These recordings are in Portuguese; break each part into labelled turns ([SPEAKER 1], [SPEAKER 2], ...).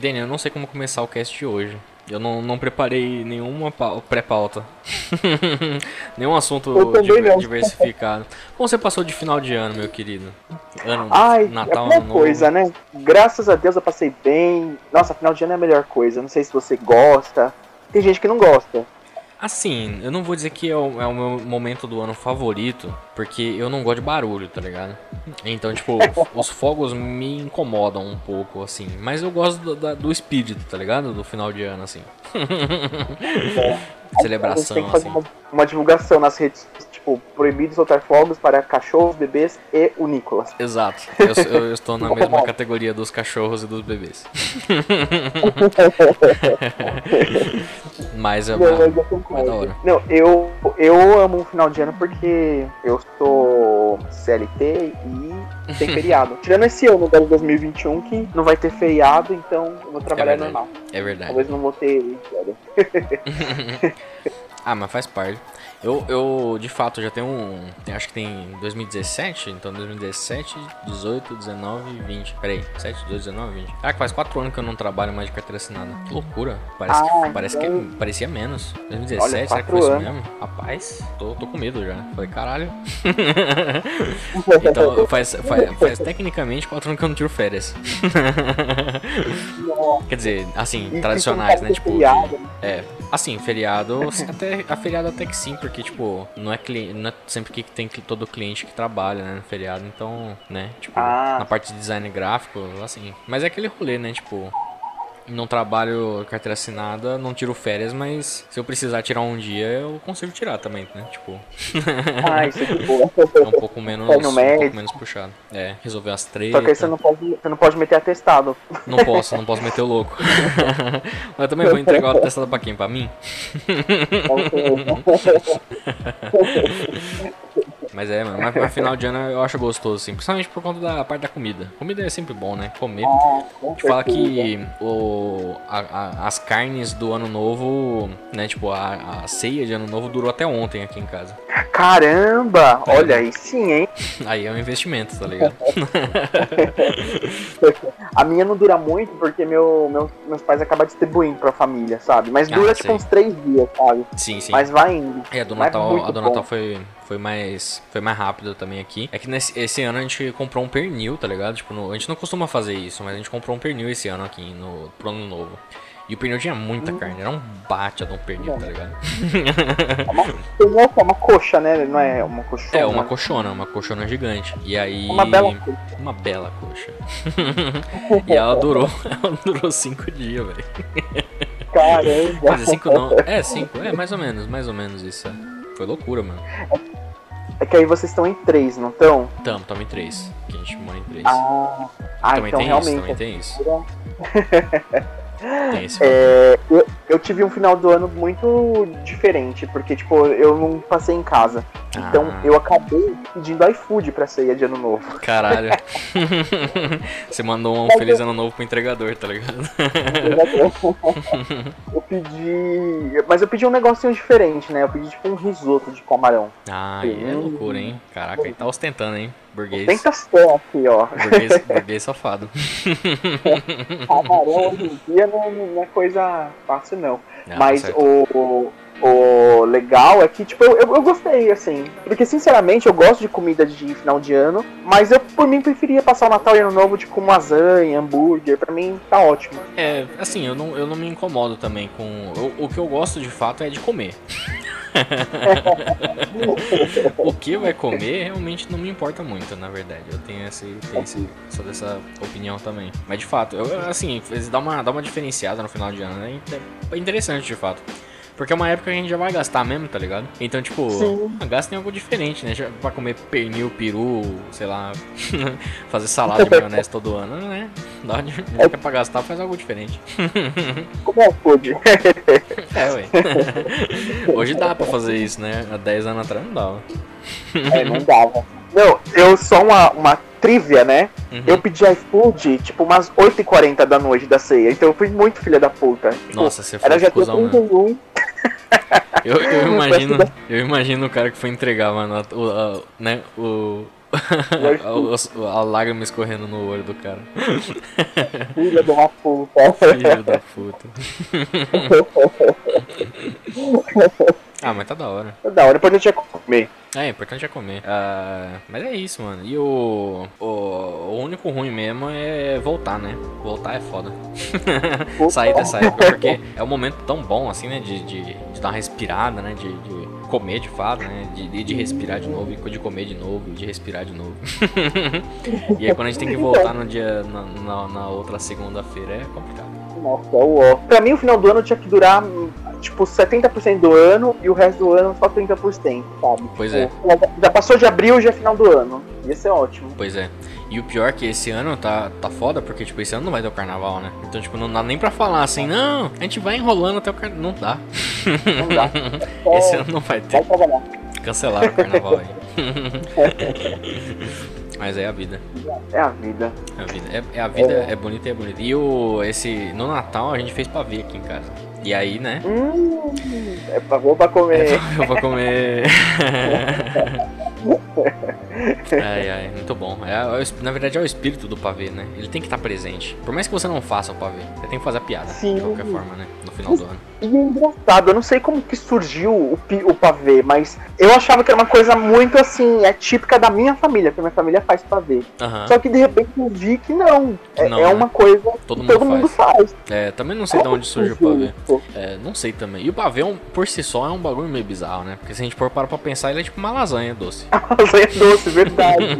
[SPEAKER 1] Daniel, eu não sei como começar o cast de hoje. Eu não, não preparei nenhuma pau- pré-pauta. Nenhum assunto diver- diversificado. Como você passou de final de ano, meu querido? Ano,
[SPEAKER 2] Ai,
[SPEAKER 1] Natal,
[SPEAKER 2] é a coisa, né? Graças a Deus eu passei bem. Nossa, final de ano é a melhor coisa. Não sei se você gosta. Tem gente que não gosta.
[SPEAKER 1] Assim, eu não vou dizer que é o, é o meu momento do ano favorito, porque eu não gosto de barulho, tá ligado? Então, tipo, os fogos me incomodam um pouco, assim. Mas eu gosto do, da- do espírito, tá ligado? Do final de ano, assim.
[SPEAKER 2] Gente
[SPEAKER 1] Celebração,
[SPEAKER 2] tem que fazer
[SPEAKER 1] assim.
[SPEAKER 2] uma, uma divulgação nas redes, tipo, proibido soltar fogos para cachorros, bebês e o Nicolas.
[SPEAKER 1] Exato. Eu, eu- estou na mesma categoria dos cachorros e dos bebês. Mas é uma...
[SPEAKER 2] mas eu concordo.
[SPEAKER 1] é da hora.
[SPEAKER 2] Não, eu, eu amo um final de ano porque eu sou CLT e tem feriado. Tirando esse ano de 2021 que não vai ter feriado, então eu vou trabalhar
[SPEAKER 1] verdade.
[SPEAKER 2] normal.
[SPEAKER 1] É verdade.
[SPEAKER 2] Talvez não vou ter férias.
[SPEAKER 1] Ah, mas faz parte. Eu, eu de fato, já tenho um. tem- Acho que tem 2017, então 2017, 18, 19 e 20. Peraí, 7, 18, 19 20. Caraca, faz 4 anos que eu não trabalho mais de carteira assinada. Que loucura. Parece,
[SPEAKER 2] Ah,
[SPEAKER 1] que, parece
[SPEAKER 2] então-
[SPEAKER 1] que parecia menos. 2017,
[SPEAKER 2] Olha,
[SPEAKER 1] será que foi isso mesmo? Rapaz, tô, tô com medo já. Falei, caralho. então, faz, faz, faz tecnicamente 4 anos que eu não tiro férias. Quer dizer, assim, tradicionais, né? Tipo, de- é, assim, feriado, até, a feriado até que sim, porque, tipo, não é, cli- não é sempre que tem todo cliente que trabalha, né, no feriado, então, né, tipo,
[SPEAKER 2] Ah.
[SPEAKER 1] na parte de design gráfico, assim. Mas é aquele rolê, né, tipo, não trabalho carteira assinada, não tiro férias, mas se eu precisar tirar um dia, eu consigo tirar também, né, tipo,
[SPEAKER 2] Ah, isso é boa.
[SPEAKER 1] é um pouco menos, um pouco menos puxado. É, resolver as três.
[SPEAKER 2] Só que aí você não pode, você não pode meter atestado.
[SPEAKER 1] Não posso, não posso meter o louco. Mas eu também vou entregar o atestado pra quem? Pra mim? Mas é, mano, mas, mas final de ano eu acho gostoso, assim, principalmente por conta da parte da comida. Comida é sempre bom, né? Comer. Te fala que o, a- a- as carnes do ano novo, né? Tipo, a, a ceia de ano novo durou até ontem aqui em casa.
[SPEAKER 2] Caramba! Olha aí sim, hein?
[SPEAKER 1] Aí é um investimento, tá ligado?
[SPEAKER 2] A minha não dura muito porque meu, meu- meus pais acabam distribuindo pra família, sabe? Mas
[SPEAKER 1] Ah,
[SPEAKER 2] dura
[SPEAKER 1] sei.
[SPEAKER 2] tipo uns três dias, sabe?
[SPEAKER 1] Sim, sim.
[SPEAKER 2] Mas vai indo.
[SPEAKER 1] É, a do Natal, a do. Natal foi, foi mais foi mais rápido também aqui. É que nesse, esse ano a gente comprou um pernil, tá ligado? Tipo, no- a gente não costuma fazer isso, mas a gente comprou um pernil esse ano aqui no, pro ano novo. E o pernil tinha muita
[SPEAKER 2] Hum.
[SPEAKER 1] carne, era um bate de um pernil, tá ligado?
[SPEAKER 2] É uma, é uma coxa, né? Não é uma coxona.
[SPEAKER 1] É, uma coxona, uma coxona gigante. E aí.
[SPEAKER 2] Uma bela coxa.
[SPEAKER 1] Uma bela coxa. e ela durou, ela durou cinco dias, velho.
[SPEAKER 2] Caramba!
[SPEAKER 1] Quer dizer, cinco não. É, cinco, é mais ou menos, mais ou menos isso. é. Foi loucura, mano.
[SPEAKER 2] É que aí vocês estão em três, não estão?
[SPEAKER 1] Tamo, tamo em três. Que a gente mora em três.
[SPEAKER 2] Ah, ah
[SPEAKER 1] também
[SPEAKER 2] então
[SPEAKER 1] tem isso,
[SPEAKER 2] realmente.
[SPEAKER 1] também tem isso.
[SPEAKER 2] é- eu, eu tive um final do ano muito diferente, porque, tipo, eu não passei em casa. Então
[SPEAKER 1] Ah.
[SPEAKER 2] eu acabei pedindo iFood pra ceia de ano novo.
[SPEAKER 1] Caralho. Você mandou um feliz ano novo pro entregador, tá ligado?
[SPEAKER 2] eu pedi. Mas eu pedi um negocinho diferente, né? Eu pedi tipo um risoto de camarão.
[SPEAKER 1] Ah, aí é loucura, hein? Caraca, ele tá ostentando, hein? Burguês.
[SPEAKER 2] Tenta aqui, ó.
[SPEAKER 1] Burguês, burguês safado.
[SPEAKER 2] Camarão hoje em dia não, não é coisa fácil, não.
[SPEAKER 1] Ah,
[SPEAKER 2] Mas
[SPEAKER 1] tá
[SPEAKER 2] o, o, o legal é que, tipo, eu, eu, eu gostei, assim. Porque, sinceramente, eu gosto de comida de final de ano. Mas eu, por mim, preferia passar o Natal e Ano Novo, tipo, com lasanha, hambúrguer. Pra mim, tá ótimo.
[SPEAKER 1] É, assim, eu não, eu não me incomodo também com. O, o que eu gosto de fato é de comer. o que vai comer realmente não me importa muito, na verdade. Eu tenho esse, tenho esse, sou dessa opinião também. Mas de fato, eu, assim, dá uma, dá uma diferenciada no final de ano, né? É interessante de fato. Porque é uma época que a gente já vai gastar mesmo, tá ligado? Então, tipo,
[SPEAKER 2] Sim.
[SPEAKER 1] gasta em algo diferente, né? Já Pra comer pernil, peru, sei lá, fazer salada de maionese todo ano, né? Dá de, é pra gastar, faz algo diferente.
[SPEAKER 2] Como é food?
[SPEAKER 1] É, ué. Hoje dá pra fazer isso, né? Há 10 anos atrás não dava.
[SPEAKER 2] é, não dava. Não, eu só uma, uma trivia, né?
[SPEAKER 1] Uhum.
[SPEAKER 2] Eu pedi iFood, tipo, umas 8h40 da noite da ceia. Então eu fui muito filha da puta. Tipo,
[SPEAKER 1] Nossa, você foi
[SPEAKER 2] Era já
[SPEAKER 1] cuzão, mano.
[SPEAKER 2] 31.
[SPEAKER 1] Eu, eu imagino, eu imagino o cara que foi entregar, mano, a- o, a- né, o, a lágrima escorrendo no olho do cara.
[SPEAKER 2] Filha de uma puta.
[SPEAKER 1] Filho da puta. ah, mas tá da hora.
[SPEAKER 2] Tá da hora, depois eu tinha comer.
[SPEAKER 1] É, o importante é comer. Uh, mas é isso, mano. E o, o, o. único ruim mesmo é voltar, né? Voltar é foda. Sair dessa época, porque é um momento tão bom, assim, né? De, de, de dar uma respirada, né? De, de comer de fato, né? De, de respirar de novo, de comer de novo, de respirar de novo. e aí quando a gente tem que voltar no dia. na, na, na outra segunda-feira é complicado.
[SPEAKER 2] Nossa, é o Pra mim o final do ano tinha que durar tipo, 70% do ano e o resto do ano só 30%, sabe?
[SPEAKER 1] Pois
[SPEAKER 2] tipo,
[SPEAKER 1] é.
[SPEAKER 2] Já passou de abril, já é final do ano. Ia ser ótimo.
[SPEAKER 1] Pois é. E o pior é que esse ano tá, tá foda, porque, tipo, esse ano não vai ter o carnaval, né? Então, tipo, não dá nem pra falar assim, não, a gente vai enrolando até o carnaval. Não dá.
[SPEAKER 2] Não dá.
[SPEAKER 1] esse ano não vai ter.
[SPEAKER 2] Vai
[SPEAKER 1] Cancelaram o carnaval aí. Mas é a vida.
[SPEAKER 2] É a vida.
[SPEAKER 1] É a vida. É, é a vida, é. é bonita e é bonita. E o, esse, no Natal a gente fez pavê aqui em casa. E aí, né?
[SPEAKER 2] Hum, é pavê pra comer. É
[SPEAKER 1] pra comer. ai, ai, muito bom. É, é na verdade é o espírito do pavê, né? Ele tem que estar presente. Por mais que você não faça o pavê, você tem que fazer a piada. Sim. De qualquer forma, né? No final do ano.
[SPEAKER 2] E é engraçado, eu não sei como que surgiu o, o pavê, mas eu achava que era uma coisa muito assim, é típica da minha família, porque minha família faz pavê.
[SPEAKER 1] Uhum.
[SPEAKER 2] Só que de repente eu vi que não. É,
[SPEAKER 1] não,
[SPEAKER 2] é
[SPEAKER 1] né?
[SPEAKER 2] uma coisa todo, que mundo, todo faz. mundo faz.
[SPEAKER 1] É, também não sei de onde surgiu o pavê. É, não sei também. E o pavê, é por si só, é um bagulho meio bizarro, né? Porque se a gente for parar pra pensar, ele é tipo uma lasanha doce.
[SPEAKER 2] lasanha doce, verdade.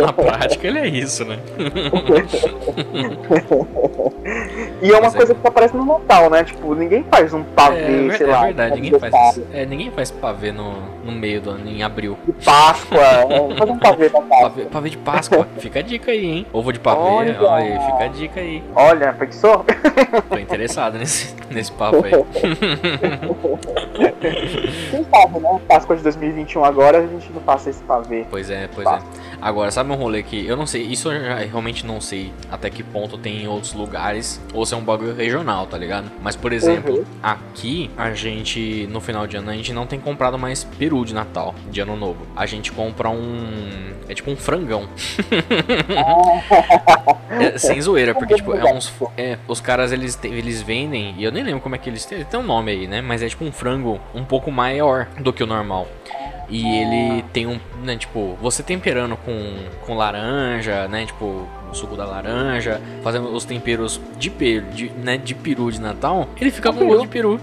[SPEAKER 1] Na prática, ele é isso, né?
[SPEAKER 2] e é uma Mas é coisa é... que aparece no Natal, né? Tipo, ninguém faz um pavê,
[SPEAKER 1] é,
[SPEAKER 2] sei
[SPEAKER 1] é
[SPEAKER 2] lá.
[SPEAKER 1] É verdade, ninguém faz, é, ninguém faz pavê no, no meio do ano, em abril.
[SPEAKER 2] De Páscoa, é, faz um pavê pra Páscoa.
[SPEAKER 1] Pavê, pavê de Páscoa, fica a dica aí, hein? Ovo de pavê, olha, olha fica a dica aí.
[SPEAKER 2] Olha, pensou?
[SPEAKER 1] Tô interessado nesse, nesse papo aí.
[SPEAKER 2] Quem sabe, né? Páscoa de 2021 agora a gente não passa esse pavê.
[SPEAKER 1] Pois é, pois é. Agora, sabe um rolê que eu não sei, isso eu realmente não sei até que ponto tem em outros lugares, ou se é um bagulho regional, tá ligado? Mas, por exemplo, uhum. aqui a gente, no final de ano, a gente não tem comprado mais peru de Natal, de ano novo. A gente compra um. É tipo um frangão. é, sem zoeira, porque, tipo, é uns. É, os caras eles, eles vendem, e eu nem lembro como é que eles têm, tem um nome aí, né? Mas é tipo um frango um pouco maior do que o normal. E ele tem um, né, tipo, você temperando com, com laranja, né, tipo, o suco da laranja, fazendo os temperos de peru, de, né, de peru de Natal, ele fica com gosto de peru.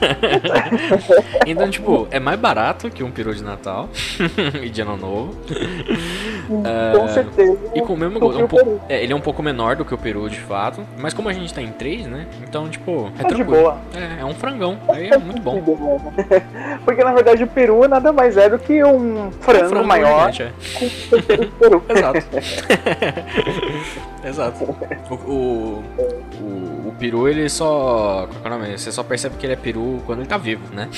[SPEAKER 1] então, tipo, é mais barato que um peru de Natal e de Ano Novo.
[SPEAKER 2] Com uh, certeza.
[SPEAKER 1] E com o mesmo gosto. É um pouco, é, ele é um pouco menor do que o peru, de fato. Mas como a gente tá em três, né? Então, tipo, é tá tranquilo. É, é um frangão. Aí é muito bom.
[SPEAKER 2] Porque na verdade o peru nada mais é do que um frango, um frango maior.
[SPEAKER 1] É. Com peru. Exato. Exato. O, o, o, o, peru, ele só. Qual é? Você só percebe que ele é peru quando ele tá vivo, né?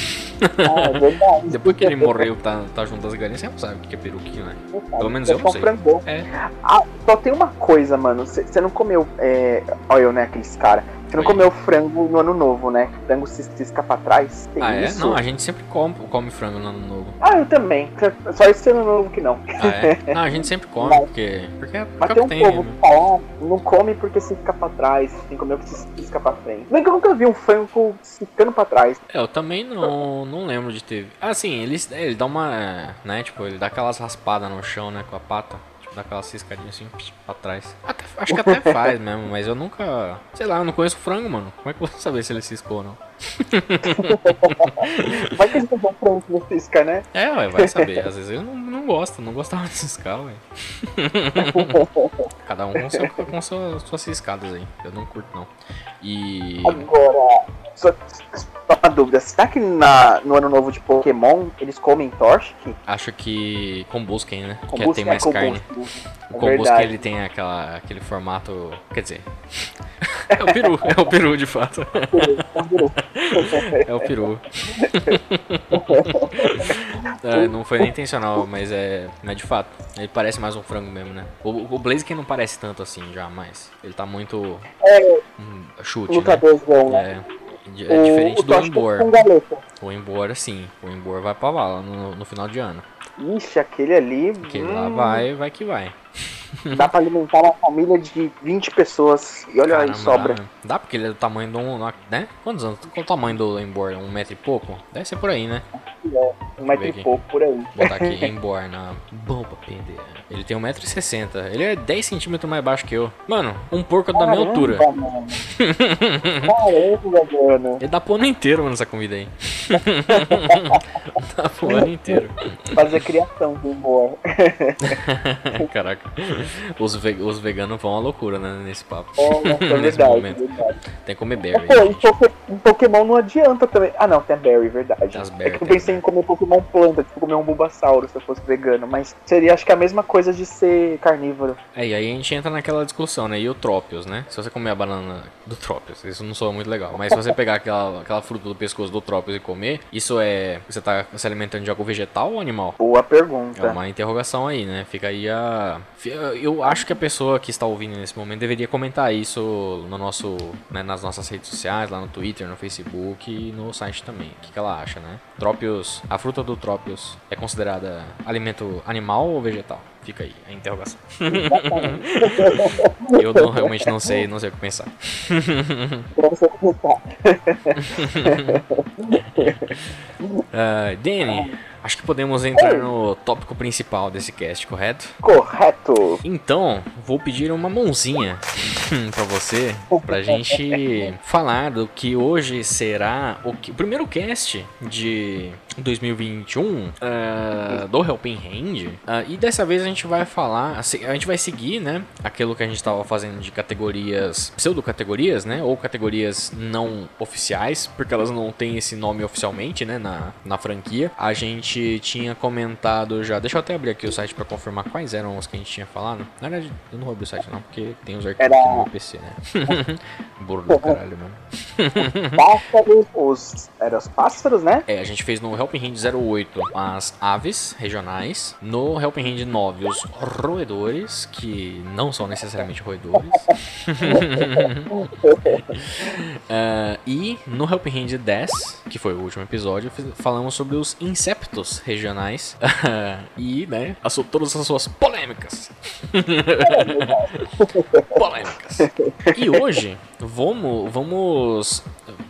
[SPEAKER 2] Ah, é verdade.
[SPEAKER 1] Depois que ele morreu, tá, tá junto às galinhas, você não sabe o que é peru, que né? Pelo menos eu não sei.
[SPEAKER 2] É. Ah, só tem uma coisa, mano. Você não comeu. É... Olha eu, né? Aqueles caras. Você não comeu frango no ano novo, né? Frango se cisca pra trás.
[SPEAKER 1] Tem ah, é? isso? Não, a gente sempre come, come frango no ano novo.
[SPEAKER 2] Ah, eu também. Só esse ano novo que não.
[SPEAKER 1] Ah, é? Não, a gente sempre come, Mas, porque, porque é
[SPEAKER 2] Mas tem um tem, povo né? que fala, não come porque se fica pra trás, tem que comer porque se cisca pra frente. Nem que eu nunca vi um frango ficando pra trás.
[SPEAKER 1] É, eu também não, não lembro de ter. Ah, sim, ele, ele dá uma. né, tipo, ele dá aquelas raspadas no chão, né, com a pata dá aquela ciscadinha assim pra trás. Até, acho que até faz mesmo, mas eu nunca. Sei lá, eu não conheço frango, mano. Como é que eu vou saber se ele ciscou ou não?
[SPEAKER 2] vai que eles não frango no cisca, né?
[SPEAKER 1] É, ué, vai saber. Às vezes eu não, não gosto, não gostava de ciscar, ué. Cada um com, seu, com suas, suas ciscadas aí. Eu não curto, não. E.
[SPEAKER 2] Agora, só, só uma dúvida, será que na, no ano novo de Pokémon eles comem Torchic?
[SPEAKER 1] Acho que Combusken, né? que tem mais é carne. O Combusken ele tem aquela, aquele formato. Quer dizer. é o peru, é o peru de fato. é o peru. é, não foi nem intencional, mas é, é de fato. Ele parece mais um frango mesmo, né? O, o Blaziken não parece tanto assim já, mas ele tá muito.
[SPEAKER 2] É,
[SPEAKER 1] um, chute.
[SPEAKER 2] Lutadorzão, né?
[SPEAKER 1] É. É diferente o, do Embor. O Embor, sim. O Embor vai pra lá no, no final de ano.
[SPEAKER 2] Ixi, aquele ali.
[SPEAKER 1] Aquele hum, lá vai, vai que vai.
[SPEAKER 2] Dá pra alimentar uma família de 20 pessoas. E olha Caramba, aí, sobra. Dá,
[SPEAKER 1] dá, porque ele é do tamanho de um. Né? Quantos anos? Qual o tamanho do Embor? Um metro e pouco? Deve ser por aí, né?
[SPEAKER 2] É, um metro e pouco por aí.
[SPEAKER 1] Vou botar aqui, Embor na bomba pender. Ele tem 1,60m. Ele é 10 centímetros mais baixo que eu. Mano, um porco Caramba, da minha altura. Mano. Caramba, mano. Ele dá pro ano inteiro, mano, essa comida aí. dá pro ano inteiro.
[SPEAKER 2] Fazer criação do Embor.
[SPEAKER 1] Caraca. Os, ve os veganos vão à loucura, né, nesse papo.
[SPEAKER 2] Oh, é nesse verdade, momento. Verdade.
[SPEAKER 1] Tem que comer berry.
[SPEAKER 2] Pô, em Pokémon não adianta também. Ah, não, tem a berry, verdade. As berry, é que eu pensei em comer Pokémon planta, tipo comer um Bulbasauro se eu fosse vegano, mas seria acho que a mesma coisa de ser carnívoro.
[SPEAKER 1] É, e aí a gente entra naquela discussão, né? E o Trópios, né? Se você comer a banana do Trópios, isso não soa muito legal. Mas se você pegar aquela, aquela fruta do pescoço do Trópios e comer, isso é. Você tá se alimentando de algo vegetal ou animal?
[SPEAKER 2] Boa pergunta.
[SPEAKER 1] É uma interrogação aí, né? Fica aí a. Eu acho que a pessoa que está ouvindo nesse momento deveria comentar isso no nosso, né, nas nossas redes sociais, lá no Twitter, no Facebook e no site também. O que, que ela acha, né? Trópios, a fruta do Trópios é considerada alimento animal ou vegetal? Fica aí a interrogação. eu não, realmente não sei, não sei o que pensar. uh, Danny, Acho que podemos entrar no tópico principal desse cast, correto?
[SPEAKER 2] Correto.
[SPEAKER 1] Então, vou pedir uma mãozinha para você, pra gente falar do que hoje será o, que, o primeiro cast de 2021 uh, ah, do Helping Hand. Uh, e dessa vez a gente vai falar, a gente vai seguir, né, aquilo que a gente estava fazendo de categorias, pseudo-categorias, né, ou categorias não oficiais, porque elas não têm esse nome oficialmente, né, na, na franquia. A gente tinha comentado já, deixa eu até abrir aqui o site para confirmar quais eram os que a gente tinha falado. Na verdade, eu não vou abrir o site não, porque tem os arquivos Era... no meu PC, né. Burro do caralho, mano.
[SPEAKER 2] pássaros, os... Eram os pássaros, né?
[SPEAKER 1] É, a gente fez no Helping Hand 08 as aves regionais. No Helping Hand 9 os roedores, que não são necessariamente roedores. uh, e no Helping Hand 10, que foi o último episódio, falamos sobre os inceptos regionais. e, né, todas as suas polêmicas. polêmicas. E hoje, vamos, vamos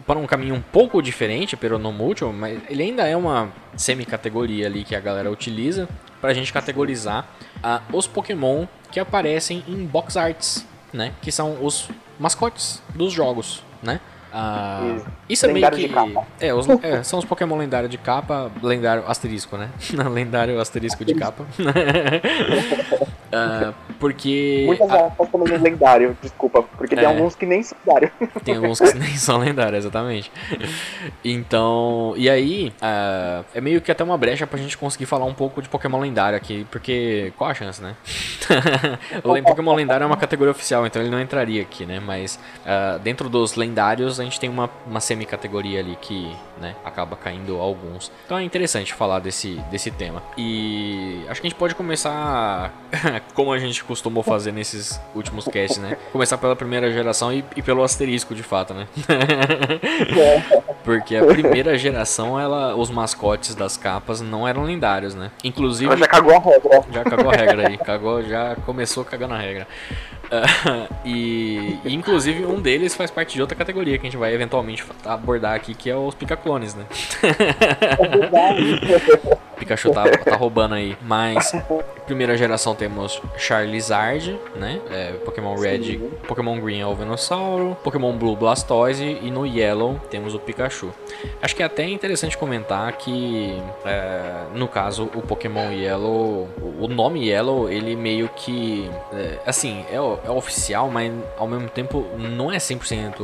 [SPEAKER 1] para um caminho um pouco diferente, peronomútil, mas ele ainda é uma semi-categoria ali que a galera utiliza para a gente categorizar uh, os Pokémon que aparecem em box arts, né? Que são os mascotes dos jogos, né? Uh, isso é meio que. É, os, é, são os Pokémon lendários de capa, lendário asterisco, né? lendário asterisco de capa. Uh, porque.
[SPEAKER 2] Muitas a... Pokémon lendário, desculpa, porque é, tem alguns que nem são lendários.
[SPEAKER 1] Tem alguns que nem são lendários, exatamente. Então, e aí, uh, é meio que até uma brecha pra gente conseguir falar um pouco de Pokémon lendário aqui, porque qual a chance, né? Pokémon lendário é uma categoria oficial, então ele não entraria aqui, né? Mas uh, dentro dos lendários a gente tem uma, uma semi-categoria ali que né, acaba caindo alguns. Então é interessante falar desse, desse tema. E acho que a gente pode começar como a gente costumou fazer nesses últimos casts, né? Começar pela primeira geração e, e pelo asterisco, de fato, né? Porque a primeira geração, ela, os mascotes das capas não eram lendários, né? Inclusive. Ela
[SPEAKER 2] já cagou a regra.
[SPEAKER 1] Já cagou a regra aí. Cagou, já começou cagando a regra. E, e, inclusive um deles faz parte de outra categoria que a gente vai eventualmente abordar aqui, que é os picaclones, né? É Pikachu tá, tá roubando aí. Mas, primeira geração temos Charizard, né? É, Pokémon Red, Sim. Pokémon Green é o Venossauro, Pokémon Blue Blastoise e no Yellow temos o Pikachu. Acho que é até interessante comentar que, é, no caso, o Pokémon Yellow, o nome Yellow, ele meio que, é, assim, é, é, oficial, mas ao mesmo tempo não é 100%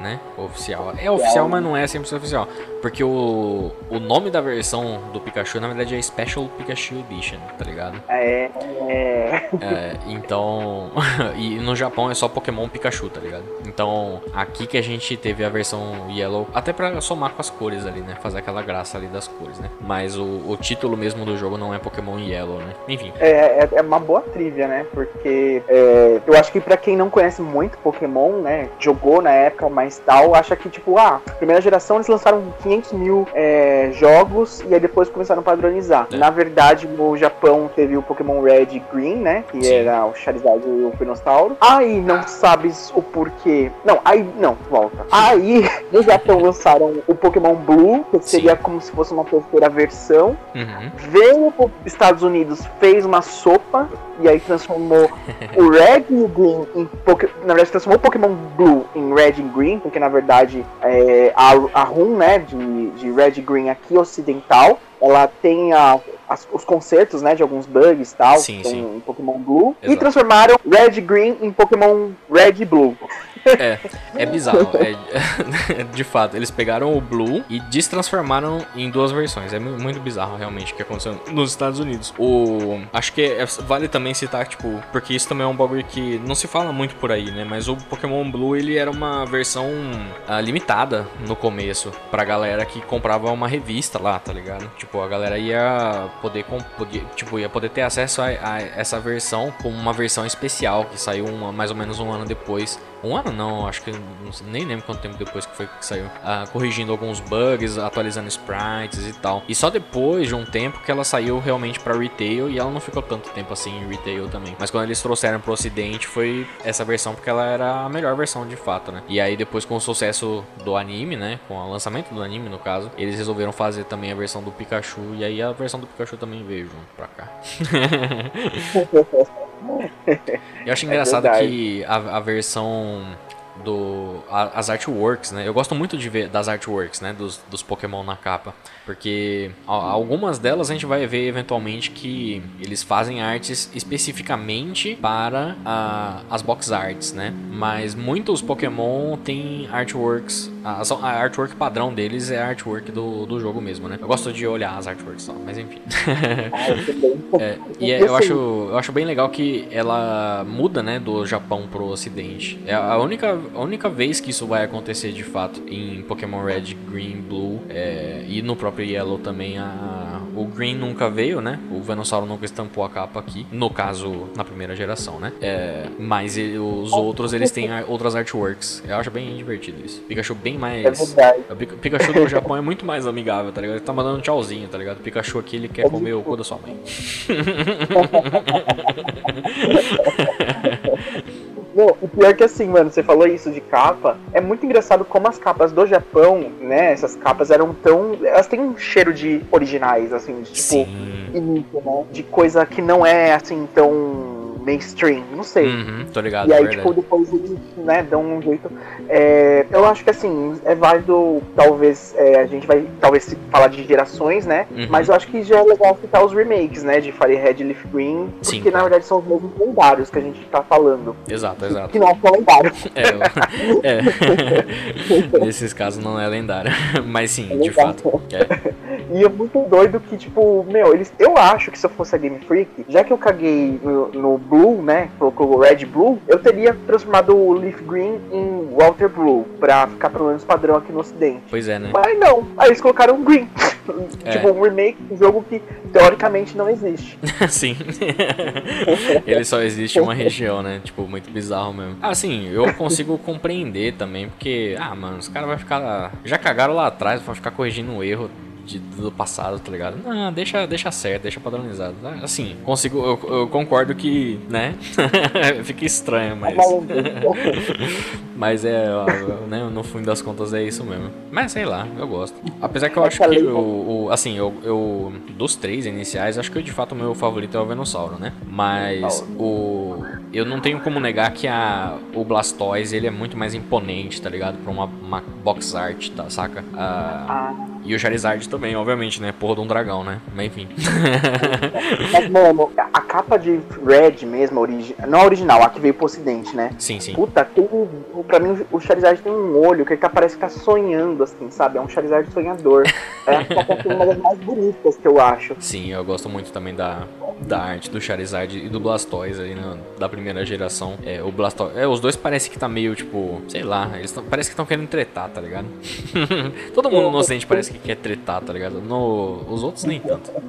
[SPEAKER 1] né, oficial. É oficial, mas não é 100% oficial. Porque o, o nome da versão do Pikachu, na verdade, é Special Pikachu Edition, tá ligado?
[SPEAKER 2] É, É.
[SPEAKER 1] é então. e no Japão é só Pokémon Pikachu, tá ligado? Então, aqui que a gente teve a versão Yellow, até pra somar com as cores ali, né? Fazer aquela graça ali das cores, né? Mas o, o título mesmo do jogo não é Pokémon Yellow, né? Enfim.
[SPEAKER 2] É, é, é uma boa trivia, né? Porque é, eu acho que pra quem não conhece muito Pokémon, né? Jogou na época, mas tal, acha que, tipo, ah, primeira geração eles lançaram 500 mil é, jogos e aí depois começaram a padronizar. É. Na verdade, no Japão teve o Pokémon Red e Green, né? Que Sim. era o Charizard e o Pinostauro. Aí não sabes o porquê. Não, aí. Não, volta. Aí no Japão lançaram o Pokémon Blue, que seria Sim. como se fosse uma terceira versão. Uhum. Veio para Estados Unidos, fez uma sopa e aí transformou o Red e o Green em Pokémon. Na verdade, transformou o Pokémon Blue em Red e Green, porque na verdade é, a, a RUM, né, de, de Red e Green aqui ocidental, ela tem a, as, os concertos, né, de alguns bugs e tal, sim, sim. em Pokémon Blue, Exato. e transformaram Red Green em Pokémon Red Blue.
[SPEAKER 1] É, é bizarro. É, de fato, eles pegaram o Blue e destransformaram em duas versões. É muito bizarro, realmente, o que aconteceu nos Estados Unidos. O. Acho que é, vale também citar, tipo, porque isso também é um bagulho que não se fala muito por aí, né? Mas o Pokémon Blue, ele era uma versão uh, limitada no começo, pra galera que comprava uma revista lá, tá ligado? Tipo, a galera ia poder, poder tipo, ia poder ter acesso a, a essa versão como uma versão especial que saiu uma, mais ou menos um ano depois um ano não, acho que nem lembro quanto tempo depois que foi que saiu. Ah, corrigindo alguns bugs, atualizando sprites e tal. E só depois de um tempo que ela saiu realmente para retail e ela não ficou tanto tempo assim em retail também. Mas quando eles trouxeram pro ocidente foi essa versão porque ela era a melhor versão de fato, né? E aí depois com o sucesso do anime, né, com o lançamento do anime no caso, eles resolveram fazer também a versão do Pikachu e aí a versão do Pikachu também veio junto pra cá. Eu acho é engraçado é que a, a versão do a, as artworks, né? Eu gosto muito de ver das artworks, né? Dos, dos Pokémon na capa. Porque algumas delas a gente vai ver eventualmente que eles fazem artes especificamente para a, as box arts, né? Mas muitos Pokémon têm artworks. A, a artwork padrão deles é a artwork do, do jogo mesmo, né? Eu gosto de olhar as artworks só, mas enfim. Ah, é, e é, eu, acho, eu acho bem legal que ela muda, né? Do Japão pro ocidente. É a única, a única vez que isso vai acontecer de fato em Pokémon Red, Green, Blue é, e no próprio próprio Yellow também a o Green nunca veio, né? O Venossauro nunca estampou a capa aqui. No caso, na primeira geração, né? É, mas ele, os outros, eles têm outras artworks. Eu acho bem divertido isso. Pikachu bem mais... É verdade. O Pikachu do Japão é muito mais amigável, tá ligado? Ele tá mandando tchauzinho, tá ligado? O Pikachu aqui, ele quer é comer o cu da sua mãe.
[SPEAKER 2] Não, o pior é que assim, mano, você falou isso de capa. É muito engraçado como as capas do Japão, né? Essas capas eram tão. Elas têm um cheiro de originais, assim, de tipo. Início, né? De coisa que não é assim tão mainstream, não sei.
[SPEAKER 1] Uhum, tô ligado.
[SPEAKER 2] E aí, tipo, depois eles, né, dão um jeito. É, eu acho que assim, é válido, talvez, é, a gente vai talvez falar de gerações, né? Uhum. Mas eu acho que já é legal citar os remakes, né? De Firehead e Leaf Green, porque Sim, na verdade são os mesmos lendários que a gente tá falando.
[SPEAKER 1] Exato, exato.
[SPEAKER 2] Que não são lendários.
[SPEAKER 1] É, é. Nesses casos não é lendário. Mas sim, é de fato. É.
[SPEAKER 2] E é muito doido que, tipo, meu, eles. Eu acho que se eu fosse a Game Freak, já que eu caguei no, no Blue, né? Colocou o Red Blue, eu teria transformado o Leaf Green em Walter Blue, pra ficar pelo menos padrão aqui no ocidente.
[SPEAKER 1] Pois é, né?
[SPEAKER 2] Mas não, aí eles colocaram Green. É. tipo, um remake de um jogo que teoricamente não existe.
[SPEAKER 1] Sim. Ele só existe em uma região, né? Tipo, muito bizarro mesmo. Assim, eu consigo compreender também, porque, ah, mano, os caras vão ficar. Já cagaram lá atrás, vão ficar corrigindo um erro de, do passado, tá ligado? Não, deixa, deixa certo, deixa padronizado. Assim, consigo, eu, eu concordo que, né? Fica estranho, mas. mas é, né, no fim das contas é isso mesmo. Mas sei lá, eu gosto. Apesar que eu acho que o, o assim, eu, eu, dos três iniciais, acho que de fato o meu favorito é o Venossauro, né? Mas o eu não tenho como negar que a, o Blastoise ele é muito mais imponente, tá ligado? Pra uma, uma box art, tá, saca? Uh, ah E o Charizard também, obviamente, né? Porra de um dragão, né? Mas enfim.
[SPEAKER 2] Mas, mano, a capa de Red mesmo, origi... não a original, a que veio pro ocidente, né?
[SPEAKER 1] Sim, sim.
[SPEAKER 2] Puta, tem. Pra mim, o Charizard tem um olho que ele tá, parece que tá sonhando, assim, sabe? É um Charizard sonhador. É a capa uma das mais bonitas que eu acho.
[SPEAKER 1] Sim, eu gosto muito também da, da arte do Charizard e do Blastoise aí, né, da primeira geração. É, o Blastoise. É, os dois parece que tá meio, tipo, sei lá, eles tão, parece que estão querendo tretar, tá ligado? Todo mundo no ocidente parece que quer tretar, tá ligado? No, os outros nem tanto.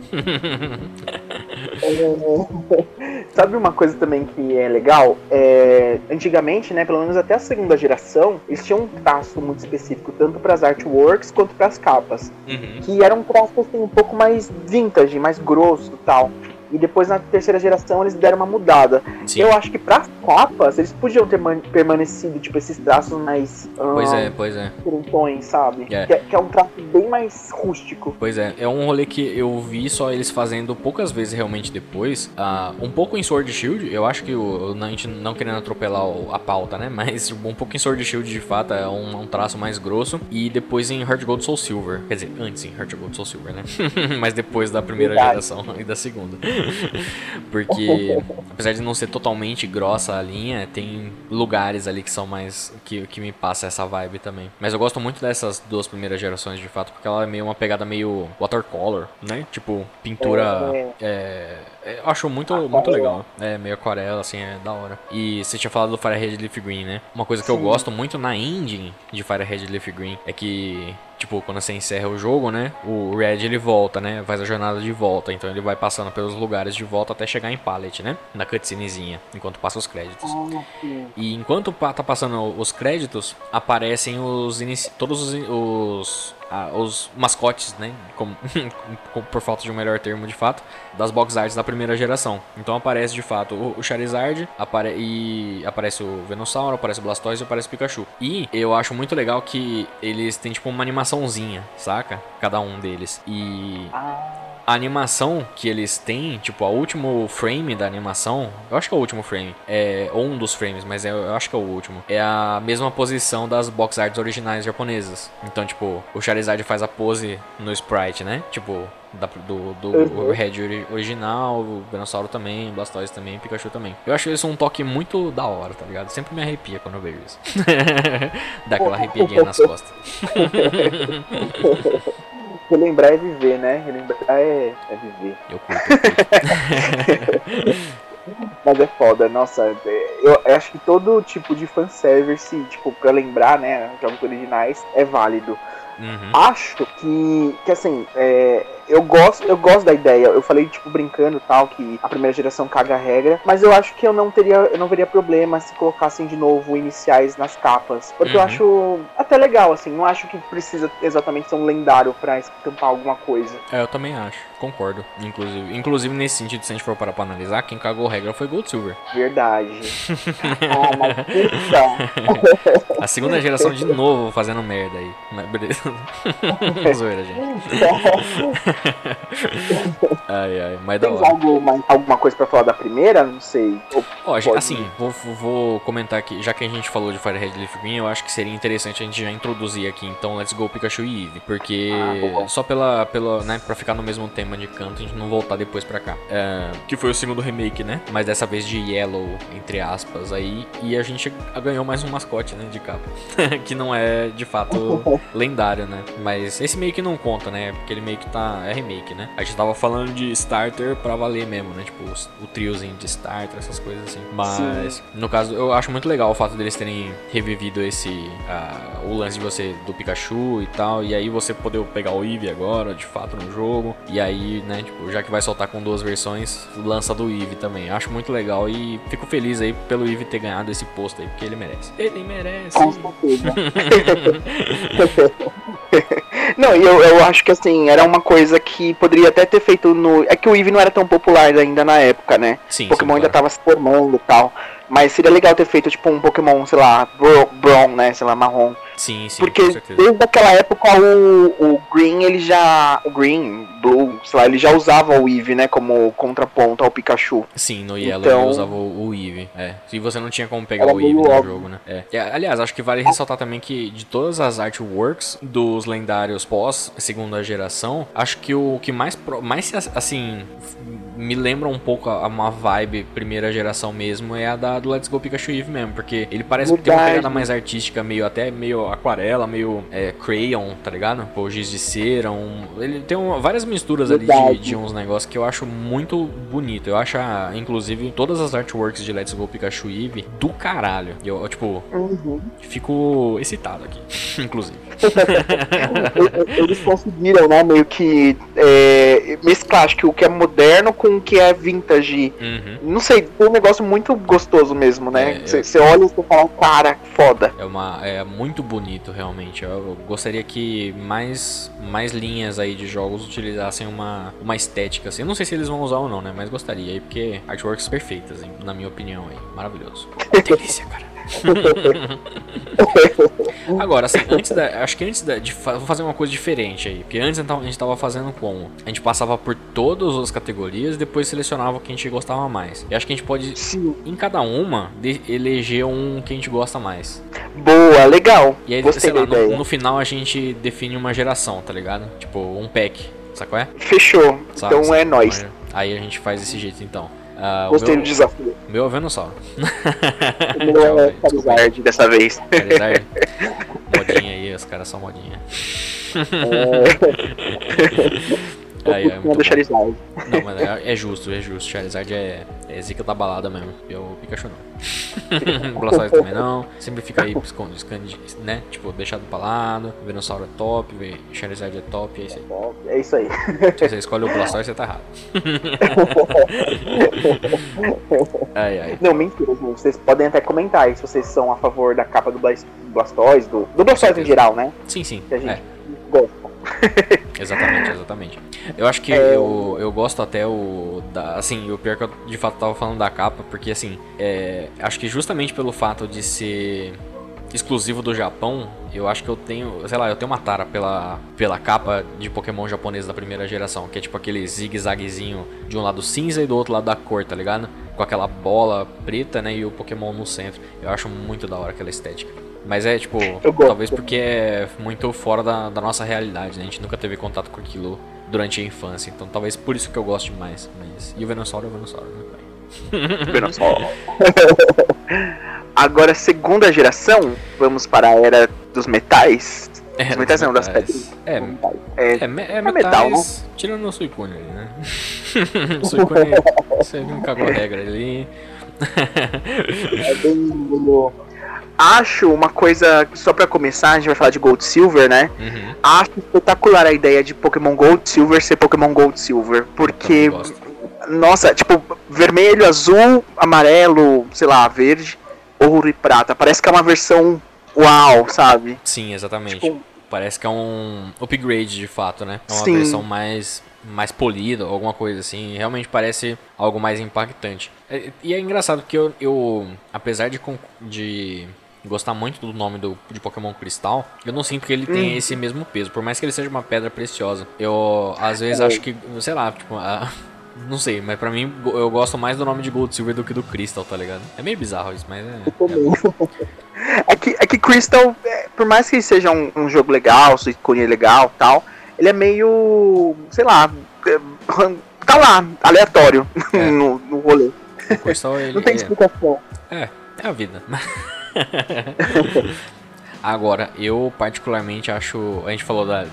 [SPEAKER 2] Sabe uma coisa também que é legal? É, antigamente, né, pelo menos até a segunda geração, eles tinham um traço muito específico, tanto para as artworks quanto para as capas.
[SPEAKER 1] Uhum.
[SPEAKER 2] Que era um traço assim, um pouco mais vintage, mais grosso e tal. E depois na terceira geração eles deram uma mudada.
[SPEAKER 1] Sim.
[SPEAKER 2] Eu acho que para capas eles podiam ter man- permanecido, tipo, esses traços mais.
[SPEAKER 1] Pois
[SPEAKER 2] ah,
[SPEAKER 1] é, pois é.
[SPEAKER 2] diferentões, sabe?
[SPEAKER 1] É.
[SPEAKER 2] Que, é, que é um traço bem mais rústico.
[SPEAKER 1] Pois é, é um rolê que eu vi só eles fazendo poucas vezes realmente depois. Ah, um pouco em Sword Shield, eu acho que o, a gente não querendo atropelar o- a pauta, né? Mas um pouco em Sword Shield de fato é um, um traço mais grosso. E depois em Heart Gold Soul Silver. Quer dizer, antes em Heart Gold Soul Silver, né? Mas depois da primeira
[SPEAKER 2] Verdade.
[SPEAKER 1] geração e da segunda. Porque apesar de não ser totalmente grossa a linha, tem lugares ali que são mais. que, que me passa essa vibe também. Mas eu gosto muito dessas duas primeiras gerações de fato, porque ela é meio uma pegada meio watercolor, né? Tipo, pintura.
[SPEAKER 2] É.
[SPEAKER 1] É, é, eu acho muito, muito legal. É meio aquarela, assim, é da hora. E você tinha falado do Fire Red Leaf Green, né? Uma coisa que eu
[SPEAKER 2] Sim.
[SPEAKER 1] gosto muito na engine de Fire Red Leaf Green é que Tipo, quando você encerra o jogo, né? O Red ele volta, né? Faz a jornada de volta. Então ele vai passando pelos lugares de volta até chegar em Pallet, né? Na cutscenezinha, enquanto passa os créditos. E enquanto tá passando os créditos, aparecem os todos os, os, os mascotes, né? Como, com- por falta de um melhor termo de fato, das box arts da primeira geração. Então aparece de fato o, Charizard, apare, e aparece o Venusaur, aparece o Blastoise e aparece o Pikachu. E eu acho muito legal que eles têm tipo uma animaçãozinha, saca? Cada um deles. E
[SPEAKER 2] Ah,
[SPEAKER 1] a animação que eles têm, tipo, o último frame da animação, eu acho que é o último frame, é, ou um dos frames, mas é- eu acho que é o último, é a mesma posição das box arts originais japonesas. Então, tipo, o Charizard faz a pose no sprite, né? Tipo, da- do, do
[SPEAKER 2] Uhum.
[SPEAKER 1] Red ori- original, o Venusaur também, o Blastoise também, o Pikachu também. Eu acho isso um toque muito da hora, tá ligado? Sempre me arrepia quando eu vejo isso. Dá aquela arrepiadinha nas costas.
[SPEAKER 2] relembrar é viver, né? Relembrar é, é viver.
[SPEAKER 1] Eu curto. eu curto.
[SPEAKER 2] Mas é foda, nossa, é, eu, eu acho que todo tipo de fanservice, tipo, pra lembrar, né, jogos originais, é válido.
[SPEAKER 1] Uhum.
[SPEAKER 2] Acho que, que assim, é, eu gosto, eu gosto da ideia. Eu falei, tipo, brincando e tal, que a primeira geração caga a regra, mas eu acho que eu não teria, eu não veria problema se colocassem de novo iniciais nas capas. Porque eu
[SPEAKER 1] Uhum.
[SPEAKER 2] acho até legal, assim, não acho que precisa exatamente ser um lendário pra estampar alguma coisa.
[SPEAKER 1] É, eu também acho, concordo. Inclusive, inclusive nesse sentido, se a gente for parar pra analisar, quem cagou a regra foi Gold Silver.
[SPEAKER 2] Verdade. ah, mas puta.
[SPEAKER 1] A segunda geração de novo fazendo merda aí. Mas beleza. Zoeira, gente. Ai, ai, mas da
[SPEAKER 2] Tem
[SPEAKER 1] hora.
[SPEAKER 2] algo, mais- alguma coisa pra falar da primeira? Não sei.
[SPEAKER 1] Ó,
[SPEAKER 2] Pode.
[SPEAKER 1] assim, vou, vou comentar aqui, já que a gente falou de Fire Red Leaf Green, eu acho que seria interessante a gente já introduzir aqui, então, Let's Go Pikachu e Eevee. Porque
[SPEAKER 2] Ah,
[SPEAKER 1] só pela, pela, né, pra ficar no mesmo tema de canto, a gente não voltar depois pra cá. É, que foi o segundo remake, né? Mas dessa vez de Yellow, entre aspas, aí. E a gente ganhou mais um mascote, né, de capa. que não é, de fato, lendário, né? Mas esse meio que não conta, né? Porque ele meio que tá. É remake, né? A gente tava falando de starter pra valer mesmo, né? Tipo, o triozinho de starter, essas coisas assim. Mas, no caso, eu acho muito legal o fato deles terem revivido esse. ah, o lance de você do Pikachu e tal. E aí você poder pegar o Eevee agora, de fato, no jogo. E aí, né? Tipo, já que vai soltar com duas versões, lança do Eevee também. Eu Acho muito legal e fico feliz aí pelo Eevee ter ganhado esse posto aí, porque ele merece. Ele merece.
[SPEAKER 2] Com certeza. não, eu, eu acho que assim, era uma coisa que poderia até ter feito no. É que o Eevee não era tão popular ainda na época, né?
[SPEAKER 1] Sim,
[SPEAKER 2] Pokémon
[SPEAKER 1] sim,
[SPEAKER 2] ainda
[SPEAKER 1] claro.
[SPEAKER 2] tava se formando e tal. Mas seria legal ter feito, tipo, um Pokémon, sei lá, Brown, né? Sei lá, marrom.
[SPEAKER 1] Sim, sim,
[SPEAKER 2] Porque desde aquela época o, o Green, ele já. O Green, Blue, sei lá, ele já usava o Eevee, né? Como contraponto ao Pikachu.
[SPEAKER 1] Sim, no Yellow então... ele usava o, o Eevee. É. E você não tinha como pegar o Eevee no óbvio. jogo, né? É. E, aliás, acho que vale ressaltar também que de todas as artworks dos lendários pós segunda geração, acho que o que mais, mais assim me lembra um pouco a, uma vibe primeira geração mesmo é a da do Let's Go Pikachu Eve mesmo, porque ele parece que tem uma pegada mais artística, meio até meio aquarela, meio é, crayon, tá ligado? Pô, giz de cera, um, ele tem várias misturas ali de, de, uns negócios que eu acho muito bonito. Eu acho, inclusive, todas as artworks de Let's Go Pikachu Eve do caralho. Eu, eu tipo, uhum. fico excitado aqui, inclusive.
[SPEAKER 2] Eles conseguiram, né, meio que é, mesclar, acho que o que é moderno com o que é vintage. Uhum. Não sei, foi um negócio muito gostoso mesmo, né? Você é, olha e você fala, cara, foda.
[SPEAKER 1] É, uma, é muito bonito, realmente. Eu, eu gostaria que mais, mais linhas aí de jogos utilizassem uma, uma estética assim. Eu não sei se eles vão usar ou não, né? Mas gostaria aí, porque artworks perfeitas, hein? na minha opinião aí. Maravilhoso. Delícia, cara. Agora, assim, antes da. Acho que antes da, de vou fazer uma coisa diferente aí. Porque antes a gente tava fazendo como? A gente passava por todas as categorias e depois selecionava o que a gente gostava mais. E acho que a gente pode, Sim. em cada uma, de, eleger um que a gente gosta mais.
[SPEAKER 2] Boa, legal.
[SPEAKER 1] E aí, sei lá, no, no, final a gente define uma geração, tá ligado? Tipo, um pack. Sabe qual é?
[SPEAKER 2] Fechou. Sabe, então sabe? é nós.
[SPEAKER 1] Aí a gente faz desse jeito então. Uh,
[SPEAKER 2] Gostei meu, do desafio.
[SPEAKER 1] Meu é Venossauro.
[SPEAKER 2] O meu é Charizard dessa vez. Charizard.
[SPEAKER 1] Modinha aí, os caras são modinha. É... Aí, é muito Charizard. Não, mas é, é, justo, é justo. Charizard é, é zica da balada mesmo. Eu Pikachu não. Blastoise também não. Sempre fica aí esconde, esconde, né? Tipo, deixado pra lado. Venossauro é top, Charizard é top, é isso aí.
[SPEAKER 2] É isso aí.
[SPEAKER 1] Se você escolhe o Blastoise, você tá errado.
[SPEAKER 2] ai, ai. Não, mentira, vocês podem até comentar aí se vocês são a favor da capa do Blastoise, do, do Blastoise em geral, né?
[SPEAKER 1] Sim, sim.
[SPEAKER 2] Que a gente é. gosta.
[SPEAKER 1] exatamente, exatamente. Eu acho que é... eu, eu gosto até o. Da, assim, o pior que eu de fato tava falando da capa, porque assim, é, acho que justamente pelo fato de ser exclusivo do Japão, eu acho que eu tenho, sei lá, eu tenho uma tara pela, pela capa de Pokémon japonês da primeira geração, que é tipo aquele zigue-zaguezinho de um lado cinza e do outro lado da cor, tá ligado? Com aquela bola preta, né, e o Pokémon no centro. Eu acho muito da hora aquela estética. Mas é tipo, talvez porque é muito fora da, da nossa realidade, né? A gente nunca teve contato com aquilo durante a infância. Então talvez por isso que eu goste mais. Mas... E o Venossauro é o Venossauro, né?
[SPEAKER 2] Venossauro. Agora, segunda geração, vamos para a era dos metais.
[SPEAKER 1] É, dos metais não, das pedras. É, é, é, é, é metais, metal, né? tirando o Suicune ali, né? o Suicune, você não cagou a regra ali.
[SPEAKER 2] é bem acho uma coisa, só para começar, a gente vai falar de Gold Silver, né? Uhum. Acho espetacular a ideia de Pokémon Gold Silver ser Pokémon Gold Silver, porque nossa, tipo, vermelho, azul, amarelo, sei lá, verde, ouro e prata. Parece que é uma versão uau, sabe?
[SPEAKER 1] Sim, exatamente. Tipo, Parece que é um upgrade de fato, né? É uma sim. versão mais mais polida, alguma coisa assim. Realmente parece algo mais impactante. E é engraçado que eu, eu apesar de, de gostar muito do nome do, de Pokémon Cristal, eu não sinto que ele tem hum. esse mesmo peso. Por mais que ele seja uma pedra preciosa. Eu, às vezes, é. acho que, sei lá, tipo, a, não sei, mas pra mim eu gosto mais do nome de Gold Silver do que do Crystal, tá ligado? É meio bizarro isso, mas é.
[SPEAKER 2] É, é que, é que Crystal, é, por mais que seja um, um jogo legal, sua ícone legal tal, ele é meio. sei lá. É, tá lá, aleatório é. no, no rolê.
[SPEAKER 1] O Crystal, ele,
[SPEAKER 2] não tem explicação.
[SPEAKER 1] É, é a vida. Agora, eu particularmente acho. A gente falou da,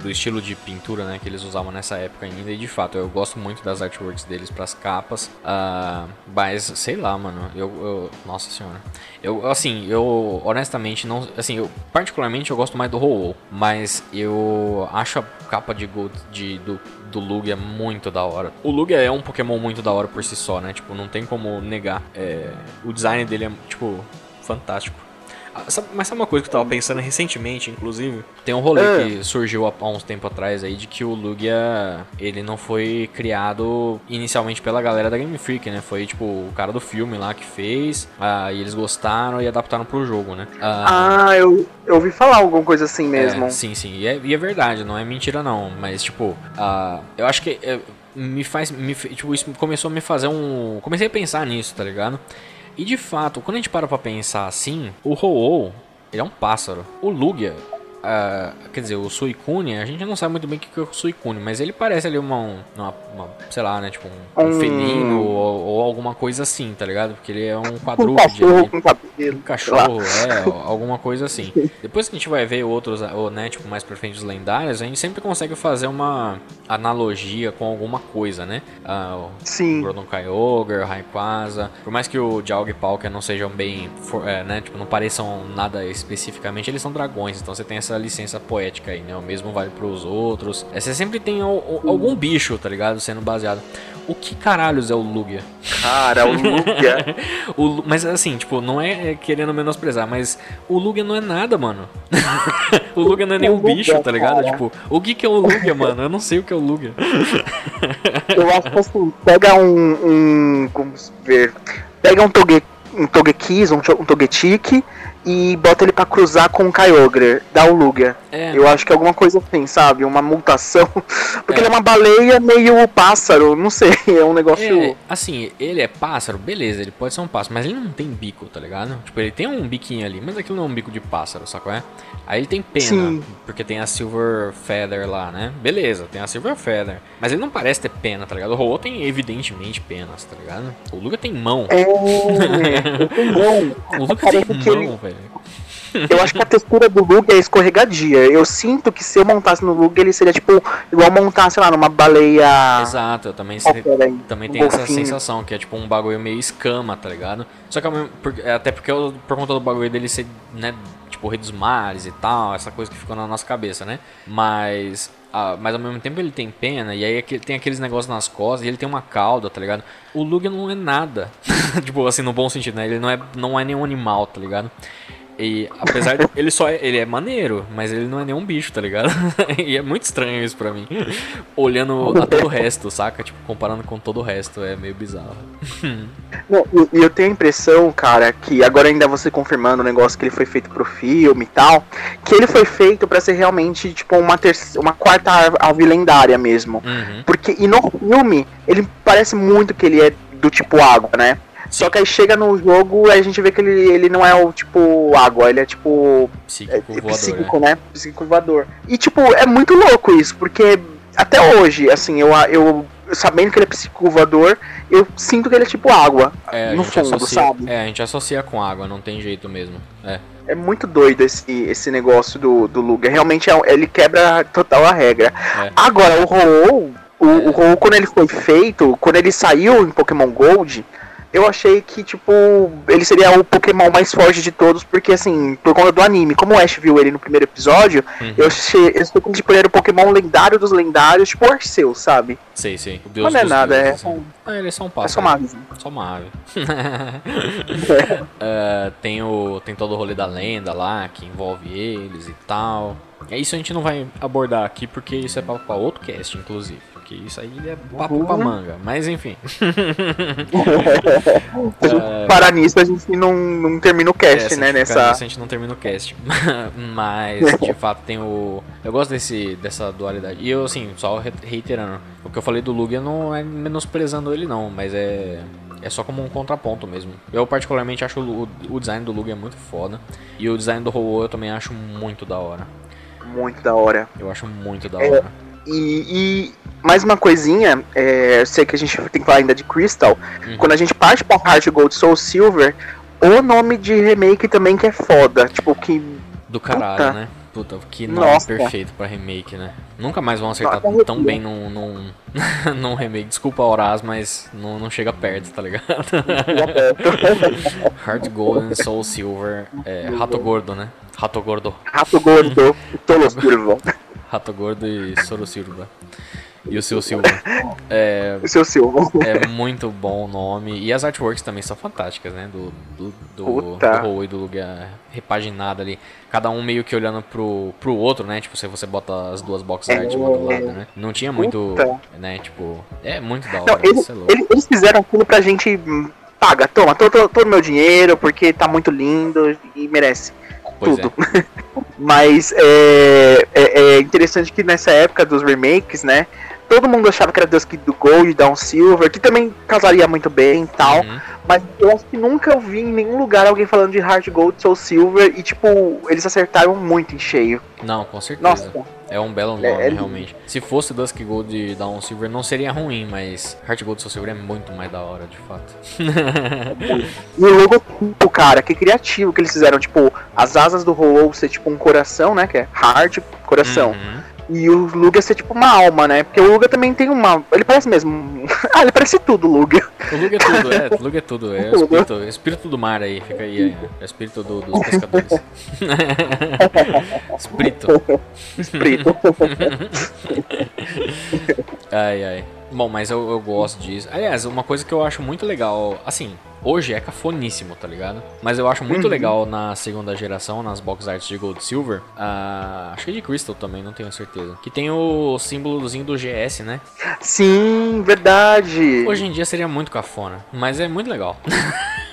[SPEAKER 1] do estilo de pintura né, que eles usavam nessa época ainda, e de fato eu gosto muito das artworks deles para as capas. Uh, mas sei lá, mano. Eu, eu, Nossa senhora. Eu, assim, eu honestamente não. Assim, eu particularmente eu gosto mais do ho mas eu acho a capa de Gold de, do, do Lugia muito da hora. O Lugia é um Pokémon muito da hora por si só, né? Tipo, não tem como negar. É, o design dele é, tipo, fantástico. Sabe, mas sabe uma coisa que eu tava pensando recentemente, inclusive? Tem um rolê
[SPEAKER 2] Ah.
[SPEAKER 1] que surgiu há, uns tempos atrás aí de que o Lugia, ele não foi criado inicialmente pela galera da Game Freak, né? Foi tipo o cara do filme lá que fez, ah, e eles gostaram e adaptaram pro jogo, né? Ah,
[SPEAKER 2] Ah, eu, eu ouvi falar alguma coisa assim mesmo.
[SPEAKER 1] é, sim, sim. E é, e é verdade, não é mentira não. Mas, tipo, ah, eu acho que é, me faz. Me, tipo, isso começou a me fazer um. Comecei a pensar nisso, tá ligado? E de fato, quando a gente para pra pensar assim, o Ho-Oh, ele é um pássaro. O Lugia. ah, quer dizer, o Suicune, a gente não sabe muito bem o que é o Suicune, mas ele parece ali uma, um- uma, uma- sei lá, né, tipo um, um
[SPEAKER 2] Um-
[SPEAKER 1] felino ou, ou alguma coisa assim, tá ligado? Porque ele é um
[SPEAKER 2] Um
[SPEAKER 1] quadrúpede.
[SPEAKER 2] cachorro
[SPEAKER 1] ali.
[SPEAKER 2] com
[SPEAKER 1] Um cachorro, é, alguma coisa assim. Depois que a gente vai ver outros, ou, né, tipo, mais pra frente os lendários, a gente sempre consegue fazer uma analogia com alguma coisa, né? Ah, o
[SPEAKER 2] Sim.
[SPEAKER 1] Gordon Kyogre, o Rayquaza. Por mais que o Dialga e Palkia não sejam bem, é, né, tipo, não pareçam nada especificamente, eles são dragões, então você tem essa licença poética aí, né? O mesmo vale pros outros. É, você sempre tem al- al- algum bicho, tá ligado? Sendo baseado. O que caralhos é o Lugia?
[SPEAKER 2] Cara, o Lugia.
[SPEAKER 1] O mas assim, tipo, não é querendo menosprezar, mas o Lugia não é nada, mano. o Lugia não é um
[SPEAKER 2] Lugia,
[SPEAKER 1] bicho, tá ligado?
[SPEAKER 2] cara.
[SPEAKER 1] Tipo, o que que é o Lugia, mano? Eu não sei o que é o Lugia.
[SPEAKER 2] eu acho que assim, pega um. um vamos ver. Pega um Toge, um Togekiss, um, um Togetic e bota ele pra cruzar com o Kyogre, dá o Lugia.
[SPEAKER 1] É,
[SPEAKER 2] Eu acho que é alguma coisa assim, sabe? Uma mutação. Porque
[SPEAKER 1] É.
[SPEAKER 2] ele é uma baleia meio pássaro, não sei, é um negócio.
[SPEAKER 1] é, assim, ele é pássaro, beleza, ele pode ser um pássaro, mas ele não tem bico, tá ligado? Tipo, ele tem um biquinho ali, mas aquilo não é um bico de pássaro, sacou? É? Aí ele tem pena,
[SPEAKER 2] Sim.
[SPEAKER 1] porque tem a Silver Feather lá, né? Beleza, tem a Silver Feather. Mas ele não parece ter pena, tá ligado? O Ho tem evidentemente penas, tá ligado? O Lugia tem mão.
[SPEAKER 2] É, tenho mão.
[SPEAKER 1] O
[SPEAKER 2] Parece
[SPEAKER 1] tem mão,
[SPEAKER 2] ele-
[SPEAKER 1] velho.
[SPEAKER 2] Eu acho que a textura do Lugia é escorregadia. Eu sinto que se eu montasse no Lugia, ele seria tipo igual montar, sei lá, numa baleia.
[SPEAKER 1] Exato, eu também
[SPEAKER 2] qualquer aí,
[SPEAKER 1] Também
[SPEAKER 2] um
[SPEAKER 1] tem essa sensação, que é tipo um bagulho meio escama, tá ligado? Só que é, até porque eu- por conta do bagulho dele ser, né, tipo, rei dos mares e tal, essa coisa que ficou na nossa cabeça, né? Mas. ah, mas ao mesmo tempo ele tem pena, e aí tem aqueles negócios nas costas, e ele tem uma cauda, tá ligado? O Lugia não é nada. tipo, assim, no bom sentido, né? Ele não é, não é nenhum animal, tá ligado? E apesar de. Ele só é, ele é maneiro, mas ele não é nenhum bicho, tá ligado? e é muito estranho isso pra mim. Olhando a todo o resto, saca? Tipo, comparando com todo o resto, é meio bizarro.
[SPEAKER 2] Não, e- eu tenho a impressão, cara, que agora ainda você confirmando o negócio que ele foi feito pro filme e tal, que ele foi feito pra ser realmente, tipo, uma, terceira, uma quarta ave lendária mesmo.
[SPEAKER 1] Uhum.
[SPEAKER 2] Porque, e no filme, ele parece muito que ele é do tipo água, né? Só que aí chega no jogo e a gente vê que ele, ele não é o tipo água, ele é tipo é,
[SPEAKER 1] Psíquico
[SPEAKER 2] é
[SPEAKER 1] voador,
[SPEAKER 2] psíquico,
[SPEAKER 1] né?
[SPEAKER 2] né? Psíquico voador. E tipo, é muito louco isso, porque até hoje, assim, eu, eu sabendo que ele é psíquico voador, eu sinto que ele é tipo água,
[SPEAKER 1] É,
[SPEAKER 2] no fundo,
[SPEAKER 1] associa,
[SPEAKER 2] sabe?
[SPEAKER 1] É, a gente associa com água, não tem jeito mesmo. É.
[SPEAKER 2] É muito doido esse, esse negócio do, do Lugia. Realmente é ele quebra total a regra.
[SPEAKER 1] É.
[SPEAKER 2] Agora, o Ho-Oh, o, o Ho-Oh, quando ele foi feito, quando ele saiu em Pokémon Gold, eu achei que, tipo, ele seria o Pokémon mais forte de todos, porque, assim, por conta do anime, como o Ash viu ele no primeiro episódio,
[SPEAKER 1] Uhum.
[SPEAKER 2] eu achei, eu achei que tipo, ele era o Pokémon lendário dos lendários, tipo Arceus, sabe?
[SPEAKER 1] Sei, sei. O Deus
[SPEAKER 2] Mas não é nada, é,
[SPEAKER 1] deuses,
[SPEAKER 2] só-
[SPEAKER 1] assim. Ah, ele é só um
[SPEAKER 2] é
[SPEAKER 1] pássaro.
[SPEAKER 2] só uma ave.
[SPEAKER 1] Só uma ave. É, tem, o, tem todo o rolê da lenda lá, que envolve eles e tal. É isso a gente não vai abordar aqui, porque isso é pra outro cast, inclusive. Porque isso aí é papo pra
[SPEAKER 2] Uhum.
[SPEAKER 1] manga. Mas enfim.
[SPEAKER 2] Parar nisso, a gente não, não termina o
[SPEAKER 1] É,
[SPEAKER 2] cast,
[SPEAKER 1] se
[SPEAKER 2] né?
[SPEAKER 1] a
[SPEAKER 2] Nessa.
[SPEAKER 1] nisso, a gente não termina o cast. Mas, de fato, tem o. Eu gosto desse, dessa dualidade. E eu, assim, só re- reiterando: o que eu falei do Lugia não é menosprezando ele, não, mas é. É só como um contraponto mesmo. Eu, particularmente, acho o, o design do Lugia muito foda. E o design do Ho-Oh eu também acho muito da hora.
[SPEAKER 2] Muito da hora.
[SPEAKER 1] Eu acho muito da
[SPEAKER 2] É. E, e mais uma coisinha, é, eu sei que a gente tem que falar ainda de Crystal.
[SPEAKER 1] Uhum.
[SPEAKER 2] Quando a gente parte pra Heart Gold Soul Silver, o nome de remake também que é foda. Tipo, que.
[SPEAKER 1] Do caralho,
[SPEAKER 2] Puta.
[SPEAKER 1] né? Puta, que nome
[SPEAKER 2] Nossa.
[SPEAKER 1] perfeito pra remake, né? Nunca mais vão acertar
[SPEAKER 2] Nossa,
[SPEAKER 1] tão bem num, num, num remake. Desculpa, Horaz, mas não, não chega perto, tá ligado? Heart Gold and Soul Silver. É, Rato Gordo, né? Rato Gordo.
[SPEAKER 2] Rato Gordo, Tolo Silva.
[SPEAKER 1] Rato Gordo e Soro Silva. E o seu Silver. É,
[SPEAKER 2] O seu Silva.
[SPEAKER 1] é muito bom o nome. E as artworks também são fantásticas, né? Do, do, do, do e do lugar repaginado ali. Cada um meio que olhando pro, pro outro, né? Tipo, se você bota as duas box art uma do lado, né? Não tinha muito.
[SPEAKER 2] Puta.
[SPEAKER 1] Né? Tipo, é muito da
[SPEAKER 2] Não,
[SPEAKER 1] hora.
[SPEAKER 2] eles,
[SPEAKER 1] Isso é louco.
[SPEAKER 2] eles, fizeram aquilo pra gente. hum, Paga, toma todo, todo o meu dinheiro, porque tá muito lindo e merece
[SPEAKER 1] Pois
[SPEAKER 2] tudo. Mas é, é, é interessante que nessa época dos remakes, né? Todo mundo achava que era Dusk do Gold, Down Silver, que também casaria muito bem e tal.
[SPEAKER 1] Uhum.
[SPEAKER 2] Mas eu acho que nunca eu vi em nenhum lugar alguém falando de Heart Gold, Soul Silver e, tipo, eles acertaram muito em cheio.
[SPEAKER 1] Não, com certeza.
[SPEAKER 2] Nossa,
[SPEAKER 1] É um belo nome,
[SPEAKER 2] É, é
[SPEAKER 1] realmente. Se fosse Dusk Gold e Dawn Silver, não seria ruim, mas Heart Gold e Soul Silver é muito mais da hora, de fato.
[SPEAKER 2] E o logotipo, cara, que criativo que eles fizeram. Tipo, as asas do Hollow ser tipo um coração, né? Que é Heart, coração.
[SPEAKER 1] Uhum.
[SPEAKER 2] E o Luga ser tipo uma alma, né? Porque o Luga também tem uma. Ele parece mesmo. ah, ele parece tudo, o Luga.
[SPEAKER 1] O Lug é tudo, é, o Lug é tudo. É o espírito, é espírito do mar aí, fica aí, é, é o espírito do- dos pescadores. espírito.
[SPEAKER 2] Espírito.
[SPEAKER 1] Ai, ai. Bom, mas eu, eu gosto disso. Aliás, uma coisa que eu acho muito legal, assim, hoje é cafoníssimo, tá ligado? Mas eu acho muito
[SPEAKER 2] Uhum.
[SPEAKER 1] legal na segunda geração, nas box arts de Gold Silver. acho que é de Crystal também, não tenho certeza. Que tem o símbolozinho do GS, né?
[SPEAKER 2] Sim, verdade.
[SPEAKER 1] Hoje em dia seria muito cafona, mas é muito legal.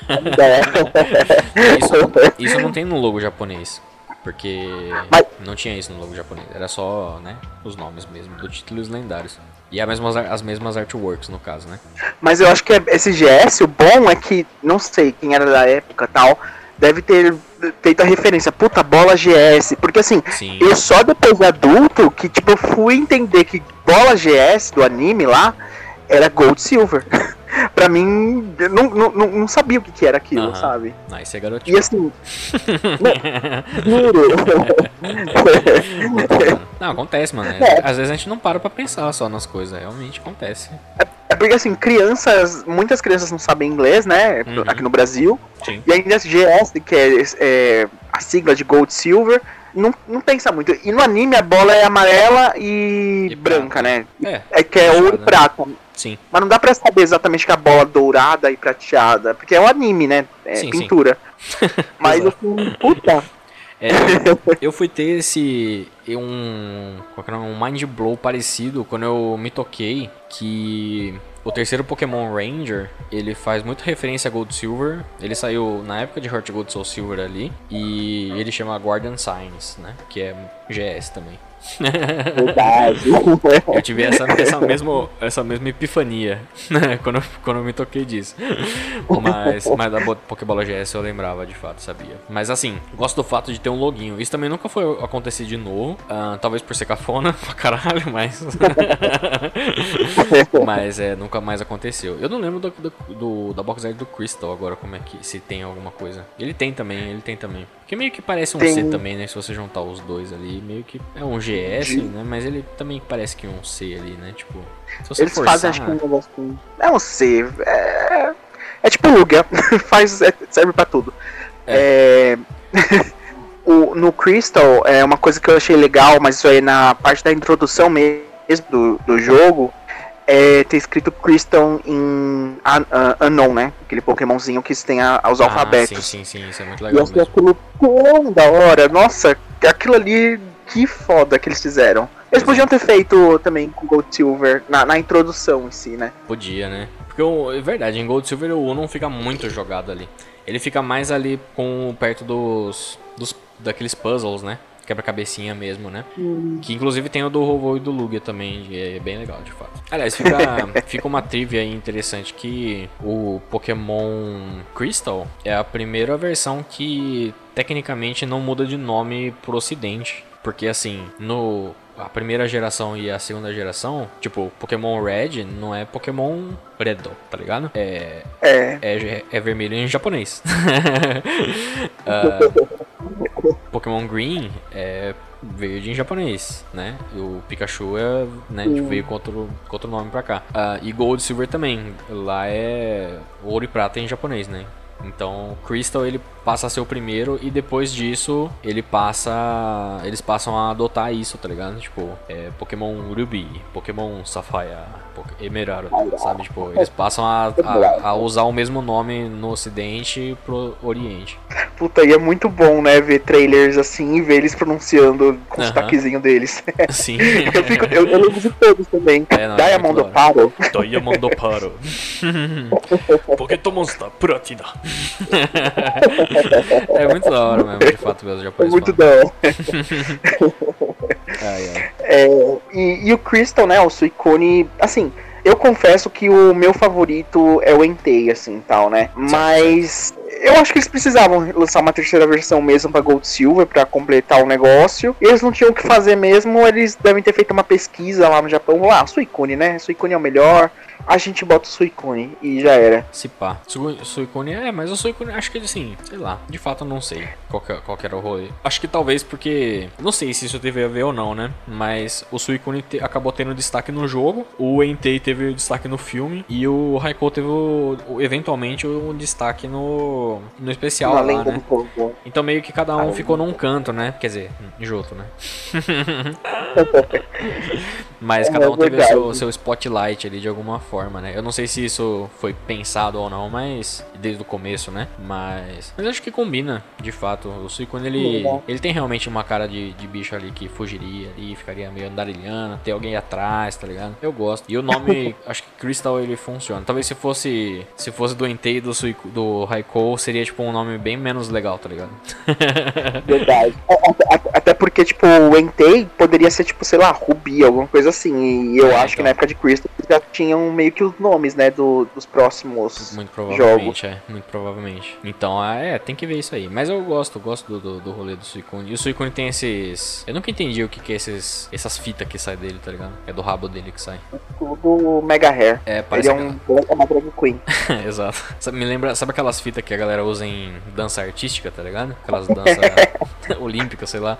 [SPEAKER 2] É.
[SPEAKER 1] Isso, isso não tem no logo japonês. Porque
[SPEAKER 2] Mas-
[SPEAKER 1] não tinha isso no logo japonês. Era só, né, os nomes mesmo, do título e os lendários. E as mesmas, as mesmas artworks, no caso, né?
[SPEAKER 2] Mas eu acho que é- esse GS, o bom é que, não sei quem era da época tal, deve ter feito a referência, puta bola GS. Porque assim,
[SPEAKER 1] Sim.
[SPEAKER 2] eu só depois de adulto que, tipo, fui entender que bola GS do anime lá era Gold Silver. pra mim, eu não, não, não, sabia o que, que era aquilo,
[SPEAKER 1] Aham.
[SPEAKER 2] sabe?
[SPEAKER 1] Ah, esse é
[SPEAKER 2] E
[SPEAKER 1] garotinho.
[SPEAKER 2] assim. Juro.
[SPEAKER 1] Não, acontece, mano.
[SPEAKER 2] É.
[SPEAKER 1] Às vezes a gente não para pra pensar só nas coisas. Realmente acontece.
[SPEAKER 2] É porque assim, crianças, muitas crianças não sabem inglês, né?
[SPEAKER 1] Uhum.
[SPEAKER 2] Aqui no Brasil.
[SPEAKER 1] Sim.
[SPEAKER 2] E ainda GS, que é, é, a sigla de Gold Silver, não, não pensa muito. E no anime a bola é amarela e,
[SPEAKER 1] E
[SPEAKER 2] branca, né?
[SPEAKER 1] É,
[SPEAKER 2] É que é ouro e prata.
[SPEAKER 1] Sim.
[SPEAKER 2] Mas não dá pra saber exatamente que a bola dourada e prateada. Porque é o anime, né? É
[SPEAKER 1] Sim, sim.
[SPEAKER 2] pintura. Mas
[SPEAKER 1] Exato.
[SPEAKER 2] assim, puta.
[SPEAKER 1] É, eu fui ter esse. um. qual que era? um mind blow parecido quando eu me toquei que. O terceiro Pokémon Ranger, ele faz muito referência a Gold Silver. Ele saiu na época de Heart Gold Soul Silver ali. E ele chama Guardian Signs, né? Que é GS também.
[SPEAKER 2] Verdade.
[SPEAKER 1] Eu tive essa, essa, mesma, essa mesma epifania né, quando, eu- quando eu me toquei disso. Mas, mas da Bo- Pokébola GS eu lembrava de fato, sabia. Mas assim, gosto do fato de ter um loginho. Isso também nunca foi acontecer de novo. ah, talvez por ser cafona pra caralho, mas. mas é, nunca mais aconteceu. Eu não lembro do, do, do- da box art do Crystal agora, como é que. Se tem alguma coisa. Ele tem também, ele tem também. Porque meio que parece um
[SPEAKER 2] Tem.
[SPEAKER 1] C também, né? Se você juntar os dois ali, meio que é um GS, né? Mas ele também parece que um C ali, né? Tipo, se você
[SPEAKER 2] Eles
[SPEAKER 1] forçar...
[SPEAKER 2] fazem, acho que um negócio. com- É um C. É, é tipo Lugia. Faz, é- serve pra tudo. É. o- no Crystal, é uma coisa que eu achei legal, mas isso aí na parte da introdução mesmo do, do jogo. É ter escrito Crystal em uh, Unknown, né? Aquele Pokémonzinho que tem a- os
[SPEAKER 1] Ah,
[SPEAKER 2] sim,
[SPEAKER 1] sim, sim, sim, isso é muito
[SPEAKER 2] E eu
[SPEAKER 1] legal
[SPEAKER 2] achei aquilo tão da hora. Nossa, aquilo ali, que foda que eles fizeram. Eles podiam ter feito também com Gold Silver na, na introdução em si, né?
[SPEAKER 1] Podia, né? Porque, o- é verdade, em Gold Silver o não fica muito jogado ali. Ele fica mais ali com perto dos, dos daqueles puzzles, né? Quebra-cabecinha mesmo, né? Que inclusive tem o do Rovo e do Lugia também, é bem legal, de fato. Aliás, fica, fica uma trivia aí interessante que o Pokémon Crystal é a primeira versão que tecnicamente não muda de nome pro ocidente. Porque assim, no a primeira geração e a segunda geração, tipo, Pokémon Red não é Pokémon Redo, tá ligado? É,
[SPEAKER 2] É.
[SPEAKER 1] é, é vermelho em japonês. Ah, Pokémon Green é verde em japonês, né? E o Pikachu é, né, tipo, veio com outro, com outro nome pra cá. Ah, e Gold e Silver também. Lá é ouro e prata em japonês, né? Então, Crystal ele passa a ser o primeiro e depois disso ele passa. Eles passam a adotar isso, tá ligado? Tipo, é, Pokémon Ruby, Pokémon Sapphire, Emerald, sabe? Tipo, eles passam a, a, a, usar o mesmo nome no ocidente e pro oriente.
[SPEAKER 2] Puta, e é muito bom, né, ver trailers assim e ver eles pronunciando com o sotaquezinho deles.
[SPEAKER 1] Sim.
[SPEAKER 2] eu, fico, eu, eu lembro de todos também. É, não, Diamond é Paro.
[SPEAKER 1] Diamond Paro. Pokémon Platina. é muito da hora mesmo, de fato, mesmo,
[SPEAKER 2] É muito da hora. ai, ai. É, e, e, o Crystal, né, o Suicune, assim, eu confesso que o meu favorito é o Entei, assim, tal, né? Mas eu acho que eles precisavam lançar uma terceira versão mesmo para Gold Silver para completar o negócio. E eles não tinham o que fazer mesmo, eles devem ter feito uma pesquisa lá no Japão. Ah, Suicune, né? Suicune é o melhor a gente bota o Suicune e já era.
[SPEAKER 1] Se pá. Suicune, é, mas o Suicune, acho que ele assim, sei lá, de fato eu não sei qual que, qual que era o rolê. Acho que talvez porque, não sei se isso teve a ver ou não, né? Mas o Suicune te, acabou tendo destaque no jogo, o Entei teve destaque no filme e o Raikou teve o, eventualmente um destaque no, no especial lá, né? Então meio que cada um ficou num canto, né? Quer dizer, junto, né? mas cada um teve o seu, seu spotlight ali de alguma forma né? Eu não sei se isso foi pensado ou não, mas desde o começo, né? Mas, mas acho que combina, de fato. O Suicune ele, ele tem realmente uma cara de, de bicho ali que fugiria e ficaria meio andarilhando, ter alguém atrás, tá ligado? Eu gosto. E o nome, acho que Crystal ele funciona. Talvez se fosse se fosse do Entei do Suic, do Raikou, seria tipo um nome bem menos legal, tá ligado?
[SPEAKER 2] Verdade. Até porque tipo o Entei poderia ser tipo, sei lá, Ruby, alguma coisa assim. E eu é, acho então. que na época de Crystal já tinham meio que os nomes, né, do, dos próximos
[SPEAKER 1] muito provavelmente,
[SPEAKER 2] jogos.
[SPEAKER 1] É, muito provavelmente. Então, é, tem que ver isso aí. Mas eu gosto, gosto do, do, do rolê do Suicune. E o Suicune tem esses... Eu nunca entendi o que, que é esses, essas fitas que saem dele, tá ligado? É do rabo dele que sai.
[SPEAKER 2] Do Mega Hair.
[SPEAKER 1] É, parece
[SPEAKER 2] Ele é, um, é uma drag queen.
[SPEAKER 1] Exato. Sabe, me lembra, sabe aquelas fitas que a galera usa em dança artística, tá ligado? Aquelas danças olímpicas, sei lá.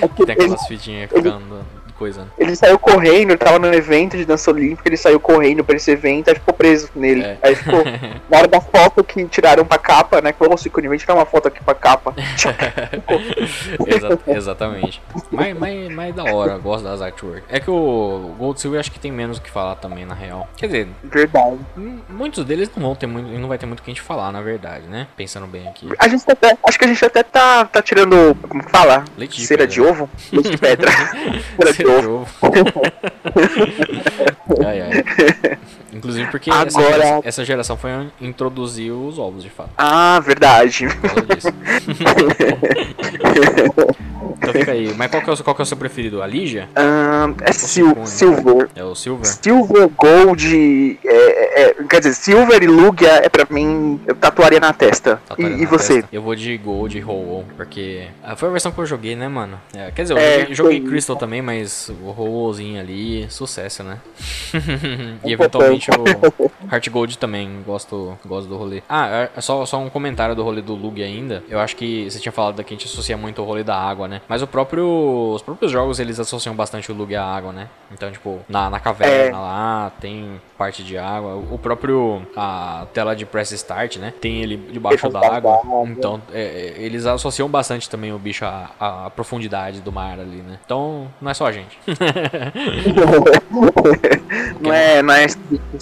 [SPEAKER 1] É que tem aquelas fitinhas ficando coisa. Né?
[SPEAKER 2] Ele saiu correndo, ele tava no evento de dança olímpica, ele saiu correndo pra esse evento, aí ficou preso nele. É. Aí ficou, na hora da foto que tiraram pra capa, né? Que falou, Cico, vem tirar uma foto aqui pra capa.
[SPEAKER 1] Exa exatamente. Mas, mas, mas da hora, gosto das artworks. É que o Gold Silver acho que tem menos o que falar também, na real. Quer dizer,
[SPEAKER 2] verdade.
[SPEAKER 1] Muitos deles não vão ter muito, não vai ter muito o que a gente falar, na verdade, né? Pensando bem aqui.
[SPEAKER 2] A gente até, acho que a gente até tá, tá tirando, como fala? Leite de Cera pedra. de ovo? Leite de pedra. Cera de ovo.
[SPEAKER 1] ai, ai. Inclusive porque Agora... essa, geração, essa geração foi introduzir os ovos, de fato.
[SPEAKER 2] Ah, verdade.
[SPEAKER 1] Então fica aí. Mas qual que é o, qual que é o seu preferido? A Ligia?
[SPEAKER 2] Um, é Sil Silver.
[SPEAKER 1] É o Silver?
[SPEAKER 2] Silver, Gold. É, é, é, quer dizer, Silver e Lugia é pra mim. Eu tatuaria na testa. Tatuaria e, na e você? Testa.
[SPEAKER 1] Eu vou de Gold e Roll, porque. Ah, foi a versão que eu joguei, né, mano? É, quer dizer, eu é, joguei, joguei Crystal também, mas o Rollzinho ali, sucesso, né? e eventualmente o Heart Gold também, gosto, gosto do rolê. Ah, é, só, só um comentário do rolê do Lugia ainda. Eu acho que você tinha falado que a gente associa muito o rolê da água, né? Mas o próprio, os próprios jogos eles associam bastante o Lug à água, né? Então, tipo, na, na caverna é. lá tem parte de água. O próprio a tela de press start, né? Tem ele debaixo d'água. Então, é, é, eles associam bastante também o bicho à, à, profundidade do mar ali, né? Então, não é só a gente.
[SPEAKER 2] não é, não é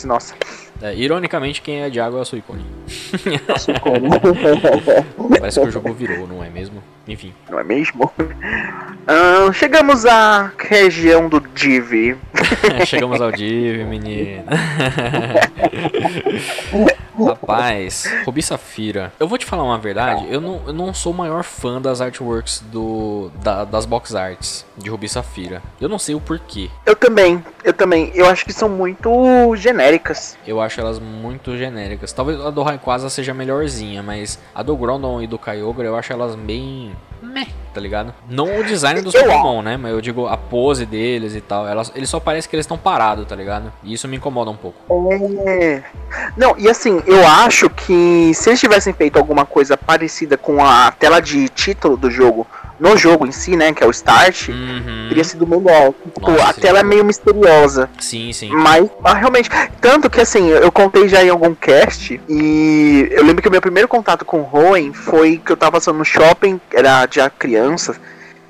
[SPEAKER 2] nossa.
[SPEAKER 1] É, ironicamente, quem é de água é o Suicune. Parece que o jogo virou, não é mesmo? Enfim.
[SPEAKER 2] Não é mesmo? Uh, chegamos à região do Div.
[SPEAKER 1] chegamos ao Div, menino. Rapaz, Rubi Safira. Eu vou te falar uma verdade, eu não, eu não sou o maior fã das artworks do, da, das box arts de Rubi Safira. Eu não sei o porquê.
[SPEAKER 2] Eu também, eu também. Eu acho que são muito genéricas.
[SPEAKER 1] Eu acho elas muito genéricas. Talvez a do Rayquaza seja melhorzinha, mas a do Grondon e do Kyogre eu acho elas bem meh, tá ligado? Não o design dos Pokémon, né? Mas eu digo a pose deles e tal. Elas, eles só parece que eles estão parados, tá ligado? E isso me incomoda um pouco.
[SPEAKER 2] É... Não, e assim, eu acho que se eles tivessem feito alguma coisa parecida com a tela de título do jogo no jogo em si, né, que é o Start,
[SPEAKER 1] Uhum.
[SPEAKER 2] teria sido melhor. Tipo,
[SPEAKER 1] Nossa,
[SPEAKER 2] a tela é meio misteriosa.
[SPEAKER 1] Sim, sim.
[SPEAKER 2] Mas, mas realmente, tanto que assim, eu contei já em algum cast, e eu lembro que o meu primeiro contato com Hoenn foi que eu tava passando no shopping, era já criança,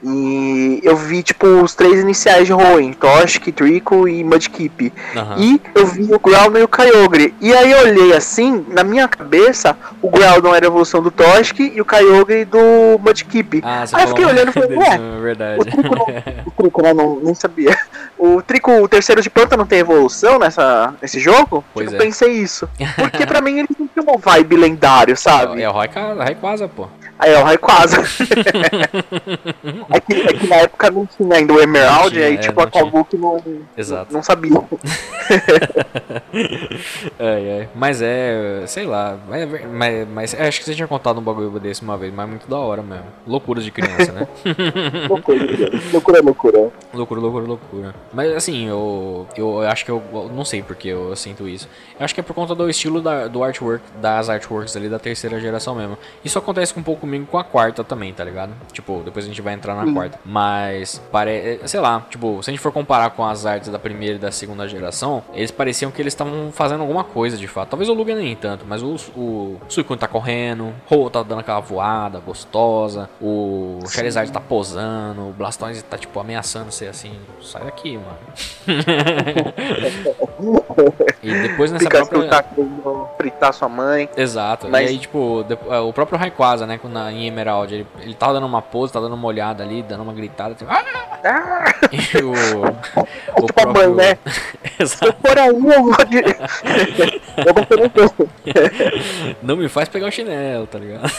[SPEAKER 2] e eu vi, tipo, os três iniciais de Hoenn, Toshik, Trico e Mudkip.
[SPEAKER 1] Aham.
[SPEAKER 2] E eu vi o Groudon e o Kyogre. E aí eu olhei assim, na minha cabeça, o Groudon era a evolução do Toshik e o Kyogre do Mudkip.
[SPEAKER 1] Ah,
[SPEAKER 2] Aí eu fiquei olhando e falei, ué,
[SPEAKER 1] é
[SPEAKER 2] o
[SPEAKER 1] verdade.
[SPEAKER 2] Trico, não, o Trico né, não, nem sabia. O Trico, o terceiro de planta, não tem evolução nessa, nesse jogo?
[SPEAKER 1] Pois
[SPEAKER 2] tipo,
[SPEAKER 1] é.
[SPEAKER 2] pensei isso. Porque pra mim ele não tem uma vibe lendário, sabe?
[SPEAKER 1] É o Raika- Rayquaza, pô.
[SPEAKER 2] Aí é o Rayquaza. é, que, é que na época não tinha ainda o Emerald,
[SPEAKER 1] tinha,
[SPEAKER 2] aí
[SPEAKER 1] é,
[SPEAKER 2] tipo acabou que não,
[SPEAKER 1] Exato.
[SPEAKER 2] não sabia.
[SPEAKER 1] Ai, ai. Mas é, sei lá, mas, mas, mas é, acho que você tinha contado um bagulho desse uma vez, mas é muito da hora mesmo. Loucuras de criança, né?
[SPEAKER 2] loucura, loucura, loucura.
[SPEAKER 1] loucura, loucura, loucura. Mas assim, eu, eu acho que eu, eu não sei porque eu sinto isso. Eu acho que é por conta do estilo da, do artwork, das artworks ali da terceira geração mesmo. Isso acontece um pouco comigo com a quarta também, tá ligado? Tipo, depois a gente vai entrar na
[SPEAKER 2] Hum.
[SPEAKER 1] quarta. Mas, pare... sei lá, tipo, se a gente for comparar com as artes da primeira e da segunda geração, eles pareciam que eles estavam fazendo alguma coisa de fato. Talvez o Lugia nem tanto, mas o, o Suicune tá correndo, o Ho tá dando aquela voada gostosa, o Charizard tá posando, o Blastoise tá, tipo, ameaçando ser assim, sai daqui, mano. e depois nessa
[SPEAKER 2] Pikachu
[SPEAKER 1] própria...
[SPEAKER 2] tá fritar sua mãe.
[SPEAKER 1] Exato.
[SPEAKER 2] Mas-
[SPEAKER 1] E aí, tipo, é, o próprio Rayquaza, né, na, em Emerald, ele, ele tava dando uma pose, tava dando uma olhada ali, dando uma gritada, tipo, ah!
[SPEAKER 2] Ah,
[SPEAKER 1] E o, o
[SPEAKER 2] tipo a mãe, né? Se
[SPEAKER 1] Exato.
[SPEAKER 2] eu for aí, eu vou eu vou ter um pouco.
[SPEAKER 1] Não me faz pegar o chinelo, tá ligado?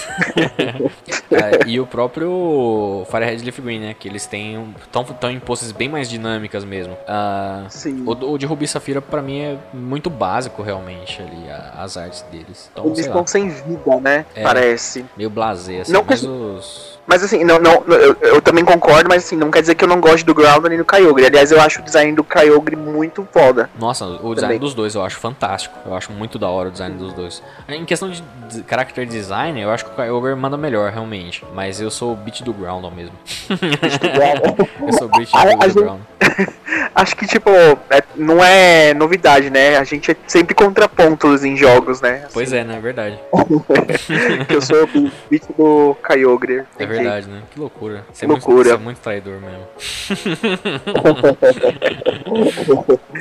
[SPEAKER 1] É, e o próprio Firehead Leaf Green, né, que eles têm, um- tão, tão em poses bem mais dinâmicas mesmo. Ah,
[SPEAKER 2] Sim.
[SPEAKER 1] o, o de Rubi Safira, pra mim, é muito básico, realmente, ali, a- as artes deles. Então,
[SPEAKER 2] Eles estão sem vida, né?
[SPEAKER 1] É.
[SPEAKER 2] Parece.
[SPEAKER 1] meio blasé, assim,
[SPEAKER 2] Não que-
[SPEAKER 1] os...
[SPEAKER 2] Mas assim, não, não, eu, eu também concordo, mas assim, não quer dizer que eu não gosto do Groudon nem do Kyogre. Aliás, eu acho o design do Kyogre muito foda.
[SPEAKER 1] Nossa, o design
[SPEAKER 2] Também.
[SPEAKER 1] dos dois eu acho fantástico. Eu acho muito da hora o design dos dois. Em questão de character design, eu acho que o Kyogre manda melhor, realmente. Mas eu sou o beat do Groundon mesmo. eu sou o beat do, do Groundon.
[SPEAKER 2] Acho que, tipo, é- não é novidade, né? A gente é sempre contrapontos em jogos, né? Assim,
[SPEAKER 1] Pois é, né? É verdade.
[SPEAKER 2] eu sou o beat do Kyogre.
[SPEAKER 1] É
[SPEAKER 2] que-
[SPEAKER 1] verdade, né? Que loucura. Você, É, muito,
[SPEAKER 2] loucura.
[SPEAKER 1] você é muito traidor mesmo.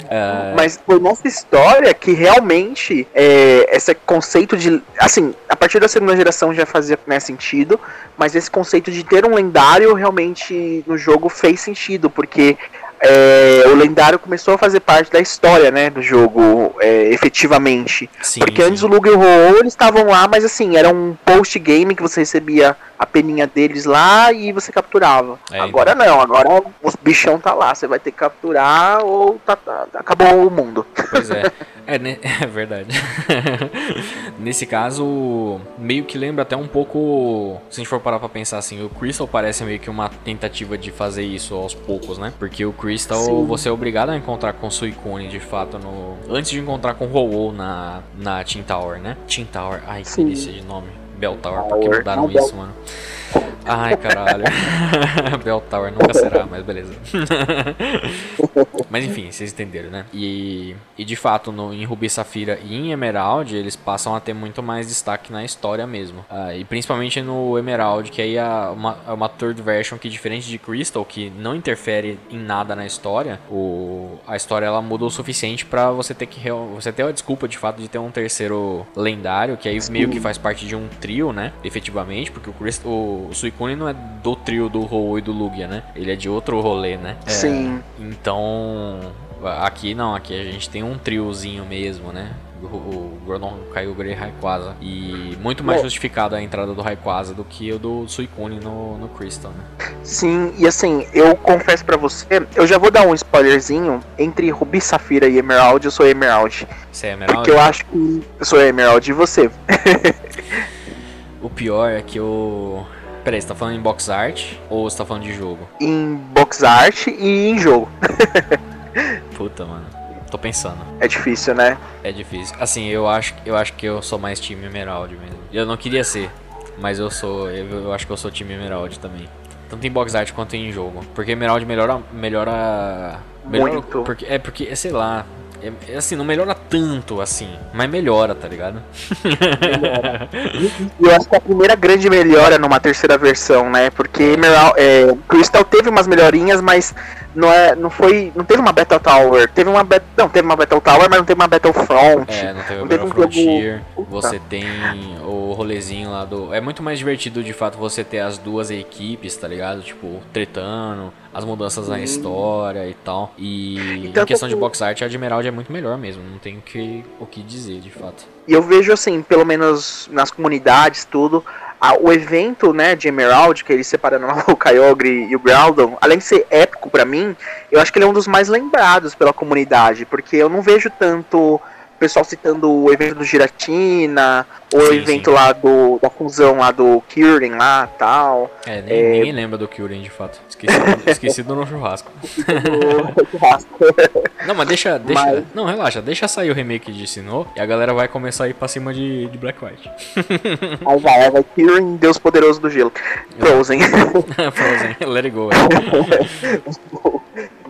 [SPEAKER 1] É,
[SPEAKER 2] Mas foi nessa história que realmente é, esse conceito de. Assim, a partir da segunda geração já fazia né, sentido, mas esse conceito de ter um lendário realmente no jogo fez sentido, porque é, o lendário começou a fazer parte da história né, do jogo é, efetivamente.
[SPEAKER 1] sim,
[SPEAKER 2] Porque
[SPEAKER 1] sim.
[SPEAKER 2] antes o Lugia e o Ho eles estavam lá, mas assim, era um post-game que você recebia a peninha deles lá e você capturava.
[SPEAKER 1] É,
[SPEAKER 2] agora não, agora os bichão tá lá, você vai ter que capturar ou tá, tá- acabou o mundo.
[SPEAKER 1] Pois é. É, né? é verdade. Nesse caso, meio que lembra até um pouco. Se a gente for parar pra pensar assim, o Crystal parece meio que uma tentativa de fazer isso aos poucos, né? Porque o Crystal
[SPEAKER 2] Sim.
[SPEAKER 1] você é obrigado a encontrar com o Suicune de fato no. Antes de encontrar com o Ho-Oh na, na Team Tower, né? Team Tower, ai que delícia de nome. Bell Tower, por que
[SPEAKER 2] Tower.
[SPEAKER 1] mudaram
[SPEAKER 2] Não,
[SPEAKER 1] isso, mano? Ai, caralho. Bell Tower nunca será, mas beleza. mas enfim, vocês entenderam, né? E, e de fato, no, em Rubi Safira e em Emerald, eles passam a ter muito mais destaque na história mesmo. Ah, e principalmente no Emerald, que aí é uma, é uma third version que, diferente de Crystal, que não interfere em nada na história, o, a história ela muda o suficiente pra você ter que você ter a desculpa de fato de ter um terceiro lendário, que aí meio que faz parte de um trio, né? Efetivamente, porque o, Crystal, o Suicune não é do trio do Ho e do Lugia, né? Ele é de outro rolê, né? É,
[SPEAKER 2] Sim.
[SPEAKER 1] então, aqui não, aqui a gente tem um triozinho mesmo, né? O, Gordon Kyogre e Rayquaza. E muito mais
[SPEAKER 2] Bom.
[SPEAKER 1] justificada a entrada do Rayquaza do que o do Suicune no, no Crystal, né?
[SPEAKER 2] Sim, e assim, eu confesso pra você, eu já vou dar um spoilerzinho. Entre Rubi, Safira e Emerald, eu sou Emerald.
[SPEAKER 1] Você é Emerald?
[SPEAKER 2] Porque eu acho que eu sou Emerald e você.
[SPEAKER 1] O pior é que eu... Peraí, você tá falando em box art ou você tá falando de jogo?
[SPEAKER 2] Em box art e em jogo.
[SPEAKER 1] Puta, mano. Tô pensando.
[SPEAKER 2] É difícil, né?
[SPEAKER 1] É difícil. Assim, eu acho, eu acho que eu sou mais time Emerald mesmo. Eu não queria ser, mas eu sou. Eu, eu acho que eu sou time Emerald também. tanto em box art quanto em jogo. Porque Emerald melhora. melhora. melhora
[SPEAKER 2] Muito.
[SPEAKER 1] Porque, é porque, sei lá. É, é assim, não melhora tanto assim, mas melhora, tá ligado?
[SPEAKER 2] E eu acho que é a primeira grande melhora numa terceira versão, né? Porque Emerald, é, Crystal teve umas melhorinhas, mas não é, não foi, não teve uma Battle Tower, teve uma Bet- não teve uma Battle Tower, mas não teve uma Battlefront.
[SPEAKER 1] É, não teve
[SPEAKER 2] Não teve um
[SPEAKER 1] Frontier,
[SPEAKER 2] jogo-
[SPEAKER 1] você tem o rolezinho lá do... É muito mais divertido, de fato, você ter as duas equipes, tá ligado? Tipo, tretando, as mudanças na
[SPEAKER 2] Sim.
[SPEAKER 1] história e tal. E
[SPEAKER 2] Então,
[SPEAKER 1] em questão de
[SPEAKER 2] assim-
[SPEAKER 1] box art, a Admiral é muito melhor mesmo, não tem o que, o que dizer, de fato.
[SPEAKER 2] E eu vejo assim, pelo menos nas comunidades, tudo, a- o evento, né, de Emerald, que eles separando o Kyogre e o Groudon, além de ser épico pra mim, eu acho que ele é um dos mais lembrados pela comunidade, porque eu não vejo tanto pessoal citando o evento do Giratina, ou o
[SPEAKER 1] Sim,
[SPEAKER 2] evento
[SPEAKER 1] sim.
[SPEAKER 2] lá do da fusão lá do Kyurem lá, tal.
[SPEAKER 1] É, nem, ninguém lembra do Kyurem, de fato. Esquecido, esquecido no churrasco. Não, mas deixa, deixa.
[SPEAKER 2] Mas-
[SPEAKER 1] Não, relaxa, deixa sair o remake de Sinnoh e a galera vai começar a ir pra cima de, de Black White.
[SPEAKER 2] aí vai, vai Kyurem, Deus Poderoso do Gelo. Frozen.
[SPEAKER 1] Frozen, let it go.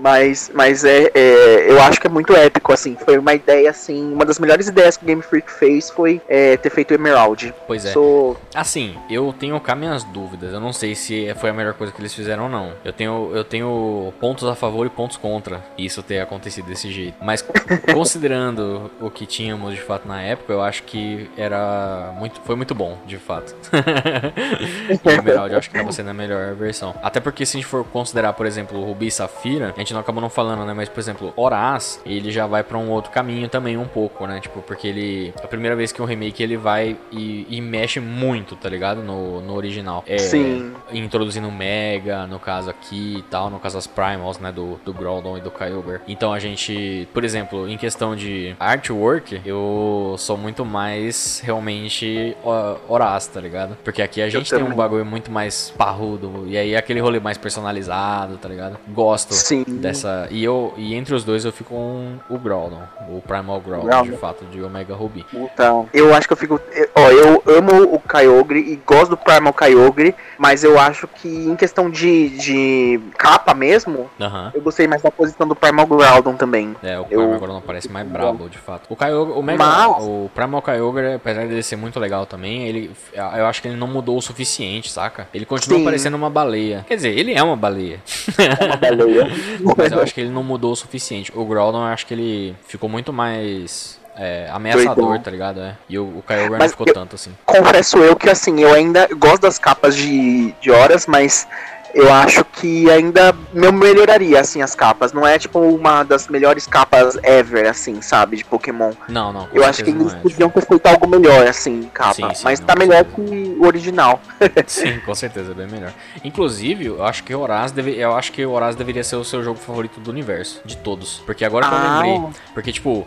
[SPEAKER 1] É.
[SPEAKER 2] Mas, mas é, é, eu acho que é muito épico, assim. Foi uma ideia, assim. Uma das melhores ideias que o Game Freak fez foi é, ter feito Emerald.
[SPEAKER 1] Pois é.
[SPEAKER 2] Sou.
[SPEAKER 1] Assim, eu tenho cá minhas dúvidas. Eu não sei se foi a melhor coisa que eles fizeram ou não. Eu tenho, eu tenho pontos a favor e pontos contra isso ter acontecido desse jeito. Mas considerando o que tínhamos de fato na época, eu acho que era muito, foi muito bom, de fato. o Emerald eu acho que tava sendo a melhor versão. Até porque se a gente for considerar, por exemplo, o Ruby e Safira, a gente não acabou não falando, né? Mas, por exemplo, Horaz, ele já vai pra um outro caminho também um pouco, né? Tipo, porque ele... A primeira vez que um remake ele vai e, e mexe muito, tá ligado? No, no original. É,
[SPEAKER 2] Sim.
[SPEAKER 1] Introduzindo Mega, no caso aqui e tal, no caso as Primals, né? Do, do Groudon e do Kyogre. Então a gente, por exemplo, em questão de artwork, eu sou muito mais realmente Horaz, tá ligado? Porque aqui a gente tem um bagulho muito mais parrudo. E aí aquele rolê mais personalizado, tá ligado? Gosto
[SPEAKER 2] Sim.
[SPEAKER 1] Dessa. E eu e entre os dois eu fico com o Groudon, o Primal Groudon,
[SPEAKER 2] Groudon.
[SPEAKER 1] de fato, de Omega Ruby.
[SPEAKER 2] Então, eu acho que eu fico. Ó, eu amo o Kyogre e gosto do Primal Kyogre, mas eu acho que em questão de, de capa mesmo,
[SPEAKER 1] Aham.
[SPEAKER 2] eu gostei mais da posição do Primal Groudon também.
[SPEAKER 1] É, o
[SPEAKER 2] Eu-
[SPEAKER 1] Primal Groudon parece mais brabo, de fato. O Kyogre, o Mega,
[SPEAKER 2] Mas-
[SPEAKER 1] o Primal Kyogre, apesar dele ser muito legal também, ele eu acho que ele não mudou o suficiente, saca? Ele continua
[SPEAKER 2] Sim.
[SPEAKER 1] parecendo uma baleia. Quer dizer, ele é uma baleia.
[SPEAKER 2] É uma baleia.
[SPEAKER 1] Mas eu acho que ele não mudou o suficiente. O Groudon, eu acho que ele ficou muito mais é, ameaçador, tá ligado? É. E o, o Kyogre não ficou
[SPEAKER 2] eu-
[SPEAKER 1] tanto assim.
[SPEAKER 2] Confesso eu que assim, eu ainda gosto das capas de, de horas, mas eu acho que ainda me melhoraria assim as capas. Não é tipo uma das melhores capas ever, assim, sabe, de Pokémon.
[SPEAKER 1] Não, não.
[SPEAKER 2] Eu acho que eles
[SPEAKER 1] é,
[SPEAKER 2] podiam ter feito algo melhor, assim, capa.
[SPEAKER 1] Sim, sim,
[SPEAKER 2] mas
[SPEAKER 1] não,
[SPEAKER 2] tá melhor
[SPEAKER 1] certeza.
[SPEAKER 2] que o original.
[SPEAKER 1] Sim, com certeza, bem melhor. Inclusive, eu acho que Horaz deve, eu acho que Horaz deveria ser o seu jogo favorito do universo, de todos. Porque agora que eu
[SPEAKER 2] Ah.
[SPEAKER 1] lembrei, porque tipo,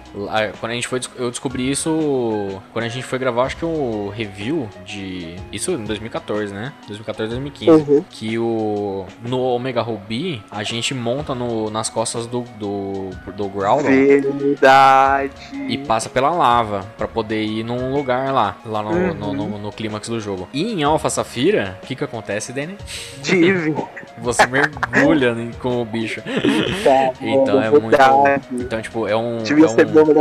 [SPEAKER 1] quando a gente foi, eu descobri isso quando a gente foi gravar, acho que o review de isso em 2014, né? 2014, 2015,
[SPEAKER 2] Uhum.
[SPEAKER 1] que o no Omega Ruby a gente monta no, nas costas do do, do
[SPEAKER 2] Verdade.
[SPEAKER 1] e passa pela lava pra poder ir num lugar lá, lá no,
[SPEAKER 2] Uhum.
[SPEAKER 1] no, no- no clímax do jogo. E em Alpha Safira, o que que acontece, Danny?
[SPEAKER 2] Tive.
[SPEAKER 1] Você mergulha em- com o bicho.
[SPEAKER 2] Tá,
[SPEAKER 1] Então é muito.
[SPEAKER 2] verdade.
[SPEAKER 1] Então, tipo, é um.
[SPEAKER 2] Devia
[SPEAKER 1] é,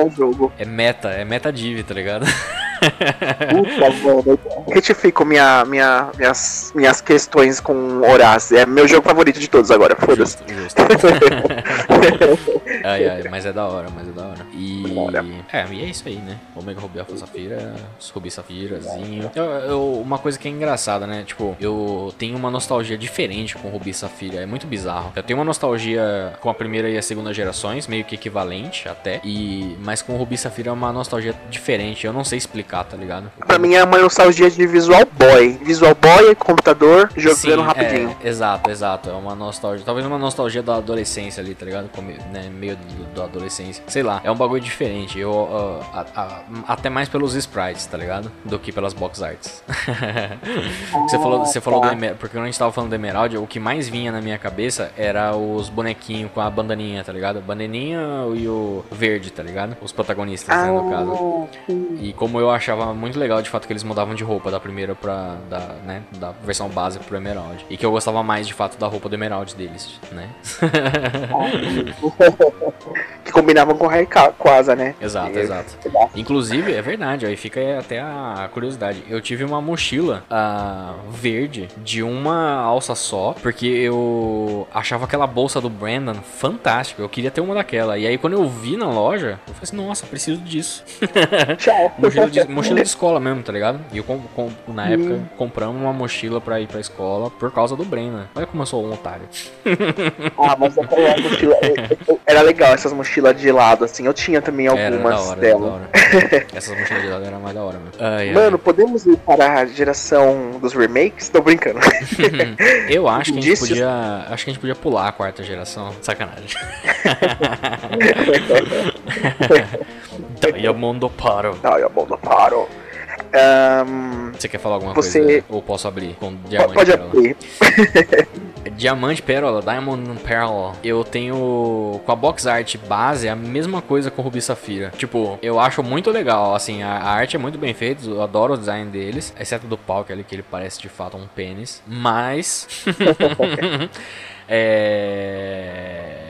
[SPEAKER 1] um-
[SPEAKER 2] jogo.
[SPEAKER 1] é meta, é meta div, tá ligado?
[SPEAKER 2] Puta. Retifico minha, minha, minhas, minhas questões com Horaz. É meu jogo favorito de todos agora, foda-se.
[SPEAKER 1] Ai, ai, mas é da hora, mas é da hora. E.
[SPEAKER 2] Bora.
[SPEAKER 1] É, e é isso aí, né? Omega Ruby Alpha Safira, Ruby Safirazinho. Eu, eu- uma coisa que é engraçada, né? Tipo, eu tenho uma nostalgia diferente com Ruby e Safira. É muito bizarro. Eu tenho uma nostalgia com a primeira e a segunda gerações, meio que equivalente até. E. Mas com Ruby e Safira é uma nostalgia diferente. Eu não sei explicar, tá ligado?
[SPEAKER 2] Pra mim é uma nostalgia de Visual Boy. Visual Boy, computador, jogando
[SPEAKER 1] Sim,
[SPEAKER 2] rapidinho.
[SPEAKER 1] É, exato, exato. É uma nostalgia. Talvez uma nostalgia da adolescência ali, tá ligado? Come- né, meio da adolescência. Sei lá, é um bagulho diferente. Eu, ah, a- a- até mais pelos sprites, tá ligado? Do que pelas box arts. você falou, você falou do
[SPEAKER 2] tá.
[SPEAKER 1] Emerald. Porque quando a gente tava falando do Emerald, o que mais vinha na minha cabeça era os bonequinhos com a bandaninha, tá ligado? A bandaninha e o verde, tá ligado? Os protagonistas, né, no caso.
[SPEAKER 2] Ah, sim.
[SPEAKER 1] E como eu achava achava muito legal de fato que eles mudavam de roupa da primeira pra. Da, né, da versão base pro Emerald. E que eu gostava mais de fato da roupa do Emerald deles, né?
[SPEAKER 2] que combinavam com o Rayquaza, né?
[SPEAKER 1] Exato, exato. Inclusive, é verdade, aí fica até a curiosidade. Eu tive uma mochila uh, verde de uma alça só, porque eu achava aquela bolsa do Brandon fantástica. Eu queria ter uma daquela. E aí quando eu vi na loja, eu falei assim, nossa, preciso disso.
[SPEAKER 2] Tchau.
[SPEAKER 1] mochila, de, mochila de escola mesmo, tá ligado? E eu, com, com, na época, hum. compramos uma mochila pra ir pra escola por causa do Brandon. Olha como eu sou um otário.
[SPEAKER 2] ah, mas aquela mochila... Era legal essas mochilas de lado, assim. Eu tinha também algumas hora, dela.
[SPEAKER 1] Essas mochilas de lado eram mais da hora mesmo.
[SPEAKER 2] Ai, Mano, ai. podemos ir para a geração dos remakes? Tô brincando.
[SPEAKER 1] eu acho que a gente podia. Acho que a gente podia pular a quarta geração. Sacanagem. Diamondo Paro.
[SPEAKER 2] Diamondo Paro.
[SPEAKER 1] Um, Você quer falar alguma você... coisa? Ou posso abrir com
[SPEAKER 2] diamante? Pode abrir.
[SPEAKER 1] diamante Pérola, Diamond Pearl. Eu tenho com a box art base a mesma coisa com Rubi Safira. Tipo, eu acho muito legal. Assim, a, a arte é muito bem feita. Eu adoro o design deles. Exceto do pau, que, é ali, que ele parece de fato um pênis. Mas. é.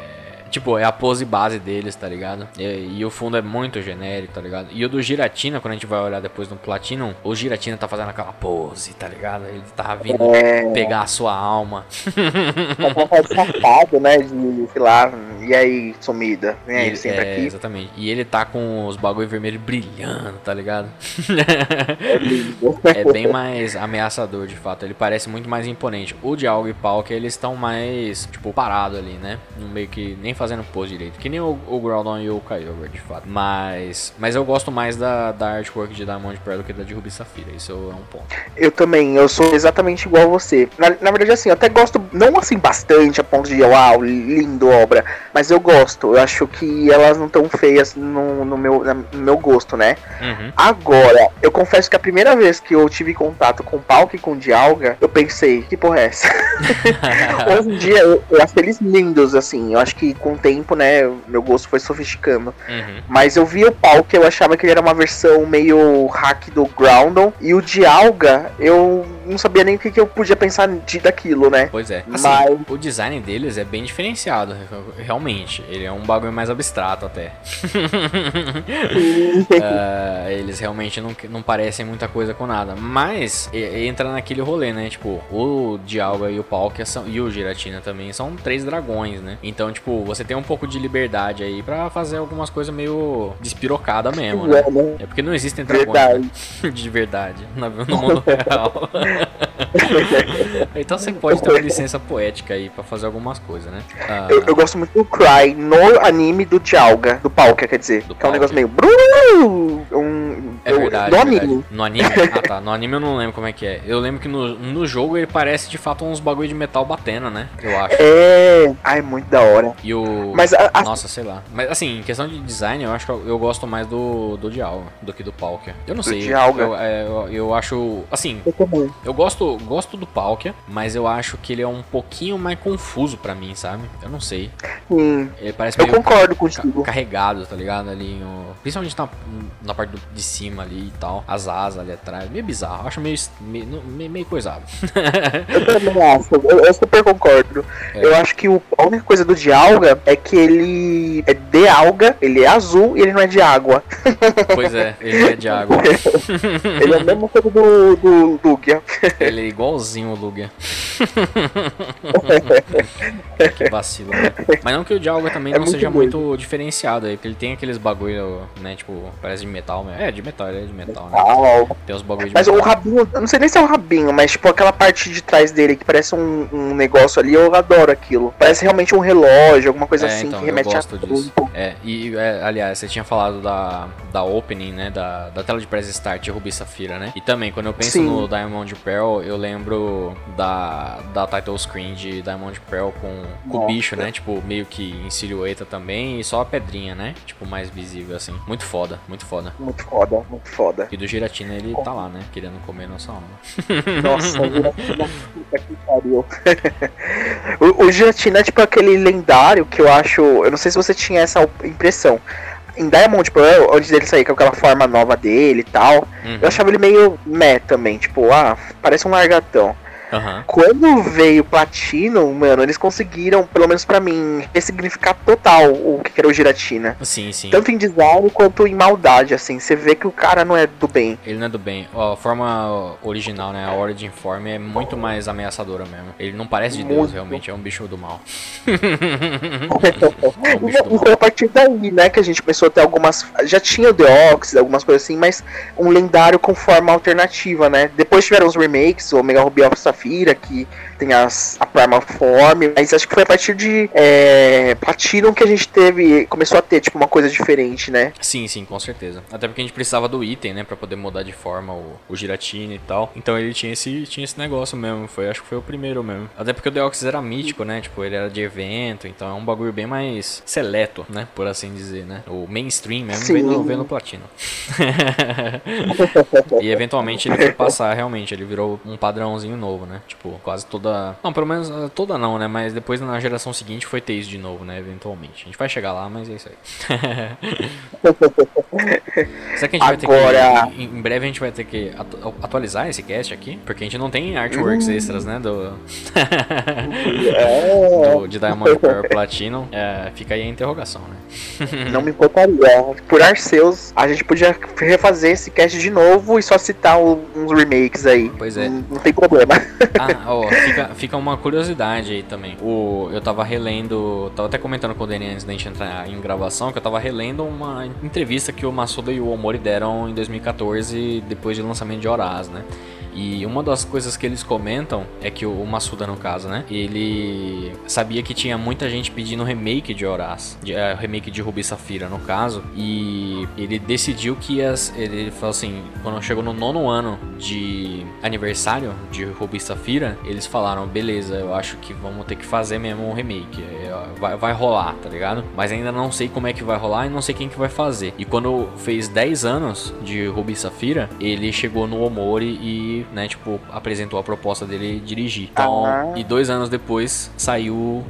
[SPEAKER 1] Tipo, é a pose base deles, tá ligado? E, e, o fundo é muito genérico, tá ligado? E o do Giratina, quando a gente vai olhar depois no Platinum, o Giratina tá fazendo aquela pose, tá ligado? Ele tá vindo é... pegar a sua alma.
[SPEAKER 2] Tá safado, né? De, sei lá, e aí, sumida? Vem aí,
[SPEAKER 1] ele, sempre é, aqui. Exatamente. E ele tá com os bagulho vermelho brilhando, tá ligado? É é bem mais ameaçador, de fato. Ele parece muito mais imponente. O Dialgo e Palk, eles estão mais, tipo, parado ali, né? No meio que nem fazendo pose direito. Que nem o, o Groudon e o Kyogre, de fato. Mas, mas eu gosto mais da, da artwork de Diamond Pearl do que da de Ruby Safira. Isso é um ponto.
[SPEAKER 2] Eu também, eu sou exatamente igual a você. Na, na verdade, assim, eu até gosto, não assim bastante a ponto de, uau, lindo obra. Mas eu gosto. Eu acho que elas não tão feias no, no, meu, no meu gosto, né? Uhum. Agora, eu confesso que a primeira vez que eu tive contato com Palk e com Dialga, eu pensei, que porra é essa? Hoje em dia, eu, eu acho eles lindos, assim. Eu acho que com com o tempo, né, meu gosto foi sofisticando. Uhum. Mas eu vi o pau que eu achava que ele era uma versão meio hack do Groundon. E o de Alga, eu não sabia nem o que, que eu podia pensar de, daquilo, né?
[SPEAKER 1] Pois é. Assim, Mas... O design deles é bem diferenciado, realmente. Ele é um bagulho mais abstrato até. uh, eles realmente não, não parecem muita coisa com nada. Mas entra naquele rolê, né? Tipo, o Dialga e o Palkia são, e o Giratina também são três dragões, né? Então, tipo, você tem um pouco de liberdade aí para fazer algumas coisas meio despirocada mesmo, né? É, né? é porque não existem dragões verdade. Né? de verdade no mundo real. então você pode ter uma licença poética aí para fazer algumas coisas, né?
[SPEAKER 2] Ah, eu, eu, gosto muito do Cry no anime do Dialga, do Palkia, quer dizer. Do que é um negócio meio. Um,
[SPEAKER 1] é verdade. No anime. Verdade. No anime? Ah tá. No anime eu não lembro como é que é. Eu lembro que no, no jogo ele parece de fato uns bagulho de metal batendo, né? Eu acho.
[SPEAKER 2] É. Ai, muito da hora.
[SPEAKER 1] E o. Mas a, a... Nossa, sei lá. Mas assim, em questão de design, eu acho que eu, eu gosto mais do, do Dialga do que do Palkia. Eu não do sei. Dialga. Eu, é, eu, eu, acho. Assim. Eu também. Eu gosto, gosto do Palkia, mas eu acho que ele é um pouquinho mais confuso para mim, sabe? Eu não sei.
[SPEAKER 2] Hum,
[SPEAKER 1] ele parece
[SPEAKER 2] eu concordo contigo.
[SPEAKER 1] carregado, tá ligado? Ali, principalmente na, na parte do, de cima ali e tal. As asas ali atrás. Meio bizarro. Acho meio, meio, meio coisado.
[SPEAKER 2] eu também acho. Eu, eu super concordo. É. Eu acho que o, a única coisa do Dialga é que ele é de alga, ele é azul e ele não é de água.
[SPEAKER 1] Pois é, ele é de água.
[SPEAKER 2] ele é a mesma coisa do, do Lugia.
[SPEAKER 1] Ele é igualzinho o Lugia. que vacilo, né? Mas não que o Dialga também é não muito seja muito diferenciado aí, porque ele tem aqueles bagulho, né, tipo, parece de metal mesmo. É, de metal, ele é de metal, né? Tem os bagulho de
[SPEAKER 2] Mas metal. o rabinho, eu não sei nem se é o rabinho, mas tipo aquela parte de trás dele que parece um, um negócio ali, eu adoro aquilo. Parece realmente um relógio, alguma coisa é, assim então, que remete a
[SPEAKER 1] disso. É, e é, aliás, você tinha falado da, da opening, né, da, da tela de press start Ruby Safira, né? E também, quando eu penso Sim. no Diamond Pearl, eu lembro da, da title screen de Diamond Pearl com, com o bicho, né? Tipo, meio que em silhueta também e só a pedrinha, né? Tipo, mais visível, assim. Muito foda, muito foda.
[SPEAKER 2] Muito foda, muito foda.
[SPEAKER 1] E do Giratina ele tá lá, né? Querendo comer nossa alma.
[SPEAKER 2] Nossa, o Giratina, puta que pariu. o, o Giratina é tipo aquele lendário que eu acho. Eu não sei se você tinha essa impressão em Diamond Pearl, antes dele sair com aquela forma nova dele e tal,
[SPEAKER 1] Uhum.
[SPEAKER 2] eu achava ele meio meh também, tipo, ah, parece um largatão.
[SPEAKER 1] Aham.
[SPEAKER 2] Quando veio Platino, mano, eles conseguiram, pelo menos pra mim, ressignificar total o que era o Giratina.
[SPEAKER 1] Sim, sim.
[SPEAKER 2] Tanto em design quanto em maldade, assim. Você vê que o cara não é do bem.
[SPEAKER 1] Ele não é do bem. Ó, a forma original, né? A Origin Form é muito mais ameaçadora mesmo. Ele não parece de Deus,
[SPEAKER 2] Muito.
[SPEAKER 1] realmente. É um bicho do mal.
[SPEAKER 2] E
[SPEAKER 1] um bicho do
[SPEAKER 2] e foi a partir daí, né, que a gente começou a ter algumas. Já tinha o The Ox, algumas coisas assim, mas um lendário com forma alternativa, né? Depois tiveram os remakes, o Omega Ruby of Safira, que tem as, a Primal Form, mas acho que foi a partir de é, Platinum que a gente teve. Começou a ter, tipo, uma coisa diferente, né?
[SPEAKER 1] Sim, sim, com certeza. Até porque a gente precisava do item, né? Pra poder mudar de forma o, o Giratina e tal. Então ele tinha esse, tinha esse negócio mesmo. Foi, acho que foi o primeiro mesmo. Até porque o Deoxys era mítico, né? Tipo, ele era de evento. Então é um bagulho bem mais seleto, né? Por assim dizer, né? O mainstream mesmo
[SPEAKER 2] Sim.
[SPEAKER 1] veio no, veio no platino. e eventualmente ele foi passar, realmente. Ele virou um padrãozinho novo, né? Tipo, quase toda. Não, pelo menos eh, toda não, né? Mas depois na geração seguinte foi ter isso de novo, né? Eventualmente. A gente vai chegar lá, mas é isso aí. Será que a gente vai ter
[SPEAKER 2] Agora-
[SPEAKER 1] que. Em em breve a gente vai ter que atu- atualizar esse cast aqui? Porque a gente não tem artworks extras, né? Do.
[SPEAKER 2] É,
[SPEAKER 1] do de Diamond Pearl Platinum. É, fica aí a interrogação, né?
[SPEAKER 2] não me importaria. Por Arceus, a gente podia refazer esse cast de novo e só citar uns remakes aí.
[SPEAKER 1] Pois é.
[SPEAKER 2] Não, não tem problema.
[SPEAKER 1] Ah, ó, fica, fica uma curiosidade aí também. O, eu tava relendo, tava até comentando com o Dani antes da gente entrar em gravação, que eu tava relendo uma entrevista que o Masuda e o Omori deram em 2014, depois do lançamento de Horaz, né? E uma das coisas que eles comentam é que o Masuda, no caso, né? Ele sabia que tinha muita gente pedindo remake de Horaz, de, eh, remake de Ruby e Safira, no caso, e ele decidiu que ia, ele falou assim, quando chegou no nono ano de aniversário de Ruby e Safira, eles falaram, beleza, eu acho que vamos ter que fazer mesmo um remake, é, vai, vai rolar, tá ligado? Mas ainda não sei como é que vai rolar e não sei quem que vai fazer. E quando fez 10 anos de Ruby e Safira, ele chegou no Omori e, né, tipo, apresentou a proposta dele dirigir. Então,
[SPEAKER 2] Ah.
[SPEAKER 1] e dois anos depois saiu uh,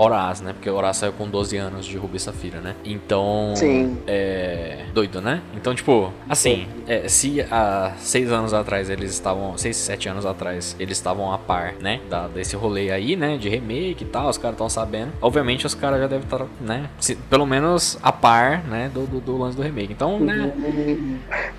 [SPEAKER 1] Horaz, né? Porque Horaz saiu com 12 anos de Ruby e Safira, né? Então,
[SPEAKER 2] Sim.
[SPEAKER 1] é doido, né? Então, tipo, assim, é, se há seis anos atrás eles estavam, seis, sete anos atrás, eles estavam a par, né? Da, desse rolê aí, né? De remake e tal, os caras estão sabendo. Obviamente, os caras já devem estar, né? se- pelo menos a par, né? Do, do, do lance do remake. Então, né?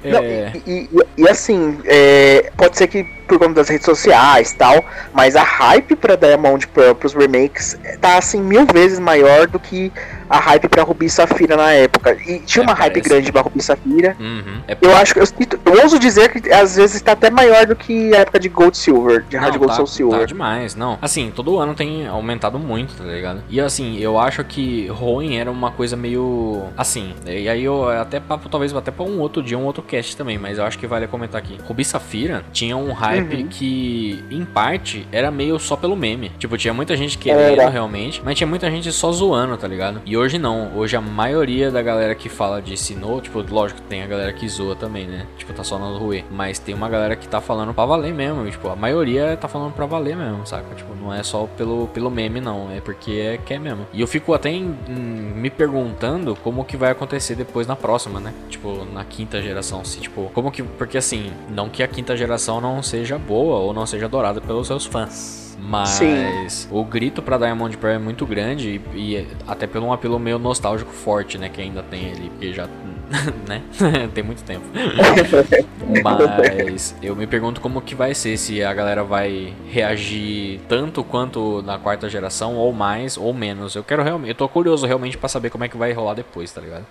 [SPEAKER 2] Não,
[SPEAKER 1] É,
[SPEAKER 2] e, e- e assim, é, pode ser que por conta das redes sociais e tal, mas a hype pra Diamond Pearl pros remakes tá assim mil vezes maior do que a hype pra Ruby e Safira na época. E tinha
[SPEAKER 1] É,
[SPEAKER 2] uma hype grande pra Ruby e Safira.
[SPEAKER 1] uhum, é
[SPEAKER 2] Eu acho que eu, eu ouso dizer que às vezes tá até maior do que a época de Gold Silver, de Hard Gold
[SPEAKER 1] tá,
[SPEAKER 2] Soul Silver.
[SPEAKER 1] Tá demais, não. Assim, todo ano tem aumentado muito, tá ligado? E assim, eu acho que Hoenn era uma coisa meio. Assim, e aí eu até papo, talvez até pra um outro dia, um outro cast também, mas eu acho que vale comentar aqui. Ruby Safira tinha um hype
[SPEAKER 2] Uhum.
[SPEAKER 1] que, em parte, era meio só pelo meme. Tipo, tinha muita gente querendo
[SPEAKER 2] Era.
[SPEAKER 1] realmente, mas tinha muita gente só zoando, tá ligado? E hoje não. Hoje a maioria da galera que fala de Sinnoh, tipo, lógico que tem a galera que zoa também, né? Tipo, tá só no Rue. Mas tem uma galera que tá falando pra valer mesmo. e, Tipo, a maioria tá falando pra valer mesmo, saca? Tipo, não é só pelo, pelo meme, não. É porque é, quer mesmo. E eu fico até em- em me perguntando como que vai acontecer depois na próxima, né? Tipo, na quinta geração. Se, tipo, como que. Porque assim, não que a quinta geração não seja boa ou não seja adorada pelos seus fãs. Mas
[SPEAKER 2] Sim.
[SPEAKER 1] o grito pra Diamond Pearl é muito grande e, e até pelo um apelo meio nostálgico forte, né? Que ainda tem ali, porque já. né? tem muito tempo. Mas eu me pergunto como que vai ser, se a galera vai reagir tanto quanto na quarta geração, ou mais, ou menos. Eu quero realmente. Eu tô curioso realmente pra saber como é que vai rolar depois, tá ligado?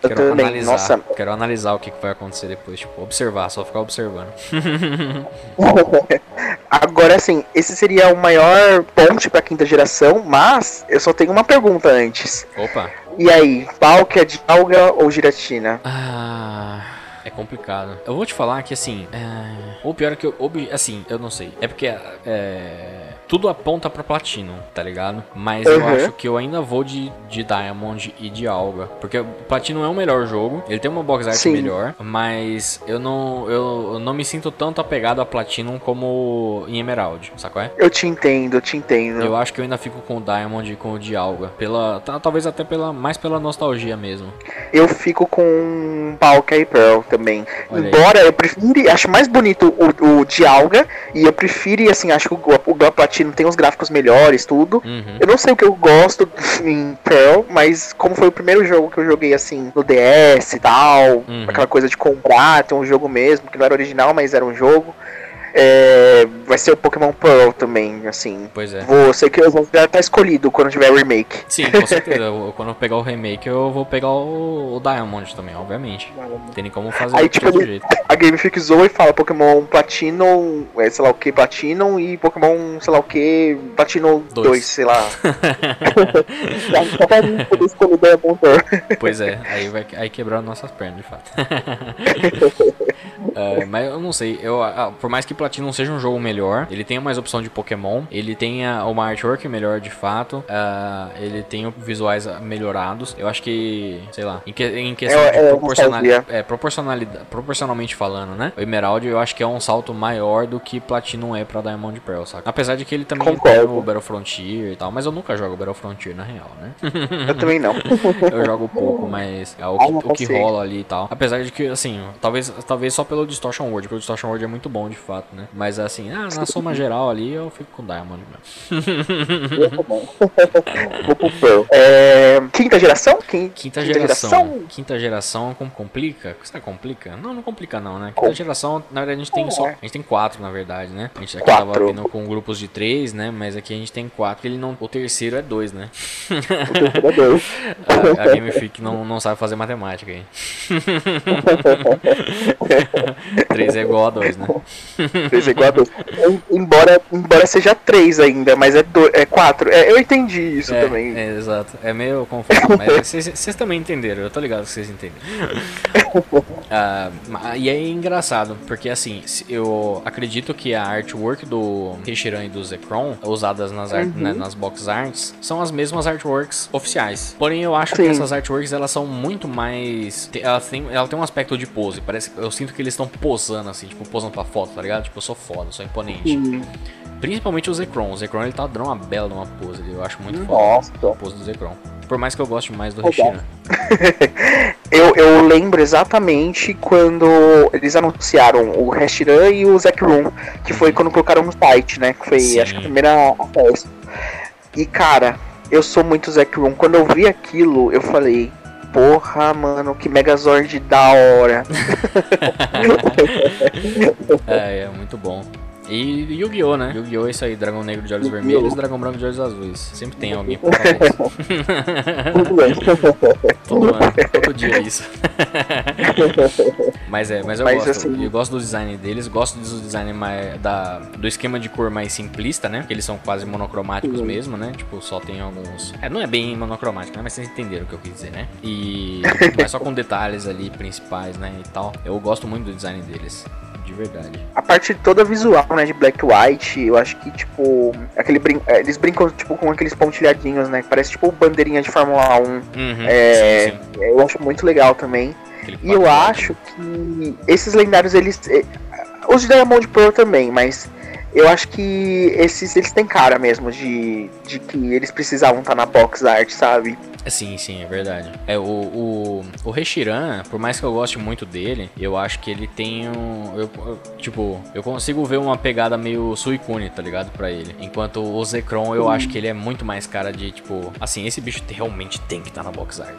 [SPEAKER 1] Quero
[SPEAKER 2] também,
[SPEAKER 1] analisar.
[SPEAKER 2] nossa.
[SPEAKER 1] Quero analisar o que, que vai acontecer depois. Tipo, observar, só ficar observando.
[SPEAKER 2] Agora, assim, esse seria o maior ponte pra quinta geração, mas eu só tenho uma pergunta antes.
[SPEAKER 1] Opa!
[SPEAKER 2] E aí, Palkia, Dialga ou Giratina?
[SPEAKER 1] Ah. É complicado. Eu vou te falar que assim. É... Ou pior é que eu. ob- Assim, eu não sei. É porque. É. tudo aponta pra Platinum, tá ligado? Mas eu acho que eu ainda vou de, de Diamond e de Alga. Porque o Platinum é o melhor jogo, ele tem uma box art
[SPEAKER 2] Sim.
[SPEAKER 1] melhor, mas eu não, eu não me sinto tanto apegado a Platinum como em Emerald, sacou? É?
[SPEAKER 2] Eu te entendo, eu te entendo.
[SPEAKER 1] Eu acho que eu ainda fico com o Diamond e com o de Alga. Pela, ta- talvez até pela, mais pela nostalgia mesmo.
[SPEAKER 2] Eu fico com Palka e Pearl também.
[SPEAKER 1] Olha aí.
[SPEAKER 2] Embora eu prefiro, acho mais bonito o, o de alga e eu prefiro, assim, acho que o, o Gun Platino tem os gráficos melhores, tudo.
[SPEAKER 1] Uhum.
[SPEAKER 2] Eu não sei o que eu gosto em Pearl, mas como foi o primeiro jogo que eu joguei assim no DS e tal,
[SPEAKER 1] Uhum.
[SPEAKER 2] aquela coisa de comprar, ter um jogo mesmo, que não era original, mas era um jogo. É, vai ser o Pokémon Pearl também, assim.
[SPEAKER 1] Pois é.
[SPEAKER 2] Vou, sei que eu vou já tá escolhido quando tiver remake.
[SPEAKER 1] Sim, com certeza. Eu- Quando eu pegar o remake, eu vou pegar o, o Diamond também, obviamente. Não tem nem como fazer
[SPEAKER 2] Aí, tipo, ele-
[SPEAKER 1] jeito.
[SPEAKER 2] A Game Freak zoa e fala Pokémon Platinum, é, sei lá o que, Platinum e Pokémon, sei lá o que, Platinum
[SPEAKER 1] Dois.
[SPEAKER 2] 2, sei lá. Só pra mim poder escolher Diamond Pearl.
[SPEAKER 1] Pois é, aí vai aí quebrar nossas pernas, de fato. É, mas eu não sei, eu, ah, por mais que Platinum seja um jogo melhor, ele tenha mais opção de Pokémon, ele tenha uma artwork melhor de fato, ah, ele tem visuais melhorados. Eu acho que, sei lá, em, que- em questão
[SPEAKER 2] É-
[SPEAKER 1] de
[SPEAKER 2] é
[SPEAKER 1] proporcionalidade, é, proporcionalidade, proporcionalmente falando, né? O Emerald eu acho que é um salto maior do que Platinum é pra Diamond Pearl, saca? Apesar de que ele também
[SPEAKER 2] Concordo.
[SPEAKER 1] tem o Battle Frontier e tal, mas eu nunca jogo Battle Frontier na real, né?
[SPEAKER 2] Eu também não.
[SPEAKER 1] eu jogo pouco, mas é o
[SPEAKER 2] Ah,
[SPEAKER 1] que, o que rola ali e tal. Apesar de que, assim, talvez, talvez só pelo Distortion World, porque o Distortion World é muito bom de fato, né? Mas assim, ah, na soma geral ali eu fico com Diamond mesmo.
[SPEAKER 2] Eu tô bom. Vou pro Pearl. É, quinta geração? Quin-
[SPEAKER 1] Quinta geração. Quinta geração com- complica? Será que complica? Não, não complica não, né? Quinta
[SPEAKER 2] Com-
[SPEAKER 1] geração, na verdade, a gente tem só. A gente tem quatro, na verdade, né? A gente aqui
[SPEAKER 2] Quatro.
[SPEAKER 1] tava vindo com grupos de três, né? Mas aqui a gente tem quatro. Ele não, o terceiro é dois, né?
[SPEAKER 2] O terceiro é dois.
[SPEAKER 1] A, a Game Freak não, não sabe fazer matemática aí. 3 é igual a 2, né?
[SPEAKER 2] Igual a dois. Embora, embora seja três ainda, mas é, do, é quatro. É, eu entendi isso
[SPEAKER 1] é,
[SPEAKER 2] também.
[SPEAKER 1] é, exato. É meio confuso, mas vocês vocês também entenderam. Eu tô ligado que vocês entendem. Ah, e é engraçado, porque assim, eu acredito que a artwork do Teixeira e do Zekron, usadas nas, art- né, nas box arts, são as mesmas artworks oficiais. Porém, eu acho que
[SPEAKER 2] Sim.
[SPEAKER 1] essas artworks elas são muito mais. Ela tem, ela tem um aspecto de pose. Parece eu sinto que eles estão posando assim, tipo, posando pra foto, tá ligado? Tipo, eu sou foda, sou imponente.
[SPEAKER 2] Sim.
[SPEAKER 1] Principalmente o Zekron. O Zekron ele tá dando uma bela de uma pose. Eu acho muito foda
[SPEAKER 2] Nossa.
[SPEAKER 1] a pose do Zekron. Por mais que eu goste mais do
[SPEAKER 2] Legal. Eu, eu lembro exatamente quando eles anunciaram o Reshiram e o Zack Room, que foi quando colocaram no site, né? Que foi
[SPEAKER 1] Sim.
[SPEAKER 2] acho que a primeira festa. E cara, eu sou muito Zack Room. Quando eu vi aquilo, eu falei, porra, mano, que Megazord da hora.
[SPEAKER 1] É, é muito bom. E Yu-Gi-Oh, né? Yu-Gi-Oh é isso aí, dragão negro de olhos
[SPEAKER 2] Yu-Gi-Oh.
[SPEAKER 1] vermelhos, dragão branco de olhos azuis. Sempre tem alguém pra falar isso.
[SPEAKER 2] Tudo bem.
[SPEAKER 1] Todo ano, todo dia é isso. mas é, mas eu
[SPEAKER 2] Mas,
[SPEAKER 1] gosto.
[SPEAKER 2] assim-
[SPEAKER 1] Eu gosto do design deles, gosto do design mais, da, do esquema de cor mais simplista, né? Que eles são quase monocromáticos mesmo, né? Tipo, só tem alguns. É, não é bem monocromático, né? Mas vocês entenderam o que eu quis dizer, né? E. mas só com detalhes ali principais, né? E tal. Eu gosto muito do design deles. De verdade.
[SPEAKER 2] A parte toda visual, né, de Black White, eu acho que, tipo, aquele brin é, eles brincam, tipo, com aqueles pontilhadinhos, né, que parece, tipo, bandeirinha de Fórmula 1.
[SPEAKER 1] Uhum,
[SPEAKER 2] É,
[SPEAKER 1] sim, sim.
[SPEAKER 2] Eu acho muito legal também.
[SPEAKER 1] Aquele
[SPEAKER 2] E eu acho que esses lendários, eles. eh, Os de Diamond Pearl também, mas eu acho que esses eles têm cara mesmo de, de que eles precisavam estar na box art, sabe?
[SPEAKER 1] Sim, sim, é verdade. É, o, o, o Reshiram, por mais que eu goste muito dele, eu acho que ele tem um. eu- eu- tipo, eu consigo ver uma pegada meio Suicune, tá ligado? Pra ele. Enquanto o Zekron, eu acho que ele é muito mais cara de, tipo, assim, esse bicho te- realmente tem que estar na box art.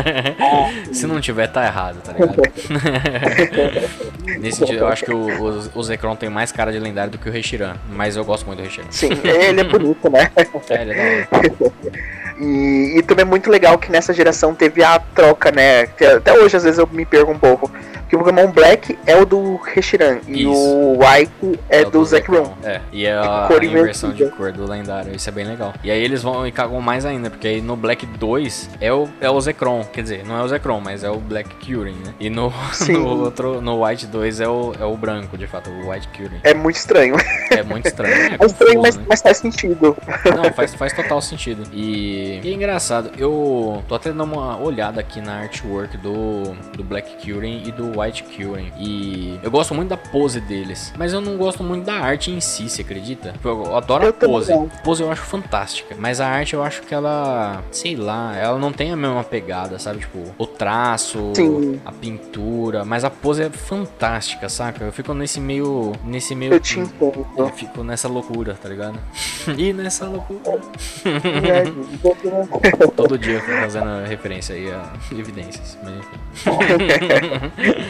[SPEAKER 1] Se não tiver, tá errado, tá ligado? Nesse sentido, eu acho que o, o, o Zekron tem mais cara de lendário do que o Reshiram. Mas eu gosto muito do Reshiram.
[SPEAKER 2] Sim, ele é bonito, né?
[SPEAKER 1] É, ele é da hora.
[SPEAKER 2] E, e também é muito legal que nessa geração teve a troca, né? até hoje às vezes eu me perco um pouco. Que o Pokémon Black é o do Reshiram e o White é, do Zekrom.
[SPEAKER 1] É, e é a,
[SPEAKER 2] Cor
[SPEAKER 1] a inversão de cor do lendário. Isso é bem legal. E aí eles vão e cagam mais ainda, porque aí no Black 2 é o, é o Zekrom. Quer dizer, não é o Zekrom, mas é o Black Curing, né? E no, no outro, no White 2 é o, é o branco, de fato, o White Curing.
[SPEAKER 2] É muito estranho.
[SPEAKER 1] É muito estranho. É,
[SPEAKER 2] É estranho,
[SPEAKER 1] confuso,
[SPEAKER 2] mas,
[SPEAKER 1] né?
[SPEAKER 2] mas faz sentido.
[SPEAKER 1] Não, faz, faz total sentido. E, e é engraçado, eu tô até dando uma olhada aqui na artwork do, do Black Curing e do White Curing. E eu gosto muito da pose deles, mas eu não gosto muito da arte em si, você acredita? Eu adoro
[SPEAKER 2] Eu
[SPEAKER 1] a pose. A pose eu acho fantástica, mas a arte eu acho que ela, sei lá, ela não tem a mesma pegada, sabe? Tipo, o traço,
[SPEAKER 2] Sim.
[SPEAKER 1] a pintura, mas a pose é fantástica, saca? Eu fico nesse meio, nesse meio
[SPEAKER 2] Eu te entendo.
[SPEAKER 1] eu fico nessa loucura, tá ligado? e nessa loucura.
[SPEAKER 2] É,
[SPEAKER 1] Todo dia eu fazendo referência aí a evidências. Mas enfim.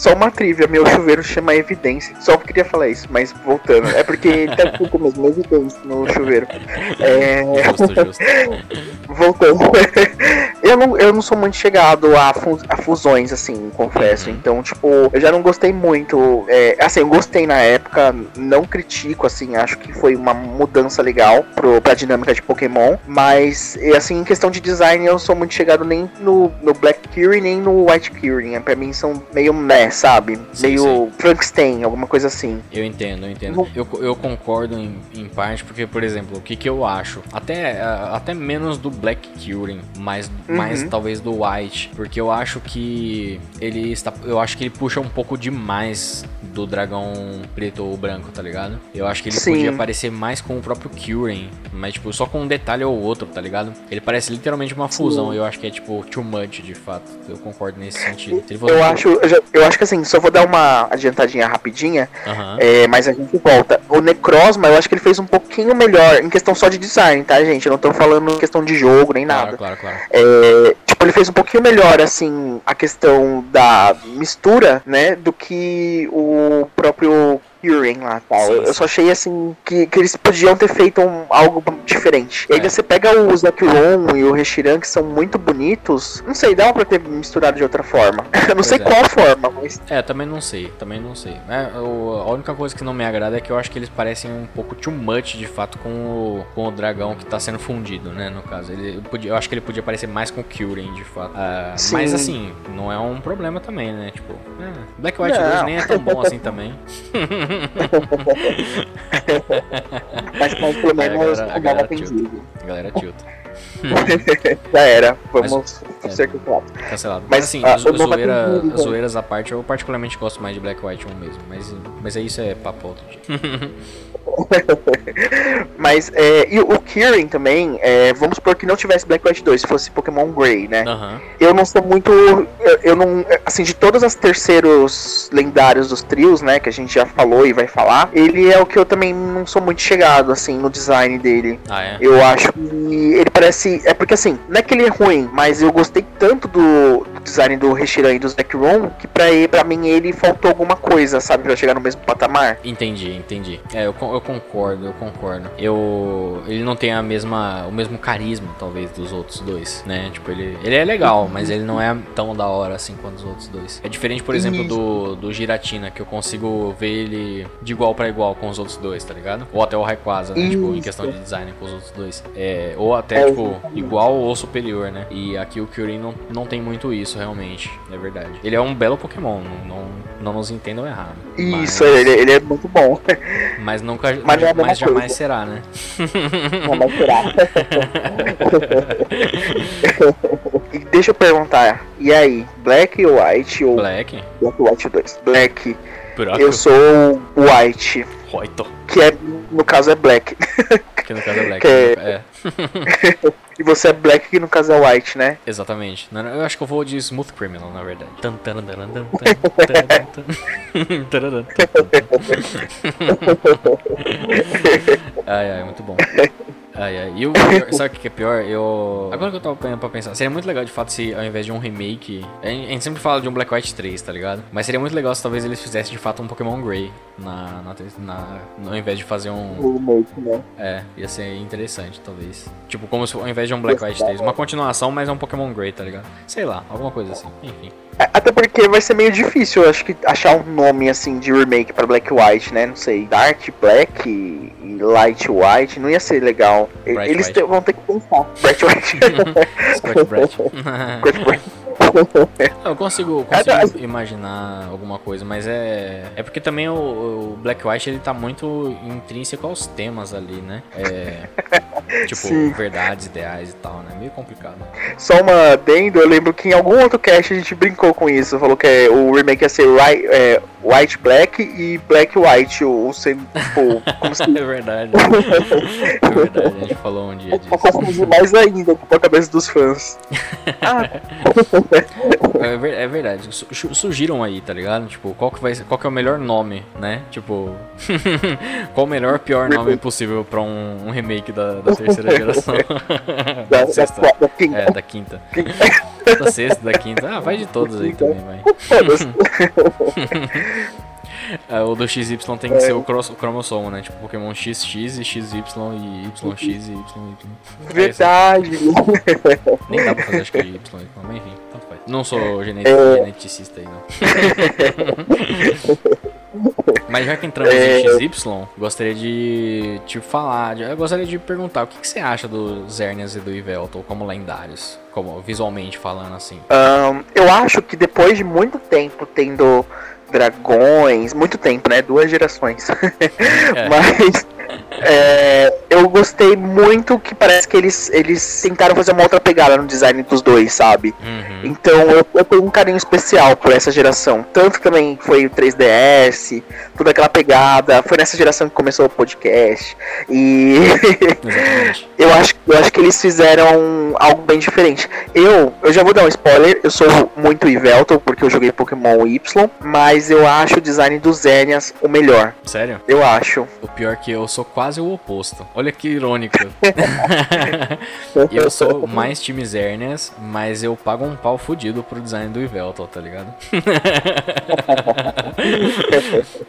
[SPEAKER 2] Só uma trivia, meu chuveiro chama Evidência. Só queria falar isso, mas voltando. É porque ele tá escrito mesmo, Evidência no chuveiro. É,
[SPEAKER 1] Justo, justo.
[SPEAKER 2] voltando. eu, não, eu não sou muito chegado a, fu- a fusões, assim, confesso.
[SPEAKER 1] Uhum.
[SPEAKER 2] Então, tipo, eu já não gostei muito. é, assim, eu gostei na época, não critico, assim, acho que foi uma mudança legal pro, pra dinâmica de Pokémon. Mas, assim, em questão de design, eu não sou muito chegado nem no, no Black Curie, nem no White Curie. Pra mim são meio meh, sabe?
[SPEAKER 1] Sim,
[SPEAKER 2] meio
[SPEAKER 1] sim.
[SPEAKER 2] Frankenstein, alguma coisa assim.
[SPEAKER 1] Eu entendo, eu entendo. Eu, eu concordo em, em parte, porque, por exemplo, o que, que eu acho? Até, ah, até menos do Black Curing, mas
[SPEAKER 2] Uhum.
[SPEAKER 1] mais talvez do White. Porque eu acho que ele está. Eu acho que ele puxa um pouco demais do dragão preto ou branco, tá ligado? Eu acho que ele
[SPEAKER 2] Sim.
[SPEAKER 1] podia parecer mais com o próprio Curing, mas tipo, só com um detalhe ou outro, tá ligado? Ele parece literalmente uma fusão, eu acho que é tipo too much de fato. Eu concordo nesse sentido.
[SPEAKER 2] Eu acho, eu, já- eu acho que assim, só vou dar uma adiantadinha rapidinha.
[SPEAKER 1] Aham.
[SPEAKER 2] É, mas a gente volta. O Necrozma, eu acho que ele fez um pouquinho melhor em questão só de design, tá, gente? Eu não tô falando em questão de jogo nem
[SPEAKER 1] Claro,
[SPEAKER 2] nada.
[SPEAKER 1] claro, claro.
[SPEAKER 2] É, tipo, ele fez um pouquinho melhor, assim, a questão da mistura, né? Do que o próprio Curing lá tal.
[SPEAKER 1] Sim,
[SPEAKER 2] Eu, eu
[SPEAKER 1] sim.
[SPEAKER 2] só achei assim que, que eles podiam ter feito um- algo diferente. E ainda
[SPEAKER 1] É.
[SPEAKER 2] você pega o Zekrom e o Reshiram, que são muito bonitos. Não sei, dava pra ter misturado de outra forma. Eu não sei
[SPEAKER 1] é.
[SPEAKER 2] qual forma, mas.
[SPEAKER 1] É, também não sei, também não sei. É, o- a única coisa que não me agrada é que eu acho que eles parecem um pouco too much, de fato, com o, com o dragão que tá sendo fundido, né, no caso. Ele, eu, podia- eu acho que ele podia parecer mais com o Kyurem, de fato. Ah,
[SPEAKER 2] Sim.
[SPEAKER 1] mas assim, não é um problema também, né, tipo... é, Black White
[SPEAKER 2] Não.
[SPEAKER 1] 2 nem é tão bom assim também.
[SPEAKER 2] Mas, pelo
[SPEAKER 1] a
[SPEAKER 2] menos
[SPEAKER 1] galera- a galera
[SPEAKER 2] atendido.
[SPEAKER 1] A galera tilta.
[SPEAKER 2] Já era. Vamos
[SPEAKER 1] é.
[SPEAKER 2] ser culpados.
[SPEAKER 1] Cancelado.
[SPEAKER 2] Mas,
[SPEAKER 1] Mas assim,
[SPEAKER 2] ah,
[SPEAKER 1] zoeira, zoeiras à parte, eu particularmente gosto mais de Black White 1 mesmo. Mas, mas é isso é papo outro dia.
[SPEAKER 2] Mas, é, e o Kirin também, é, vamos supor que não tivesse Black White 2, se fosse Pokémon Grey, né?
[SPEAKER 1] Aham.
[SPEAKER 2] Eu não sou muito. Eu, eu não. Assim, de todas as terceiros lendários dos trios, né? Que a gente já falou e vai falar, ele é o que eu também não sou muito chegado, assim, no design dele.
[SPEAKER 1] Ah, é?
[SPEAKER 2] Eu acho que ele parece. É porque assim, não é que ele é ruim, mas eu gostei tanto do, do design do Reshiram e do Zekrom que pra, ele, pra mim ele faltou alguma coisa, sabe? Pra chegar no mesmo patamar.
[SPEAKER 1] Entendi, entendi. É, eu, eu concordo, eu concordo. Eu. Ele não tem a mesma. o mesmo carisma, talvez, dos outros dois, né? Tipo, ele. Ele é legal, mas ele não é tão da hora assim quanto os outros dois. É diferente, por exemplo, do, do Giratina, que eu consigo ver ele de igual pra igual com os outros dois, tá ligado? Ou até o Rayquaza, né? Tipo, em questão de design com os outros dois. É, ou até,
[SPEAKER 2] É,
[SPEAKER 1] tipo, igual ou superior, né? E aqui o Kyurem não, não tem muito isso, realmente. É verdade. Ele é um belo Pokémon, não, não, não nos entendam errado.
[SPEAKER 2] Isso,
[SPEAKER 1] Mas-
[SPEAKER 2] ele, ele é muito bom.
[SPEAKER 1] mas nunca.
[SPEAKER 2] Mas
[SPEAKER 1] Mas,
[SPEAKER 2] não é mesma
[SPEAKER 1] jamais
[SPEAKER 2] coisa.
[SPEAKER 1] será, né?
[SPEAKER 2] Tirar. e deixa eu perguntar, e aí, Black ou White ou
[SPEAKER 1] Black?
[SPEAKER 2] Black White 2? Black,
[SPEAKER 1] Buraco?
[SPEAKER 2] eu sou o White, que é, no caso é Black.
[SPEAKER 1] Que no caso é Black.
[SPEAKER 2] Que-
[SPEAKER 1] É,
[SPEAKER 2] E você é Black, que no caso é White, né?
[SPEAKER 1] exatamente. Eu acho que eu vou de Smooth Criminal, na verdade. Ai, ai, muito bom. Ai, ai. E o sabe o que é pior? Eu. Agora que eu tava pra pensar, seria muito legal de fato se ao invés de um remake. A gente sempre fala de um Black White 3, tá ligado? Mas seria muito legal se talvez eles fizessem de fato um Pokémon Grey na, na, na, ao invés de fazer um.
[SPEAKER 2] Remake, né?
[SPEAKER 1] É, ia ser interessante, talvez. Tipo, como se ao invés de um Black White 3, uma continuação, mas é um Pokémon Grey, tá ligado? Sei lá, alguma coisa assim. Enfim.
[SPEAKER 2] É, até porque vai ser meio difícil, eu acho que achar um nome assim de remake para Black White, né? Não sei, Dark Black e Light White, não ia ser legal.
[SPEAKER 1] Bright
[SPEAKER 2] Eles te- vão ter que pensar. Bright White.
[SPEAKER 1] Scott.
[SPEAKER 2] Scott Brett.
[SPEAKER 1] Eu consigo,
[SPEAKER 2] É,
[SPEAKER 1] consigo imaginar alguma coisa, mas é. É porque também o, o Black White ele tá muito intrínseco aos temas ali, né? É. Tipo,
[SPEAKER 2] Sim.
[SPEAKER 1] verdades, ideais e tal, né? Meio complicado.
[SPEAKER 2] Só uma adendo, eu lembro que em algum outro cast a gente brincou com isso. Falou que é, o remake ia ser Ri- é, White Black e Black White, ou sendo, tipo, como se
[SPEAKER 1] É verdade. É verdade, a gente falou um dia disso.
[SPEAKER 2] confundir mais ainda com a cabeça dos fãs. Ah,
[SPEAKER 1] É, ver- é verdade. Su- su- Surgiram aí, tá ligado? Tipo, qual que, vai, qual que é o melhor nome, né? Tipo, qual o melhor pior nome possível pra um, um remake da, da terceira geração?
[SPEAKER 2] da,
[SPEAKER 1] Da sexta.
[SPEAKER 2] da, da quinta.
[SPEAKER 1] É, da quinta. Da sexta, da quinta. Ah, vai de todos aí também, vai. É, o do XY tem que ser o, cross, o cromossomo, né? Tipo, Pokémon XX e XY e YX e YY. É
[SPEAKER 2] Verdade.
[SPEAKER 1] isso. Nem dá pra fazer, acho que Y, mas enfim, tanto faz. Não sou gene-
[SPEAKER 2] É.
[SPEAKER 1] geneticista aí, não. Mas já que entramos
[SPEAKER 2] É.
[SPEAKER 1] em XY, gostaria de te falar, de- eu gostaria de perguntar o que, que você acha do Zernias e do Yveltal como lendários, como visualmente falando assim.
[SPEAKER 2] Ahn, eu acho que depois de muito tempo tendo dragões, muito tempo, né? Duas gerações. Mas é, eu gostei muito que parece que eles, eles tentaram fazer uma outra pegada no design dos dois, sabe?
[SPEAKER 1] Uhum.
[SPEAKER 2] Então eu, eu tenho um carinho especial por essa geração. Tanto também foi o 3DS, toda aquela pegada. Foi nessa geração que começou o podcast. E eu acho, eu acho que eles fizeram algo bem diferente. Eu, eu já vou dar um spoiler, eu sou muito Yveltal porque eu joguei Pokémon Y, mas eu acho o design dos Zernias o melhor.
[SPEAKER 1] Sério?
[SPEAKER 2] Eu acho.
[SPEAKER 1] O pior é que eu sou quase o oposto. Olha que irônico. eu sou mais time Zernias, mas eu pago um pau fudido pro design do Yveltal, tá ligado?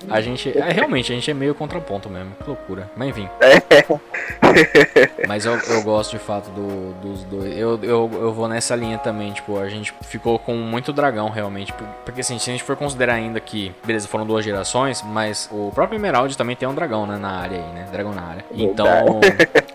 [SPEAKER 1] a gente. É, realmente, a gente é meio contraponto mesmo. Que loucura. Mas enfim. Mas eu, eu gosto de fato do- dos dois. Eu, eu, eu vou nessa linha também, tipo, a gente ficou com muito dragão realmente. por- Porque assim, se a gente for considerar ainda que, beleza, foram duas gerações, mas o próprio Emerald também tem um dragão né, na área aí, né? Dragão na área. Então,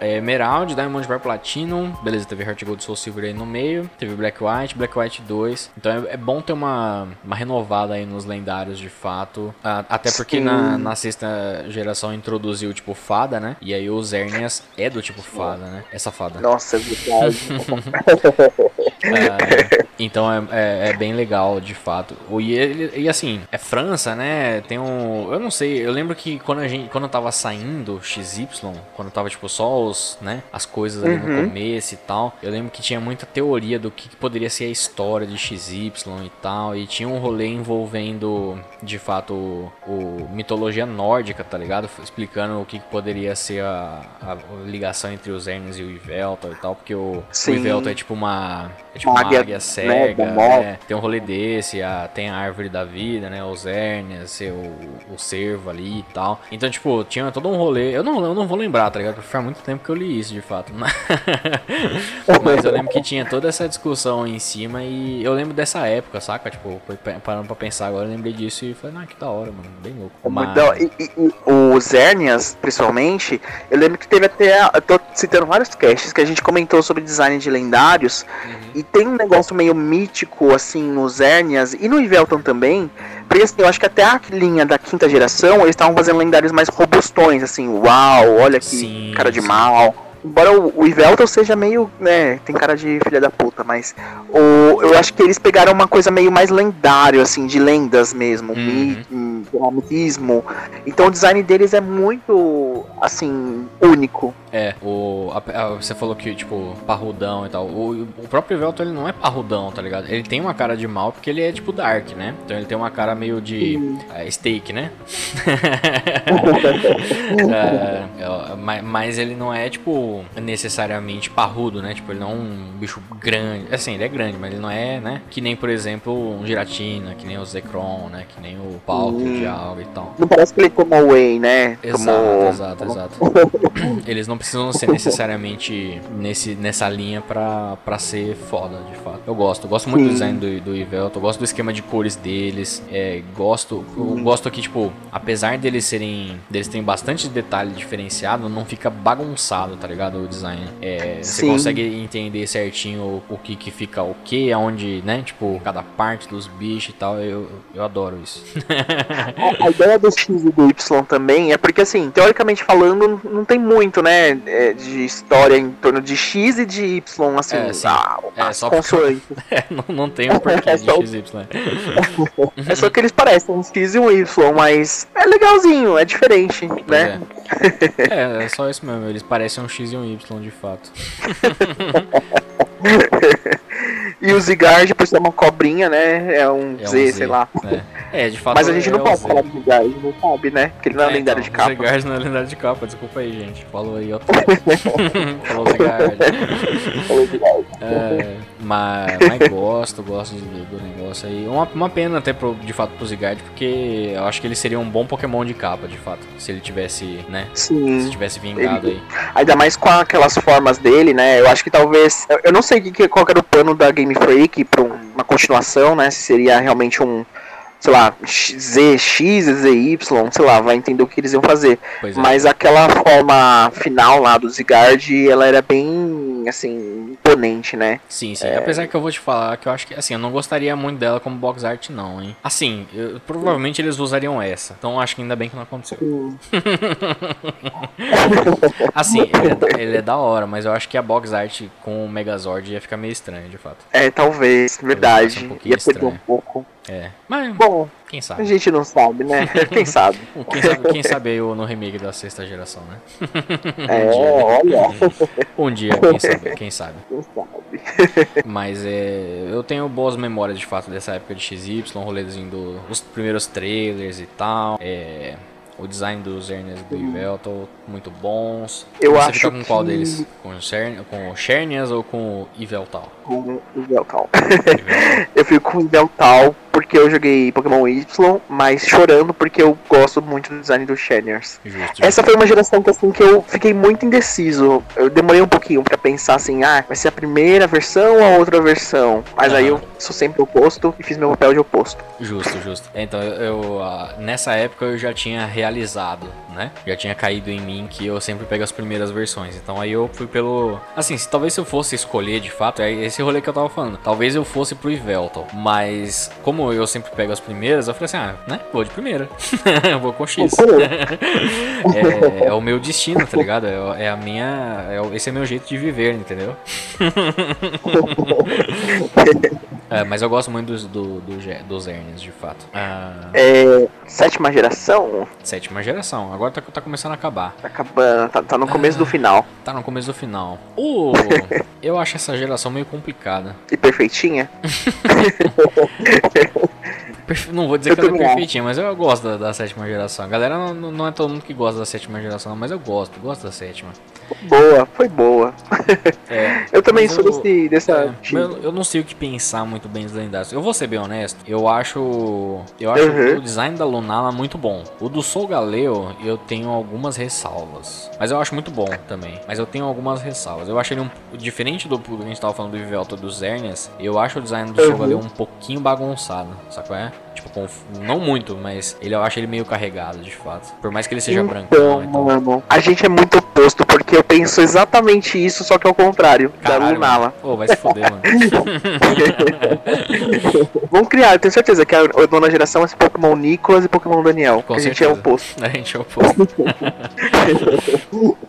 [SPEAKER 1] é, Emerald, Diamond Bar Platinum, beleza, teve Heart Gold Soul Silver aí no meio, teve Black White, Black White 2. Então é, é bom ter uma, uma renovada aí nos lendários de fato. Ah, até porque na, na sexta geração introduziu tipo fada, né? E aí o Zernias é do tipo fada, né? Essa fada.
[SPEAKER 2] Nossa, é verdade.
[SPEAKER 1] Ah, então é, é, é bem legal, de fato. E, ele- e assim, é França, né? Tem um. Eu não sei, eu lembro que quando a gente. Quando eu tava saindo XY, quando tava, tipo, só os, né? As coisas ali no
[SPEAKER 2] Uhum.
[SPEAKER 1] começo e tal. Eu lembro que tinha muita teoria do que, que poderia ser a história de XY e tal. E tinha um rolê envolvendo, de fato, o, o mitologia nórdica, tá ligado? Explicando o que, que poderia ser a, a ligação entre os Hermes e o Yveltal e tal. Porque o, o
[SPEAKER 2] Sim.
[SPEAKER 1] Yveltal é tipo uma. É tipo
[SPEAKER 2] Uma
[SPEAKER 1] uma
[SPEAKER 2] águia,
[SPEAKER 1] águia
[SPEAKER 2] né,
[SPEAKER 1] cega,
[SPEAKER 2] morte.
[SPEAKER 1] né? Tem um rolê desse, a, tem a árvore da vida, né? Os hérnias, o, o cervo ali e tal. Então, tipo, tinha todo um rolê. Eu não, eu não vou lembrar, tá ligado? Porque faz muito tempo que eu li isso, de fato. Mas eu lembro que tinha toda essa discussão em cima e eu lembro dessa época, saca? Tipo, parando pra pensar agora, eu lembrei disso e falei, ah, que da hora, mano. Bem louco.
[SPEAKER 2] É
[SPEAKER 1] Mas-
[SPEAKER 2] hora. E, e- e os Zernias, principalmente, eu lembro que teve até. Eu tô citando vários casts que a gente comentou sobre design de lendários. E tem um negócio meio mítico, assim, nos Zernias e no Yvelton também. Porque assim, eu acho que até a linha da quinta geração, eles estavam fazendo lendários mais robustões, assim, uau, olha que
[SPEAKER 1] Sim,
[SPEAKER 2] cara de
[SPEAKER 1] sim.
[SPEAKER 2] mal. Embora o, o seja meio, né, tem cara de filha da puta, mas o, eu acho que eles pegaram uma coisa meio mais lendário, assim, de lendas mesmo,
[SPEAKER 1] Uhum.
[SPEAKER 2] mi- hum, mitismo. Então o design deles é muito, assim, único.
[SPEAKER 1] É, o, a- a- você falou que, tipo, parrudão e tal. O, o próprio Velto, ele não é parrudão, tá ligado? Ele tem uma cara de mal porque ele é, tipo, dark, né? Então ele tem uma cara meio de é, steak, né? É, é, mas, mas ele não é, tipo, necessariamente parrudo, né? Tipo, ele não é um bicho grande. Assim, ele é grande, mas ele não é, né? Que nem, por exemplo, um Giratina, que nem o Zekrom, né? Que nem o Palkia
[SPEAKER 2] Hum.
[SPEAKER 1] de algo e tal.
[SPEAKER 2] Não parece que ele tomou whey, né?
[SPEAKER 1] Exato,
[SPEAKER 2] tomou...
[SPEAKER 1] exato, exato. Eles não precisam ser necessariamente nesse, nessa linha pra, pra ser foda, de fato. Eu gosto, eu gosto muito do
[SPEAKER 2] Sim.
[SPEAKER 1] design do, do Ivelto, eu gosto do esquema de cores deles. É, gosto, eu gosto que, tipo, apesar deles serem. deles terem bastante detalhe diferenciado, não fica bagunçado, tá ligado? O design. É, você consegue entender certinho o, o que que fica o que, aonde, né? Tipo, cada parte dos bichos e tal. Eu, eu adoro isso.
[SPEAKER 2] A, a ideia do X e do Y também é porque, assim, teoricamente falando, não tem muito, né, é, de história em torno de X e de Y, assim,
[SPEAKER 1] É, sim.
[SPEAKER 2] ah,
[SPEAKER 1] É, só porque-
[SPEAKER 2] consoantes.
[SPEAKER 1] não, não tem um porquê de
[SPEAKER 2] É só-
[SPEAKER 1] XY. né?
[SPEAKER 2] É só que eles parecem um X e um Y, mas é legalzinho, é diferente,
[SPEAKER 1] Pois
[SPEAKER 2] né?
[SPEAKER 1] É. é, é só isso mesmo. Eles parecem um X e um Y de fato.
[SPEAKER 2] E o Zigard, por ser uma cobrinha, né, é um
[SPEAKER 1] É um
[SPEAKER 2] Z,
[SPEAKER 1] Z,
[SPEAKER 2] sei lá.
[SPEAKER 1] É, é de fato.
[SPEAKER 2] Mas a gente não
[SPEAKER 1] é o
[SPEAKER 2] pode falar do Zigard, não sabe, né? Porque ele não é, lendário de
[SPEAKER 1] então,
[SPEAKER 2] capa.
[SPEAKER 1] O Zigard não é lendário de capa, desculpa aí, gente. Falou aí, ó. Falou Zigard.
[SPEAKER 2] Falou Zigard.
[SPEAKER 1] É, mas, mas gosto, gosto do, do negócio aí. Uma, uma pena até pro, de fato pro Zigard, porque eu acho que ele seria um bom Pokémon de capa, de fato. Se ele tivesse, né? Se
[SPEAKER 2] Sim.
[SPEAKER 1] tivesse vingado aí.
[SPEAKER 2] Ainda mais com aquelas formas dele, né? Eu acho que talvez. eu- Eu não sei que, qual era o plano da Game Freak um- uma continuação, né? Se seria realmente um. Sei lá, X- Z, X, ZY, sei lá, vai entender o que eles iam fazer.
[SPEAKER 1] É.
[SPEAKER 2] Mas aquela forma final lá do Zigard, ela era bem, assim, imponente, né?
[SPEAKER 1] Sim, sim. Apesar que eu vou te falar que eu acho que, assim, eu não gostaria muito dela como box art, não, hein? Assim, eu- provavelmente eles usariam essa. Então acho que ainda bem que não aconteceu. Assim, ele é, da, ele é da hora, mas eu acho que a box art com o Megazord ia ficar meio estranho, de fato.
[SPEAKER 2] É, talvez, verdade.
[SPEAKER 1] um pouquinho
[SPEAKER 2] Ia perder um pouco.
[SPEAKER 1] É. Mas,
[SPEAKER 2] Bom,
[SPEAKER 1] quem
[SPEAKER 2] a
[SPEAKER 1] sabe?
[SPEAKER 2] gente não sabe, né? Quem sabe?
[SPEAKER 1] Quem sabe, quem sabe eu no remake da sexta geração, né?
[SPEAKER 2] É, olha.
[SPEAKER 1] Um dia, quem sabe, quem sabe.
[SPEAKER 2] Quem sabe?
[SPEAKER 1] Mas é, eu tenho boas memórias de fato dessa época de XY, rolezinho do, os primeiros trailers e tal. É, o design dos Ernest e do Yveltal, muito bons.
[SPEAKER 2] Eu
[SPEAKER 1] Você
[SPEAKER 2] acho
[SPEAKER 1] fica com qual
[SPEAKER 2] que-
[SPEAKER 1] deles? Com o, Cern, com o Xerneas ou com o Yveltal?
[SPEAKER 2] Com o Veltal.
[SPEAKER 1] Yveltal.
[SPEAKER 2] Eu fico com o Veltal porque eu joguei Pokémon Y, mas chorando porque eu gosto muito do design do Shanners.
[SPEAKER 1] Justo.
[SPEAKER 2] Essa foi uma geração que, assim, que eu fiquei muito indeciso. Eu demorei um pouquinho pra pensar assim, ah, vai ser a primeira versão ou a outra versão? Mas aí eu sou sempre oposto e fiz meu papel de oposto.
[SPEAKER 1] Justo, justo. Então, eu, eu, ah, nessa época eu já tinha realizado, né? Já tinha caído em mim que eu sempre pego as primeiras versões. Então aí eu fui pelo. Assim, se, talvez se eu fosse escolher de fato, é esse rolê que eu tava falando. Talvez eu fosse pro Yveltal. Mas, como eu sempre pego as primeiras, eu falei assim, ah, né? Vou de primeira. eu vou com X. é, é o meu destino, tá ligado? É, é a minha. é o- esse é meu jeito de viver, entendeu? É, mas eu gosto muito dos, do, do, dos Ernest, de fato. Ah,
[SPEAKER 2] É, sétima geração,
[SPEAKER 1] sétima geração. Agora tá, tá começando a acabar.
[SPEAKER 2] tá acabando, tá, tá no começo
[SPEAKER 1] Ah.
[SPEAKER 2] do final.
[SPEAKER 1] Tá no começo do final. O, eu acho essa geração meio complicada.
[SPEAKER 2] E perfeitinha?
[SPEAKER 1] Não vou dizer
[SPEAKER 2] Eu
[SPEAKER 1] que ela é perfeitinha, mas eu gosto da, da sétima geração. A galera não, não é todo mundo que gosta da sétima geração, mas eu gosto, gosto da sétima.
[SPEAKER 2] Boa, foi boa.
[SPEAKER 1] É,
[SPEAKER 2] Eu também
[SPEAKER 1] Mas
[SPEAKER 2] sou
[SPEAKER 1] eu-
[SPEAKER 2] desse, dessa.
[SPEAKER 1] É,
[SPEAKER 2] time.
[SPEAKER 1] eu, eu não sei o que pensar muito bem dos lendários. Eu vou ser bem honesto. Eu acho. Eu acho
[SPEAKER 2] Uhum.
[SPEAKER 1] o design da Lunala muito bom. O do Soul Galeo, eu tenho algumas ressalvas. Mas eu acho muito bom também. Mas eu tenho algumas ressalvas. Eu acho ele um. Diferente do que a gente tava falando do Vivelto dos Zernias, eu acho o design do
[SPEAKER 2] Uhum.
[SPEAKER 1] Galeo um pouquinho bagunçado. Sabe qual é? Tipo, não muito, mas ele eu acho ele meio carregado, de fato. Por mais que ele seja brancão
[SPEAKER 2] Então,
[SPEAKER 1] e
[SPEAKER 2] mano, a gente é muito oposto, porque eu penso exatamente isso, só que ao contrário, da
[SPEAKER 1] Caralho,
[SPEAKER 2] Lunala.
[SPEAKER 1] mano. Pô, vai se foder, mano.
[SPEAKER 2] Vamos criar, eu tenho certeza que a, nona geração vai ser Pokémon Nicolas e Pokémon Daniel. Que a gente é oposto.
[SPEAKER 1] A gente é oposto.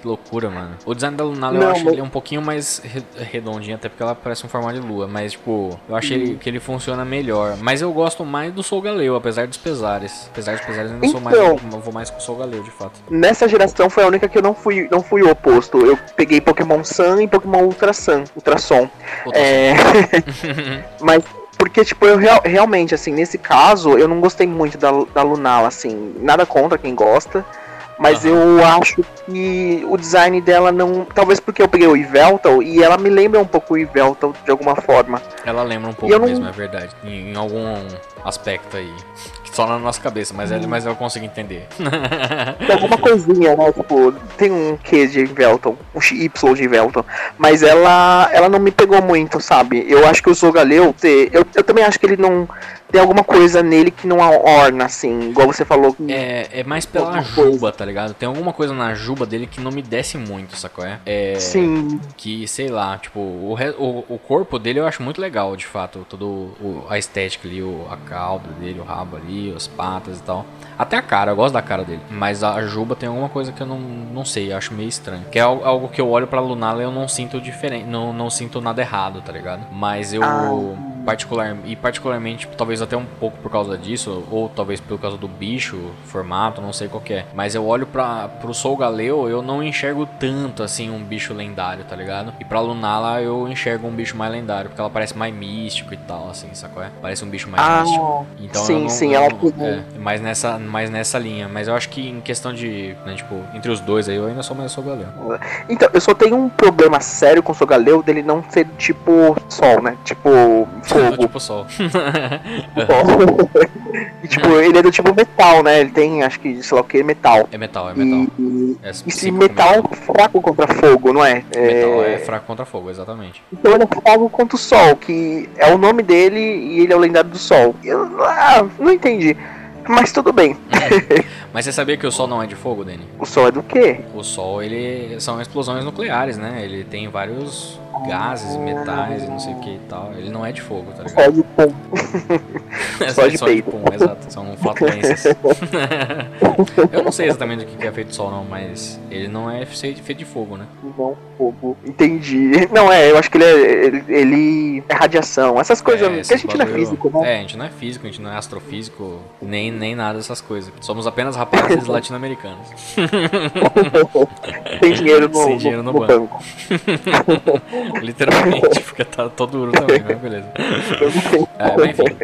[SPEAKER 1] Que loucura, mano. O design da Lunala eu
[SPEAKER 2] Não,
[SPEAKER 1] acho
[SPEAKER 2] mas-
[SPEAKER 1] ele um pouquinho mais re- redondinho, até porque ela parece um formato de lua. Mas, tipo, eu achei que ele funciona melhor. Mas eu gosto mais do Soul Galeu, apesar dos pesares. Apesar dos pesares, eu ainda sou mais.
[SPEAKER 2] Então-
[SPEAKER 1] Eu vou mais com o Soul Galeu, de fato.
[SPEAKER 2] Nessa geração foi a única que eu não fui, não fui o oposto. Eu peguei Pokémon Sun e Pokémon Ultra Sun, Ultrason.
[SPEAKER 1] Puta,
[SPEAKER 2] É. Mas. Porque, tipo, eu real- realmente, assim, nesse caso, eu não gostei muito da, da Lunala, assim, nada contra quem gosta. Mas
[SPEAKER 1] Aham.
[SPEAKER 2] eu acho que o design dela não. Talvez porque eu peguei o Yveltal e ela me lembra um pouco o Yveltal de alguma forma.
[SPEAKER 1] Ela lembra um pouco
[SPEAKER 2] não-
[SPEAKER 1] mesmo, é verdade. Em, em algum aspecto aí. Só na nossa cabeça, mas, é- mas eu consigo entender.
[SPEAKER 2] Tem alguma coisinha, né? Tipo, tem um Q de Yveltal, um Y de Yveltal. Mas ela, ela não me pegou muito, sabe? Eu acho que o Zogaleu, eu, eu também acho que ele não. Tem alguma coisa nele que não orna, assim, igual você falou.
[SPEAKER 1] É, é mais pela
[SPEAKER 2] Alguma coisa.
[SPEAKER 1] juba, tá ligado? Tem alguma coisa na juba dele que não me desce muito, sacou? É, é
[SPEAKER 2] Sim,
[SPEAKER 1] que, sei lá, tipo, o, re- o, o corpo dele eu acho muito legal, de fato. Todo o, a estética ali, o, a cauda dele, o rabo ali, as patas e tal. Até a cara, eu gosto da cara dele. Mas a juba tem alguma coisa que eu não, não sei, acho meio estranho. Que é algo, algo que eu olho pra Lunala e eu não sinto diferente, não, não sinto nada errado, tá ligado? Mas eu,
[SPEAKER 2] Ah.
[SPEAKER 1] Particular, e particularmente, talvez até um pouco por causa disso, ou talvez por causa do bicho, formato, não sei qual que é. Mas eu olho pra, pro Soul Galeu, eu não enxergo tanto assim um bicho lendário, tá ligado? E pra Lunala eu enxergo um bicho mais lendário, porque ela parece mais místico e tal, assim, sacou? É? Parece um bicho mais
[SPEAKER 2] Ah,
[SPEAKER 1] místico. Então
[SPEAKER 2] sim,
[SPEAKER 1] não,
[SPEAKER 2] sim,
[SPEAKER 1] eu
[SPEAKER 2] ela
[SPEAKER 1] é, mais nessa, mais nessa linha. Mas eu acho que em questão de, né, tipo, entre os dois aí, eu ainda sou mais Soul Galeu.
[SPEAKER 2] Então, eu só tenho um problema sério com o Sogaleu dele não ser tipo sol, né? Tipo fogo.
[SPEAKER 1] tipo sol.
[SPEAKER 2] e tipo, ele é do tipo metal, né? Ele tem, acho que, sei lá o que, metal.
[SPEAKER 1] É metal, é metal.
[SPEAKER 2] E, e,
[SPEAKER 1] É
[SPEAKER 2] e se metal é fraco contra fogo, não é?
[SPEAKER 1] Metal
[SPEAKER 2] É,
[SPEAKER 1] é fraco contra fogo, exatamente.
[SPEAKER 2] Então ele é fogo contra o sol, que é o nome dele e ele é o lendário do sol. Eu ah, não entendi. Mas tudo bem.
[SPEAKER 1] Mas você sabia que o Sol não é de fogo, Danny?
[SPEAKER 2] O sol é do quê?
[SPEAKER 1] O Sol, ele são explosões nucleares, né? Ele tem vários gases, metais e não sei o que e tal. Ele não é de fogo, tá ligado?
[SPEAKER 2] Sol de pum.
[SPEAKER 1] É
[SPEAKER 2] Sol de peito.
[SPEAKER 1] pum, exato. São flatulências. Eu não sei exatamente do que é feito Sol, não, mas ele não é feito de fogo, né?
[SPEAKER 2] Não, fogo. Entendi. Não, é, eu acho que ele é, ele, ele é radiação. Essas coisas.
[SPEAKER 1] É,
[SPEAKER 2] que a gente não é físico, né?
[SPEAKER 1] É, a gente não é físico, a gente não é astrofísico, nem, nem nada dessas coisas. Somos apenas rapazes latino-americanos.
[SPEAKER 2] Tem dinheiro no,
[SPEAKER 1] Sem dinheiro no
[SPEAKER 2] no banco.
[SPEAKER 1] Literalmente, porque tá todo duro também, mas beleza. É, mas enfim.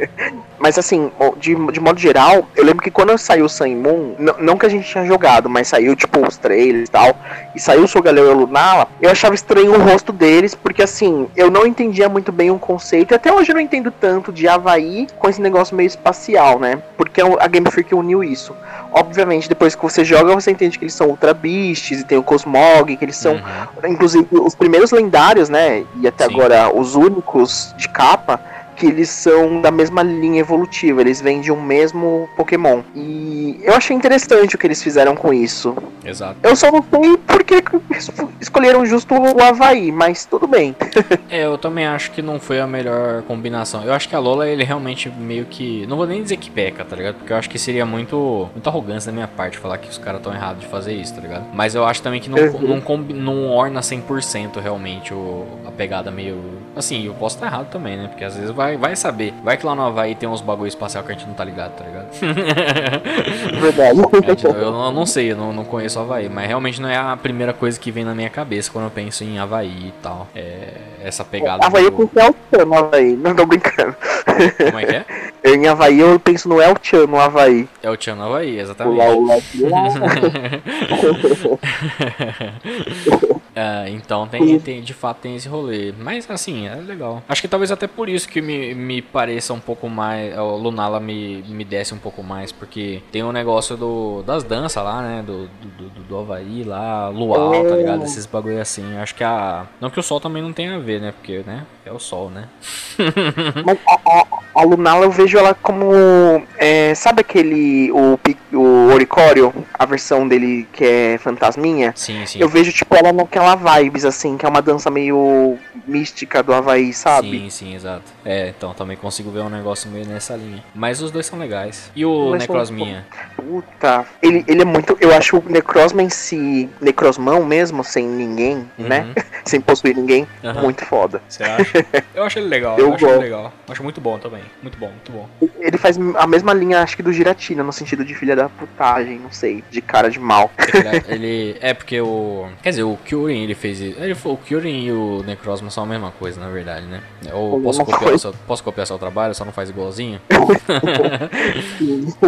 [SPEAKER 2] Mas assim, de, de modo geral, eu lembro que quando saiu o Sun Moon, não que a gente tinha jogado, mas saiu tipo os trailers e tal, e saiu o Sogaleu e o Lunala, eu achava estranho o rosto deles, porque assim, eu não entendia muito bem o conceito, e até hoje eu não entendo tanto de Havaí com esse negócio meio espacial, né? Porque a Game Freak uniu isso. Obviamente, depois que você joga, você entende que eles são Ultra Beasts, e tem o Cosmog, que eles são
[SPEAKER 1] Uhum.
[SPEAKER 2] inclusive os primeiros lendários, né? E até
[SPEAKER 1] Sim.
[SPEAKER 2] agora os únicos de capa, que eles são da mesma linha evolutiva, eles vêm de um mesmo Pokémon. E eu achei interessante o que eles fizeram com isso.
[SPEAKER 1] Exato.
[SPEAKER 2] Eu só não sei por que que es- escolheram justo o Havaí, mas tudo bem.
[SPEAKER 1] É, eu também acho que não foi a melhor combinação. Eu acho que a Lola, ele realmente meio que. Não vou nem dizer que peca, tá ligado? Porque eu acho que seria muito. Muita arrogância da minha parte falar que os caras estão errados de fazer isso, tá ligado? Mas eu acho também que não,
[SPEAKER 2] Uhum.
[SPEAKER 1] não, combi- não orna 100% realmente o, a pegada meio. Assim, eu posso estar errado também, né? Porque às vezes vai, vai saber. Vai que lá no Havaí tem uns bagulho espacial que a gente não tá ligado, tá ligado?
[SPEAKER 2] Verdade.
[SPEAKER 1] A gente- eu não, não sei, eu não, não conheço o Havaí, mas realmente não é a primeira coisa que vem na minha cabeça quando eu penso em Havaí e tal. É essa pegada.
[SPEAKER 2] Havaí eu
[SPEAKER 1] do-
[SPEAKER 2] penso no El Chan no Havaí, não tô brincando.
[SPEAKER 1] Como é que é?
[SPEAKER 2] Eu, em Havaí eu penso no El Chan no Havaí.
[SPEAKER 1] É o Tchan no Havaí,
[SPEAKER 2] O
[SPEAKER 1] exatamente.
[SPEAKER 2] lá, o lá,
[SPEAKER 1] É, então tem, tem, de fato tem esse rolê. Mas assim, é legal. Acho que talvez até por isso que me, me pareça um pouco mais. O Lunala me, me desce um pouco mais. Porque tem o negócio do, das danças lá, né? Do, do, do, do Havaí lá, luau, tá ligado? Esses bagulho assim. Acho que a. Não que o sol também não tenha a ver, né? Porque, né? É o sol, né?
[SPEAKER 2] Mas a, a, a Lunala eu vejo ela como. É, sabe aquele. O, o Oricório, a versão dele que é fantasminha?
[SPEAKER 1] Sim, sim.
[SPEAKER 2] Eu vejo, tipo, ela naquela vibes, assim, que é uma dança meio mística do Havaí, sabe?
[SPEAKER 1] Sim, sim, exato. É, então também consigo ver um negócio meio nessa linha. Mas os dois são legais. E o
[SPEAKER 2] Mas
[SPEAKER 1] Necrosminha?
[SPEAKER 2] Puta. Ele, ele é muito. Eu acho o Necrosma em si, Necrosmão mesmo, sem ninguém,
[SPEAKER 1] Uhum.
[SPEAKER 2] né? sem possuir ninguém,
[SPEAKER 1] Aham.
[SPEAKER 2] muito foda.
[SPEAKER 1] Você acha? Eu acho ele legal,
[SPEAKER 2] Eu
[SPEAKER 1] eu, acho ele legal. Eu acho muito bom também. Muito bom, muito bom.
[SPEAKER 2] Ele faz a mesma linha, acho que do Giratina, no sentido de filha da putagem, não sei, de cara de mal.
[SPEAKER 1] Ele, é porque o. Quer dizer, o Kyurem ele fez. Ele, o Kyurem e o Necrozma são a mesma coisa, na verdade, né? Ou posso copiar, o seu, posso copiar seu trabalho, só não faz igualzinho?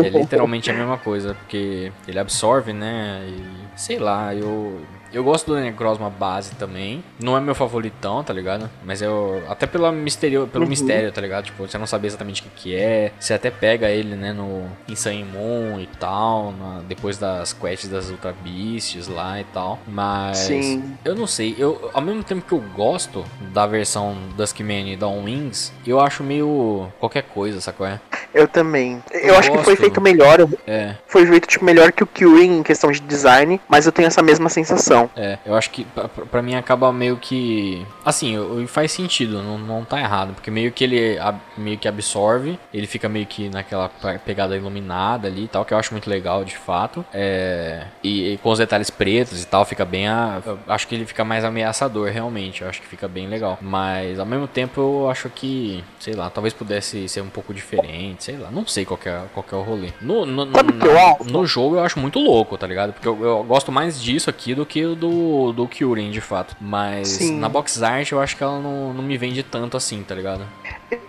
[SPEAKER 1] é literalmente a mesma coisa, porque ele absorve, né? E sei lá, eu. Eu gosto do Necrozma base também. Não é meu favoritão, tá ligado? Mas eu. Até pela misterio, pelo
[SPEAKER 2] Uhum.
[SPEAKER 1] mistério, tá ligado? Tipo, você não sabe exatamente o que, que é. Você até pega ele, né, no Insane Moon e tal. na- depois das quests das Ultra Beasts lá e tal. Mas.
[SPEAKER 2] Sim.
[SPEAKER 1] Eu não sei, eu ao mesmo tempo que eu gosto da versão Duskman e Dawn Wings, eu acho meio qualquer coisa, sacou? É?
[SPEAKER 2] Eu também. Eu,
[SPEAKER 1] Eu
[SPEAKER 2] acho que foi
[SPEAKER 1] gosto.
[SPEAKER 2] feito melhor.
[SPEAKER 1] É,
[SPEAKER 2] Foi feito tipo, melhor que o Kyurin em questão de design, mas eu tenho essa mesma sensação.
[SPEAKER 1] É, eu acho que pra mim acaba meio que. Assim, eu- eu- faz sentido, não, não tá errado, porque meio que ele ab- meio que absorve, ele fica meio que naquela pe- pegada iluminada ali e tal, que eu acho muito legal de fato. É, e, e com os detalhes pretos e tal, fica bem. A, acho que ele fica mais ameaçador, realmente. Eu acho que fica bem legal. Mas ao mesmo tempo eu acho que, sei lá, talvez pudesse ser um pouco diferente, sei lá. Não sei qual é, qual é o rolê. No, no,
[SPEAKER 2] Sabe o que
[SPEAKER 1] na- no jogo eu acho muito louco, tá ligado? Porque eu, eu gosto mais disso aqui do que do, do Kyurem, de fato. Mas
[SPEAKER 2] Sim.
[SPEAKER 1] na box art eu acho que ela não, não me vende tanto assim, tá ligado?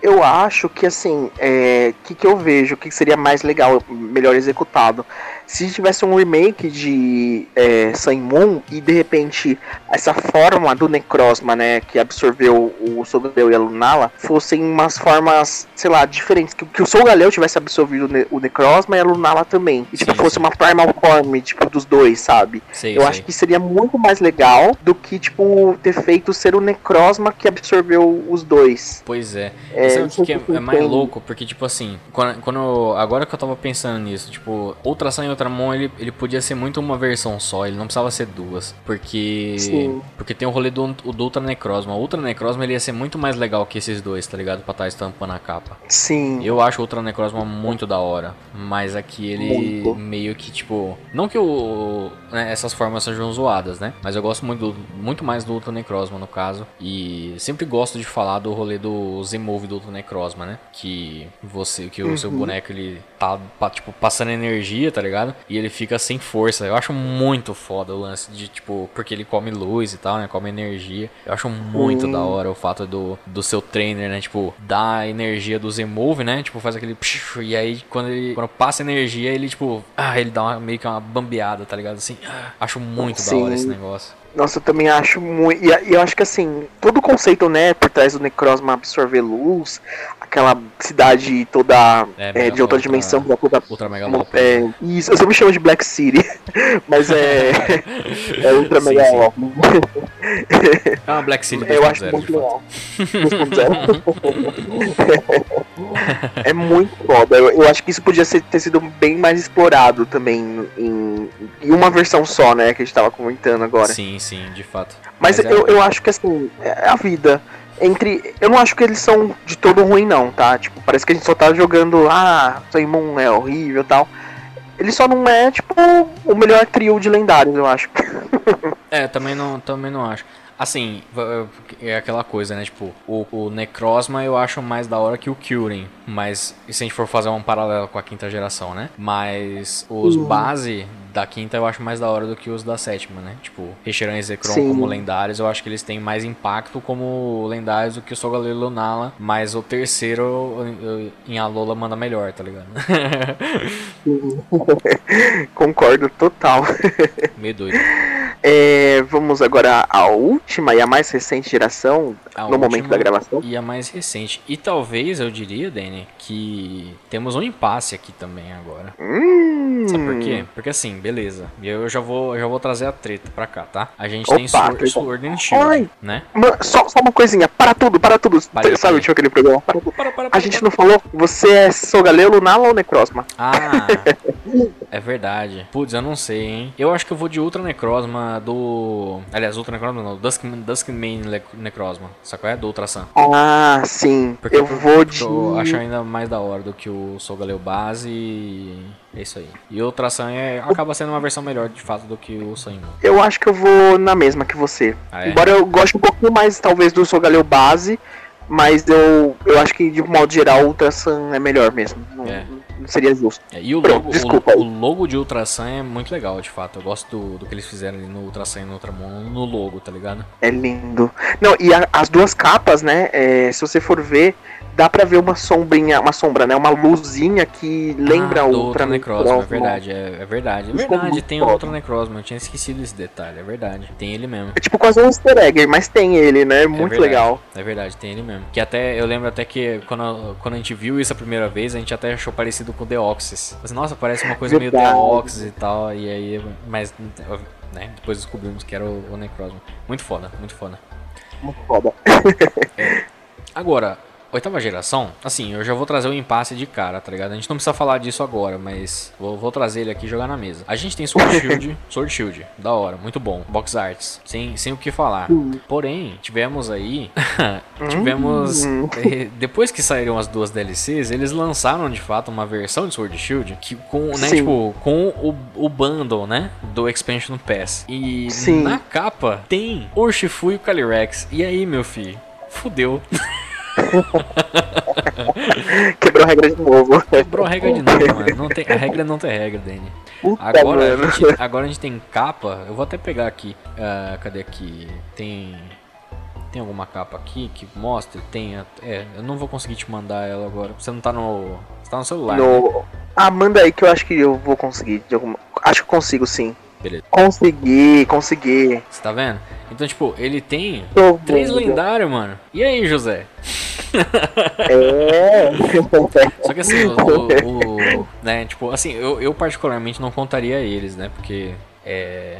[SPEAKER 2] Eu acho que assim, é, que que eu vejo, que seria mais legal, melhor executado. Se tivesse um remake de é, Sun Moon e de repente essa forma do Necrozma, né, que absorveu o Solgaleo e a Lunala, fossem umas formas, sei lá, diferentes. Que, que o Solgaleo tivesse absorvido o Ne- o Necrozma e a Lunala também. E tipo,
[SPEAKER 1] Sim,
[SPEAKER 2] fosse
[SPEAKER 1] sim.
[SPEAKER 2] uma Primal Form, tipo, dos dois, sabe?
[SPEAKER 1] Sei,
[SPEAKER 2] Eu acho que seria muito mais legal do que, tipo, ter feito ser o Necrozma que absorveu os dois.
[SPEAKER 1] Pois é.
[SPEAKER 2] É,
[SPEAKER 1] sabe o que, que é, é mais louco? Porque, tipo assim, quando, quando eu- agora que eu tava pensando nisso, tipo, Ultrasan e Ultramon, ele, ele podia ser muito uma versão só, ele não precisava ser duas. Porque.
[SPEAKER 2] Sim.
[SPEAKER 1] Porque tem o rolê do, do Ultra Necrozma. O Ultra Necrozma ele ia ser muito mais legal que esses dois, tá ligado? Pra estar estampando a capa.
[SPEAKER 2] Sim.
[SPEAKER 1] Eu acho o Ultra Necrozma muito da hora. Mas aqui ele
[SPEAKER 2] Muito.
[SPEAKER 1] meio que, tipo. Não que o, né, essas formas sejam zoadas, né? Mas eu gosto muito, do- muito mais do Ultra Necrozma, no caso. E sempre gosto de falar do rolê do Z-Move do Ultra Necrozma, né? Que você, que o seu
[SPEAKER 2] Uhum.
[SPEAKER 1] boneco ele tá, tipo, passando energia, tá ligado? E ele fica sem força. Eu acho muito foda o lance de, tipo, porque ele come luz e tal, né? Come energia. Eu acho muito
[SPEAKER 2] Hum.
[SPEAKER 1] da hora o fato do, do seu trainer, né? Tipo, dar a energia do Z-Move, né? Tipo, faz aquele. psh, E aí, quando ele quando passa energia, ele, tipo. Ah, ele dá uma, meio que uma bambeada, tá ligado? Assim. ah, acho muito da
[SPEAKER 2] Sim.
[SPEAKER 1] hora esse negócio.
[SPEAKER 2] Nossa, eu também acho muito. E, eu acho que assim, todo o conceito, né, por trás do Necrozma absorver luz, aquela cidade toda
[SPEAKER 1] É,
[SPEAKER 2] é, de outra dimensão, toda.
[SPEAKER 1] Ultra Mega
[SPEAKER 2] É, isso, eu sempre chamo de Black City, mas é. é Ultra
[SPEAKER 1] Sim,
[SPEAKER 2] Mega
[SPEAKER 1] sim.
[SPEAKER 2] Loco.
[SPEAKER 1] É uma Black City
[SPEAKER 2] Eu acho
[SPEAKER 1] 2.0,
[SPEAKER 2] muito legal. 2.0. é muito foda. Eu, eu acho que isso podia ser- ter sido bem mais explorado também em, em uma versão só, né? Que a gente tava comentando agora.
[SPEAKER 1] Sim, sim, de fato.
[SPEAKER 2] Mas,
[SPEAKER 1] é-
[SPEAKER 2] eu, eu acho que assim, é a vida. Entre. Eu não acho que eles são de todo ruim, não, tá? Tipo, parece que a gente só tá jogando. Ah, Simon é horrível e tal. Ele só não é, tipo, o melhor trio de lendários, eu acho.
[SPEAKER 1] É, também não, também não acho. Assim, va- é aquela coisa, né? Tipo, o, o Necrozma eu acho mais da hora que o Kyurem. Mas, e se a gente for fazer um paralelo com a quinta geração, né? Mas os
[SPEAKER 2] Uhum.
[SPEAKER 1] base da quinta eu acho mais da hora do que os da sétima, né? Tipo, Reshiram e Zekrom
[SPEAKER 2] Sim.
[SPEAKER 1] como lendários, eu acho que eles têm mais impacto como lendários do que o Sogalelo e Lunala. Mas o terceiro em Alola manda melhor, tá ligado?
[SPEAKER 2] Concordo total.
[SPEAKER 1] Meio doido.
[SPEAKER 2] É, vamos agora à última e a mais recente geração,
[SPEAKER 1] A
[SPEAKER 2] no momento da gravação.
[SPEAKER 1] E a mais recente. E talvez eu diria, Danny, que temos um impasse aqui também agora.
[SPEAKER 2] Hum,
[SPEAKER 1] Sabe por quê? Porque assim, beleza. E eu já vou, já vou trazer a treta pra cá, tá? A gente
[SPEAKER 2] Opa,
[SPEAKER 1] tem Sword. Sword and Shield,
[SPEAKER 2] Ai.
[SPEAKER 1] né?
[SPEAKER 2] Mano, só, só uma coisinha, para tudo, para tudo.
[SPEAKER 1] Parei,
[SPEAKER 2] Sabe,
[SPEAKER 1] parei.
[SPEAKER 2] tinha aquele programa? Para tudo.
[SPEAKER 1] Para, para,
[SPEAKER 2] A
[SPEAKER 1] para,
[SPEAKER 2] gente
[SPEAKER 1] para.
[SPEAKER 2] não falou, você é Sogaleu, Lunala ou Necrosma?
[SPEAKER 1] Ah, é verdade. Putz, eu não sei, hein? Eu acho que eu vou de Ultra Necrosma do. Aliás, Ultra Necrosma não, Dusk, Duskmane Le- Necrosma. Qual é? Do Ultra Sun.
[SPEAKER 2] Ah, sim.
[SPEAKER 1] Porque
[SPEAKER 2] eu vou de.
[SPEAKER 1] Eu acho ainda mais da hora do que o Sogaleu base e. É isso aí. E o Ultra Sun é, acaba sendo uma versão melhor de fato do que o Sun.
[SPEAKER 2] Eu acho que eu vou na mesma que você.
[SPEAKER 1] Ah, é?
[SPEAKER 2] Embora eu goste um pouquinho mais, talvez, do Sogaleu base, mas eu, eu acho que, de modo geral, o Ultra Sun é melhor mesmo. Não,
[SPEAKER 1] É.
[SPEAKER 2] seria justo.
[SPEAKER 1] É, e o logo,
[SPEAKER 2] desculpa
[SPEAKER 1] o, o logo de Ultra Sun é muito legal, de fato. Eu gosto do, do que eles fizeram ali no Ultra Sun e no Ultramon no logo, tá ligado?
[SPEAKER 2] É lindo. Não, e a- as duas capas, né? é, se você for ver, dá pra ver uma sombrinha, uma sombra, né? Uma luzinha que lembra
[SPEAKER 1] ah,
[SPEAKER 2] o Ultra
[SPEAKER 1] Necrosma, é
[SPEAKER 2] Necrosma.
[SPEAKER 1] verdade, é, é verdade. É verdade, tem o. Ultra Necrosma, eu tinha esquecido esse detalhe, é verdade. Tem ele mesmo.
[SPEAKER 2] É tipo quase um easter egg, mas tem ele, né? Muito
[SPEAKER 1] verdade,
[SPEAKER 2] legal.
[SPEAKER 1] É verdade, tem ele mesmo. Que até, eu lembro até que quando, quando a gente viu isso a primeira vez, a gente até achou parecido com o Deoxys. Mas, nossa, parece uma coisa meio
[SPEAKER 2] Verdade.
[SPEAKER 1] Deoxys e tal, e aí, mas, né, depois descobrimos que era o, o Necrosma. Muito foda, muito foda.
[SPEAKER 2] Muito foda.
[SPEAKER 1] Agora, oitava geração, assim, eu já vou trazer o impasse de cara, tá ligado? A gente não precisa falar disso agora, mas vou, vou trazer ele aqui e jogar na mesa. A gente tem Sword Shield, Sword Shield, da hora, muito bom. Box Arts, sem, sem o que falar. Porém, tivemos aí. tivemos.
[SPEAKER 2] Hum.
[SPEAKER 1] eh, Depois que saíram as duas DLCs, eles lançaram de fato uma versão de Sword Shield que com, né, tipo, com o, o bundle, né? Do Expansion Pass. E
[SPEAKER 2] Sim.
[SPEAKER 1] na capa tem Urshifu e o Calyrex. E aí, meu filho? Fudeu.
[SPEAKER 2] Quebrou a regra de novo.
[SPEAKER 1] Quebrou a regra de novo, mano. Não tem, a regra não tem regra, Danny.
[SPEAKER 2] Puta,
[SPEAKER 1] Agora a, gente, agora a gente tem capa. Eu vou até pegar aqui. ah, cadê aqui? Tem. Tem alguma capa aqui que mostra? Tem. É, eu não vou conseguir te mandar ela agora. Você não tá no. Você tá no celular. né?
[SPEAKER 2] No... Ah, manda aí que eu acho que eu vou conseguir. Alguma... Acho que consigo sim.
[SPEAKER 1] Beleza.
[SPEAKER 2] Consegui, consegui.
[SPEAKER 1] Você tá vendo? Então, tipo, ele tem
[SPEAKER 2] Tô
[SPEAKER 1] três
[SPEAKER 2] vendo.
[SPEAKER 1] lendários, mano. E aí, José?
[SPEAKER 2] É.
[SPEAKER 1] Só que assim, o, o- o- né, tipo, assim, eu, eu particularmente não contaria eles, né? Porque é,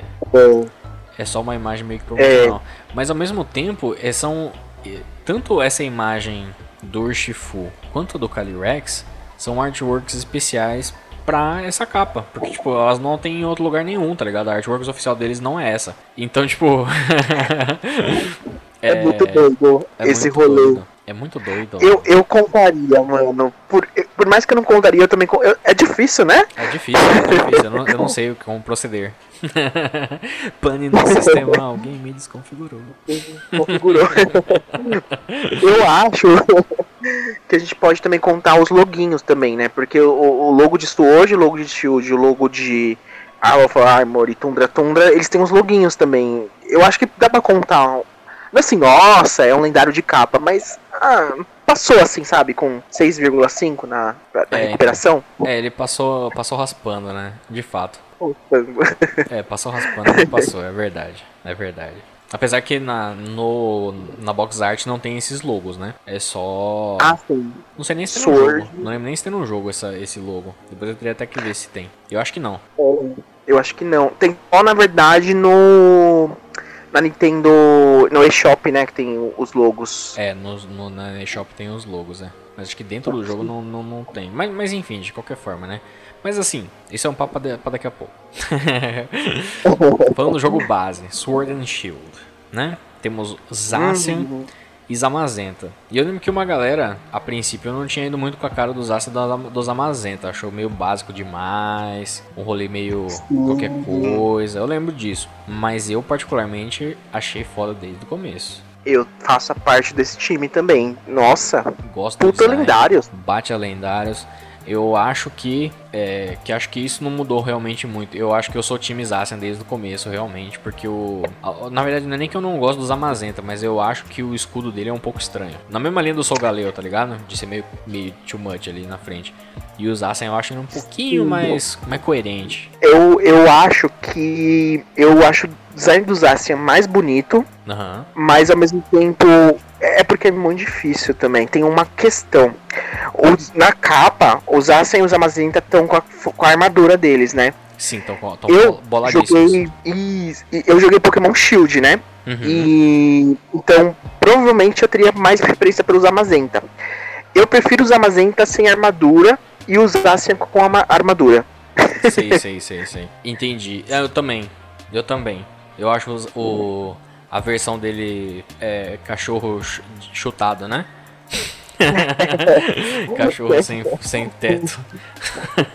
[SPEAKER 1] é só uma imagem meio que promocional. Mas ao mesmo tempo, é, são. é, Tanto essa imagem do Urshifu quanto do Calyrex são artworks especiais pra essa capa. Porque, tipo, elas não tem em outro lugar nenhum, tá ligado? A artworks oficial deles não é essa. Então, tipo.
[SPEAKER 2] É, muito doido
[SPEAKER 1] é
[SPEAKER 2] esse
[SPEAKER 1] muito
[SPEAKER 2] rolê.
[SPEAKER 1] doido. É muito doido.
[SPEAKER 2] Eu, eu contaria, mano. Por, por mais que eu não contaria, eu também. eu- é difícil, né?
[SPEAKER 1] É difícil, é difícil. Eu não, eu não sei como proceder. Pane no sistema, alguém me desconfigurou.
[SPEAKER 2] Configurou. eu acho que a gente pode também contar os loguinhos também, né? Porque o, o logo de Sword, o logo de Shield, o logo de Alpha Armor e Tundra Tundra, eles têm uns loguinhos também. Eu acho que dá pra contar. Não assim, nossa, é um lendário de capa, mas ah, passou assim, sabe? Com 6,5 na, na
[SPEAKER 1] É,
[SPEAKER 2] recuperação.
[SPEAKER 1] É, ele passou, passou raspando, né? De fato. É, passou raspando, passou, é verdade. É verdade. Apesar que na, no, na box art não tem esses logos, né? É só.
[SPEAKER 2] Ah, sim.
[SPEAKER 1] Não sei nem se tem no jogo. Não lembro nem se tem no jogo essa, esse logo. Depois eu teria até que ver se tem. Eu acho que não.
[SPEAKER 2] Eu acho que não. Tem só, na verdade, no. Na Nintendo. No eShop, né? Que tem os logos.
[SPEAKER 1] É, no, no, na eShop tem os logos, né? Mas acho que dentro do jogo não, não, não tem. Mas, mas enfim, de qualquer forma, né? Mas assim, isso é um papo pra, daqui a pouco. Falando do jogo base, Sword and Shield, né? Temos Zacian
[SPEAKER 2] Uhum.
[SPEAKER 1] e Zamazenta. E eu lembro que uma galera, a princípio, eu não tinha ido muito com a cara dos Zacian e do Zamazenta. Achou meio básico demais, um rolê meio qualquer coisa. Eu lembro disso. Mas eu, particularmente, achei foda desde o começo.
[SPEAKER 2] Eu faço a parte desse time também. Nossa,
[SPEAKER 1] Gosto do
[SPEAKER 2] puta
[SPEAKER 1] design.
[SPEAKER 2] lendários.
[SPEAKER 1] bate a lendários. Eu acho que é, que acho que isso não mudou realmente muito. Eu acho que eu sou time Zacian desde o começo, realmente, porque o na verdade não é nem que eu não gosto dos Amazenta, mas eu acho que o escudo dele é um pouco estranho. Na mesma linha do Solgaleo, tá ligado? De ser meio meio too much ali na frente. E o Zacian eu acho ele um pouquinho mais mais coerente.
[SPEAKER 2] Eu, eu acho que. Eu acho o design do Zacian mais bonito,
[SPEAKER 1] Aham.
[SPEAKER 2] mas ao mesmo tempo. É porque é muito difícil também. Tem uma questão. Os- na capa, os Zacian e os Amazenta estão com a, com a armadura deles, né?
[SPEAKER 1] Sim, então, então
[SPEAKER 2] eu joguei e, eu joguei Pokémon Shield, né? Uhum. E então provavelmente eu teria mais preferência pelo Zamazenta. Eu prefiro usar Zamazenta sem armadura e usar sem com a armadura.
[SPEAKER 1] Sei, sei, sei, sei. Entendi. É, eu também. Eu também. Eu acho o, a versão dele é cachorro chutado, né? Cachorro sem, sem teto.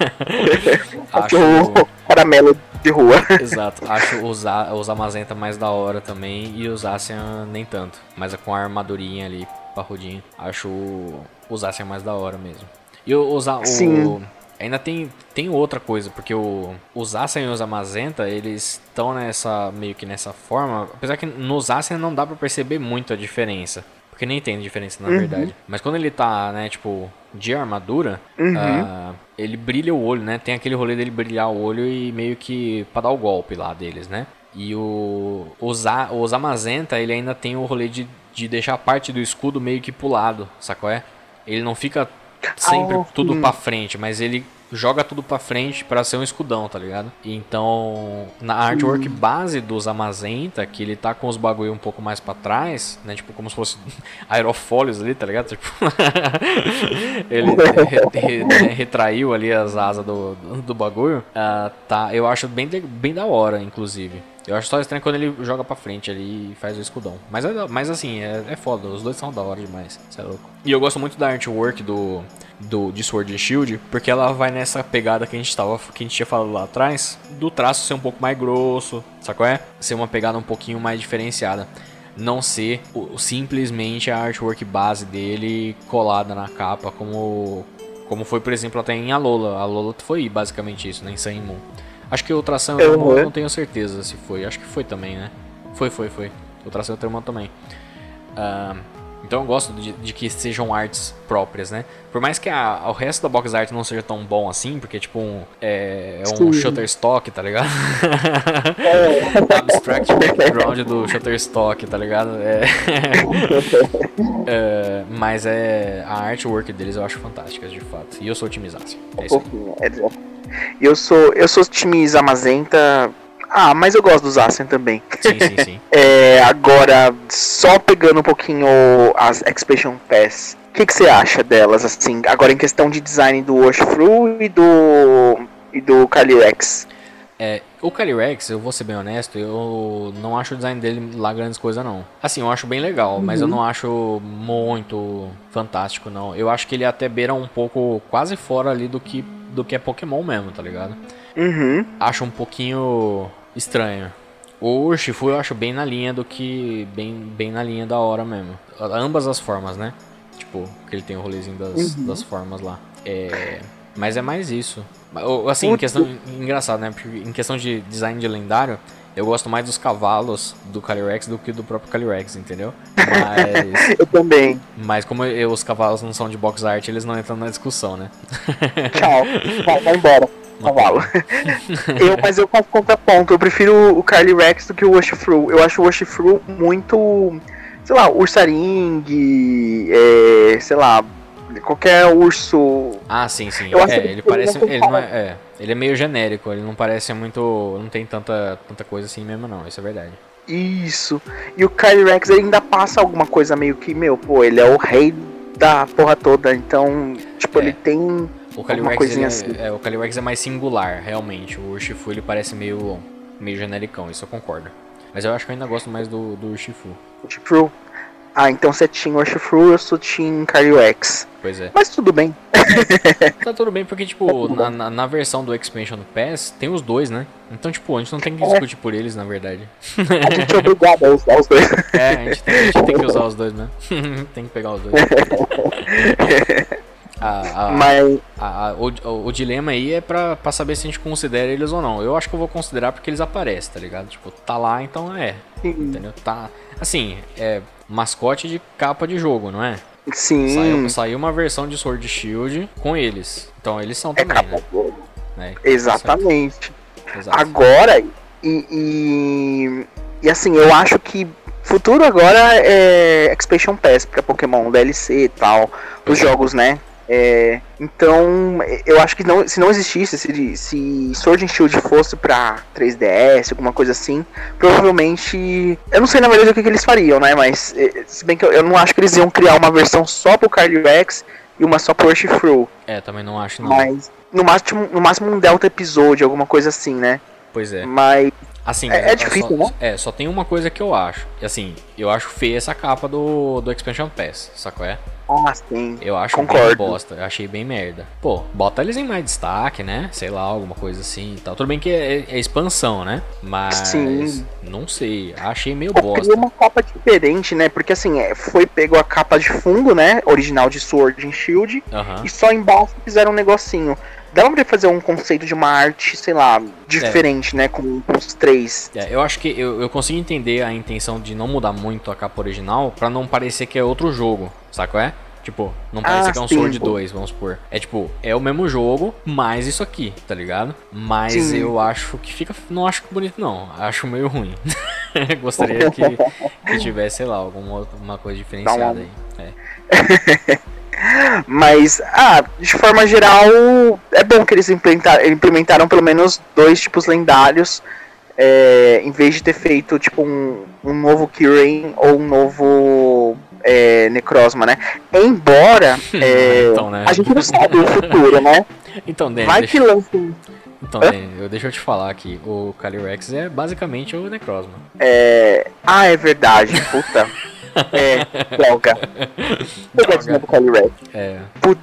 [SPEAKER 2] Cachorro caramelo de rua.
[SPEAKER 1] Exato. Acho os, os Amazenta mais da hora também e os Asian nem tanto. Mas é com a armadurinha ali, parrudinho. Acho os Asian mais da hora mesmo. E os, o, Sim. Ainda tem, tem outra coisa, porque o, os Asian e os Amazenta, eles estão nessa meio que nessa forma. Apesar que nos Asian não dá pra perceber muito a diferença. Porque nem tem diferença na uhum. verdade. Mas quando ele tá, né, tipo, de armadura, uhum. uh, ele brilha o olho, né? Tem aquele rolê dele brilhar o olho e meio que pra dar o golpe lá deles, né? E o os, os Amazenta, ele ainda tem o rolê de, de deixar a parte do escudo meio que pro lado, sacou? É? Ele não fica sempre oh, tudo hum. pra frente, mas ele joga tudo pra frente para ser um escudão, tá ligado? Então, na artwork uhum. base dos Amazenta, que ele tá com os bagulho um pouco mais para trás, né? Tipo, como se fosse aerofólios ali, tá ligado? Tipo, ele re, re, retraiu ali as asas do, do, do bagulho. Uh, tá, eu acho bem, bem da hora, inclusive. Eu acho só estranho quando ele joga pra frente ali e faz o escudão. Mas, é, mas assim, é, é foda. Os dois são da hora demais. Você é louco. E eu gosto muito da artwork do, do, de Sword and Shield, porque ela vai nessa pegada que a gente tava, que a gente tinha falado lá atrás, do traço ser um pouco mais grosso, sacou é? Ser uma pegada um pouquinho mais diferenciada. Não ser o, simplesmente a artwork base dele colada na capa, como, como foi, por exemplo, até em Alola. A Alola foi basicamente isso, né? Em Sun Moon. Acho que o Tração eu não, não tenho certeza se foi. Acho que foi também, né? Foi, foi, foi. O Tração Termão também. Uh, então eu gosto de, de, que sejam artes próprias, né? Por mais que a, o resto da box art não seja tão bom assim, porque tipo um, é, é um Shutterstock, tá ligado? É. Abstract background do Shutterstock, tá ligado? É. é, mas é a artwork deles eu acho fantástica, de fato. E eu sou otimização. É isso aí.
[SPEAKER 2] Eu sou, eu sou time Zamazenta. Ah, mas eu gosto dos Ascen também.
[SPEAKER 1] Sim, sim, sim.
[SPEAKER 2] é, agora, só pegando um pouquinho as Expansion Pass, o que, que você acha delas, assim, agora em questão de design do Washfru e do. e do Calyrex?
[SPEAKER 1] É, o Calyrex, eu vou ser bem honesto, eu não acho o design dele lá grandes coisas não. Assim, eu acho bem legal, uhum. mas eu uhum. não acho muito fantástico não. Eu acho que ele até beira um pouco quase fora ali do que do que é Pokémon mesmo, tá ligado?
[SPEAKER 2] Uhum.
[SPEAKER 1] Acho um pouquinho estranho. O Urshifu eu acho bem na linha do que. Bem, bem na linha da hora mesmo. Ambas as formas, né? Tipo, que ele tem o rolezinho das, uhum. das formas lá. É. Mas é mais isso. Assim, em questão. Engraçado, né? Porque em questão de design de lendário, eu gosto mais dos cavalos do Calyrex do que do próprio Calyrex, entendeu?
[SPEAKER 2] Mas. eu também.
[SPEAKER 1] Mas como eu, os cavalos não são de box art, eles não entram na discussão, né?
[SPEAKER 2] Tchau. Vai, vai embora. Cavalo. eu, mas eu faço contraponto. Eu prefiro o Calyrex do que o Washfru. Eu acho o Washfru muito. Sei lá, Ursaring. É, sei lá, qualquer urso.
[SPEAKER 1] Ah, sim, sim. Eu é, ele parece. Ele, não é, é, ele é meio genérico, ele não parece muito. Não tem tanta, tanta coisa assim mesmo, não, isso é verdade.
[SPEAKER 2] Isso. E o Kyle Rex ainda passa alguma coisa meio que, meu, pô, ele é o rei da porra toda, então, tipo, é. ele tem.
[SPEAKER 1] O Calyrex, é, assim. é, o Calyrex é mais singular, realmente. O Urshifu ele parece meio, meio genericão, isso eu concordo. Mas eu acho que eu ainda gosto mais do, do Urshifu.
[SPEAKER 2] Urshifu. Ah, então você tinha Urshifu, eu sou Team X.
[SPEAKER 1] Pois é.
[SPEAKER 2] Mas tudo bem.
[SPEAKER 1] tá tudo bem, porque, tipo, na, na, na, versão do Expansion Pass tem os dois, né? Então, tipo, a gente não tem que é. discutir por eles, na verdade.
[SPEAKER 2] A gente é obrigado a usar os dois.
[SPEAKER 1] É, a gente tem, a gente tem que usar os dois, né? tem que pegar os dois. A, a, Mas... A, o, o, dilema aí é pra, pra saber se a gente considera eles ou não. Eu acho que eu vou considerar porque eles aparecem, tá ligado? Tipo, tá lá, então é. Sim. Entendeu? Tá. Assim, é mascote de capa de jogo, não é?
[SPEAKER 2] Sim.
[SPEAKER 1] Saiu, saiu uma versão de Sword Shield com eles. Então eles são é também, é né?
[SPEAKER 2] né? Exatamente. Agora, e, e, e assim, eu acho que futuro agora é Expansion Pass pra Pokémon, DLC e tal, os jogos, né? É, então, eu acho que não, se não existisse, se, se Sword and Shield fosse pra 3DS, alguma coisa assim, provavelmente. Eu não sei na verdade o que, que eles fariam, né? Mas, é, se bem que eu, eu, não acho que eles iam criar uma versão só pro Carly Rex e uma só pro Urshifu.
[SPEAKER 1] É, também não acho, não.
[SPEAKER 2] Mas, no máximo, no máximo um Delta episódio, alguma coisa assim, né?
[SPEAKER 1] Pois é.
[SPEAKER 2] Mas.
[SPEAKER 1] Assim,
[SPEAKER 2] é, é difícil,
[SPEAKER 1] só,
[SPEAKER 2] né?
[SPEAKER 1] É, só tem uma coisa que eu acho. E assim, eu acho feia essa capa do, do Expansion Pass, sacou? É?
[SPEAKER 2] Ah, sim.
[SPEAKER 1] Eu acho
[SPEAKER 2] Concordo.
[SPEAKER 1] bem bosta, eu achei bem merda. Pô, bota eles em mais destaque, né? Sei lá, alguma coisa assim e tal. Tudo bem que é, é expansão, né? Mas.
[SPEAKER 2] Sim.
[SPEAKER 1] Não sei, achei meio
[SPEAKER 2] Eu
[SPEAKER 1] bosta.
[SPEAKER 2] uma capa diferente, né? Porque assim, é, foi pego a capa de fundo, né? Original de Sword and Shield.
[SPEAKER 1] Aham.
[SPEAKER 2] E só embaixo fizeram um negocinho. Dava pra fazer um conceito de uma arte, sei lá, diferente, né? Com, com os três.
[SPEAKER 1] É, eu acho que eu, eu consigo entender a intenção de não mudar muito a capa original pra não parecer que é outro jogo, saco é? Tipo, não parecer
[SPEAKER 2] Ah,
[SPEAKER 1] que é um
[SPEAKER 2] sim,
[SPEAKER 1] Sword
[SPEAKER 2] pô.
[SPEAKER 1] 2, vamos supor. É tipo, é o mesmo jogo, mais isso aqui, tá ligado? Mas
[SPEAKER 2] Sim.
[SPEAKER 1] eu acho que fica. Não acho bonito, não. Acho meio ruim. Gostaria que, que tivesse, sei lá, alguma uma coisa diferenciada aí. É.
[SPEAKER 2] Mas, ah, de forma geral, é bom que eles implementaram, implementaram pelo menos dois tipos lendários. é, em vez de ter feito tipo um, um novo Kirin ou um novo é, Necrozma, né? Embora é,
[SPEAKER 1] Então, né?
[SPEAKER 2] a gente não sabe o futuro, né?
[SPEAKER 1] Então, Danny,
[SPEAKER 2] Vai
[SPEAKER 1] deixa,
[SPEAKER 2] que lança
[SPEAKER 1] então, eu, deixa eu te falar aqui. O Calyrex é basicamente o Necrozma.
[SPEAKER 2] É... Ah, é verdade, puta. É, droga. Pegadinha do Calyrex.
[SPEAKER 1] É.
[SPEAKER 2] Putz.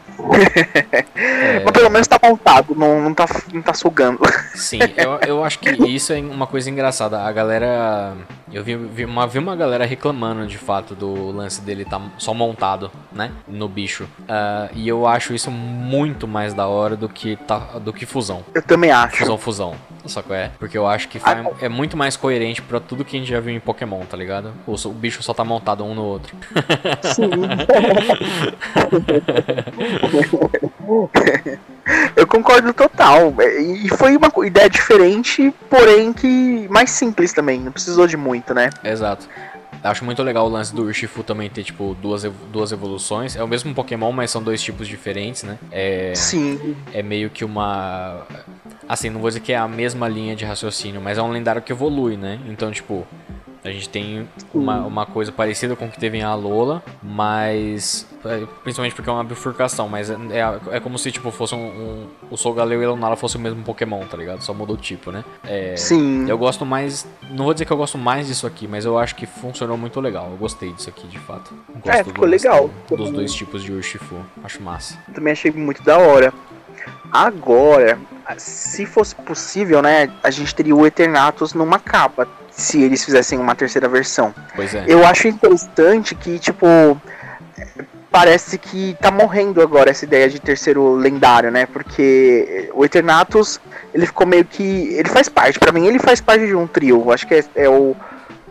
[SPEAKER 2] Mas pelo menos tá montado, não, não, tá, não tá sugando.
[SPEAKER 1] Sim, eu, eu acho que isso é uma coisa engraçada. A galera. Eu vi, vi, uma, vi uma galera reclamando de fato do lance dele tá só montado, né? No bicho. Ah, e eu acho isso muito mais da hora do que, tá, do que fusão.
[SPEAKER 2] Eu também acho.
[SPEAKER 1] Fusão, fusão. Só que é. Porque eu acho que foi- é muito mais coerente pra tudo que a gente já viu em Pokémon, tá ligado? O, o bicho só tá montado um no outro.
[SPEAKER 2] Sim. Eu concordo total. E foi uma ideia diferente, porém que mais simples também. Não precisou de muito, né?
[SPEAKER 1] Exato. Acho muito legal o lance do Urshifu também ter, tipo, duas, duas evoluções. É o mesmo Pokémon, mas são dois tipos diferentes, né? É,
[SPEAKER 2] Sim.
[SPEAKER 1] é meio que uma. Assim, não vou dizer que é a mesma linha de raciocínio, mas é um lendário que evolui, né? Então, tipo, a gente tem uma, uma coisa parecida com o que teve em Alola, mas. é, Principalmente porque é uma bifurcação, mas é, é, é como se, tipo, fosse um. um o Solgaleo e o Lunala fosse o mesmo Pokémon, tá ligado? Só mudou o tipo, né? É,
[SPEAKER 2] Sim.
[SPEAKER 1] eu gosto mais. Não vou dizer que eu gosto mais disso aqui, mas eu acho que funcionou muito legal. Eu gostei disso aqui, de fato. Gosto
[SPEAKER 2] É, ficou legal.
[SPEAKER 1] Dos dois tipos de Urshifu. Acho massa.
[SPEAKER 2] Também achei muito da hora. Agora, se fosse possível, né? A gente teria o Eternatus numa capa. Se eles fizessem uma terceira versão.
[SPEAKER 1] Pois é.
[SPEAKER 2] Eu acho interessante que, tipo, parece que tá morrendo agora essa ideia de terceiro lendário, né? Porque o Eternatus, ele ficou meio que. Ele faz parte, pra mim, ele faz parte de um trio. Acho que é, é o.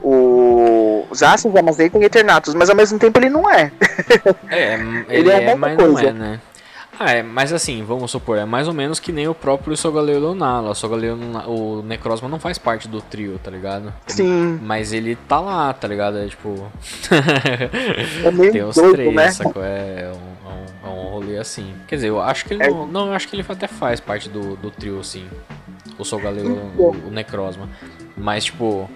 [SPEAKER 2] O Zacian, Zamazenta e Eternatus, mas ao mesmo tempo ele não é.
[SPEAKER 1] É,
[SPEAKER 2] Ele
[SPEAKER 1] ele
[SPEAKER 2] é
[SPEAKER 1] é, mas não
[SPEAKER 2] coisa.
[SPEAKER 1] é, né? Ah, é, mas assim, vamos supor, é mais ou menos que nem o próprio Sogaleo Lunala. O Sogaleo o Necrozma não faz parte do trio, tá ligado?
[SPEAKER 2] Sim,
[SPEAKER 1] Mas ele tá lá, tá ligado? É tipo.
[SPEAKER 2] é meio
[SPEAKER 1] Tem os
[SPEAKER 2] doido,
[SPEAKER 1] três,
[SPEAKER 2] né?
[SPEAKER 1] sacou? É um, é um- é um rolê assim. Quer dizer, eu acho que ele
[SPEAKER 2] É.
[SPEAKER 1] não. Não, eu acho que ele até faz parte do, do trio, assim. O Sogaleo, o, o Necrozma. Mas, tipo.